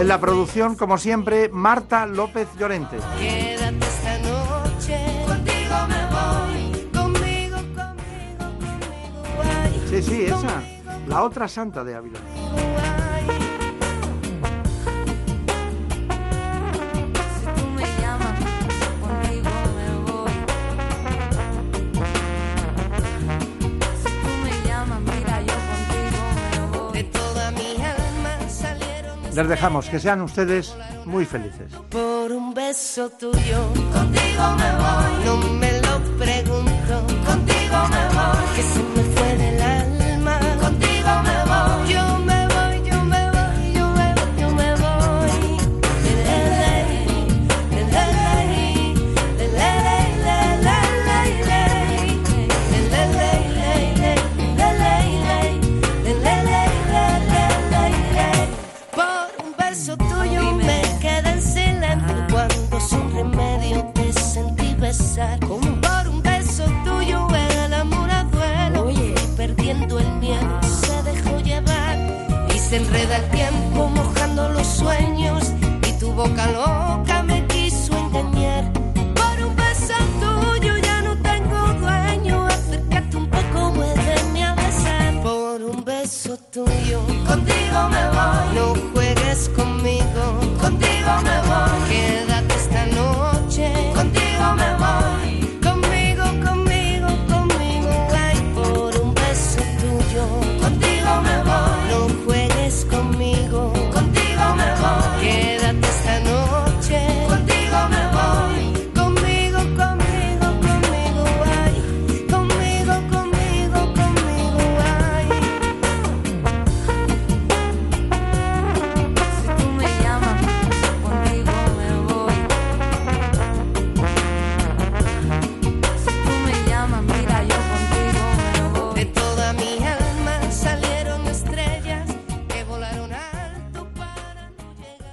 En la producción, como siempre, Marta López Llorente. Sí, sí, esa. La otra santa de Ávila. Les dejamos que sean ustedes muy felices. Por un beso tuyo, contigo me voy. No me lo pregunto, contigo me voy. Que se me fue del alma, se enreda el tiempo mojando los sueños y tu boca loca me quiso engañar. Por un beso tuyo ya no tengo dueño, acércate un poco, muéveme a besar. Por un beso tuyo contigo me voy, no juegues conmigo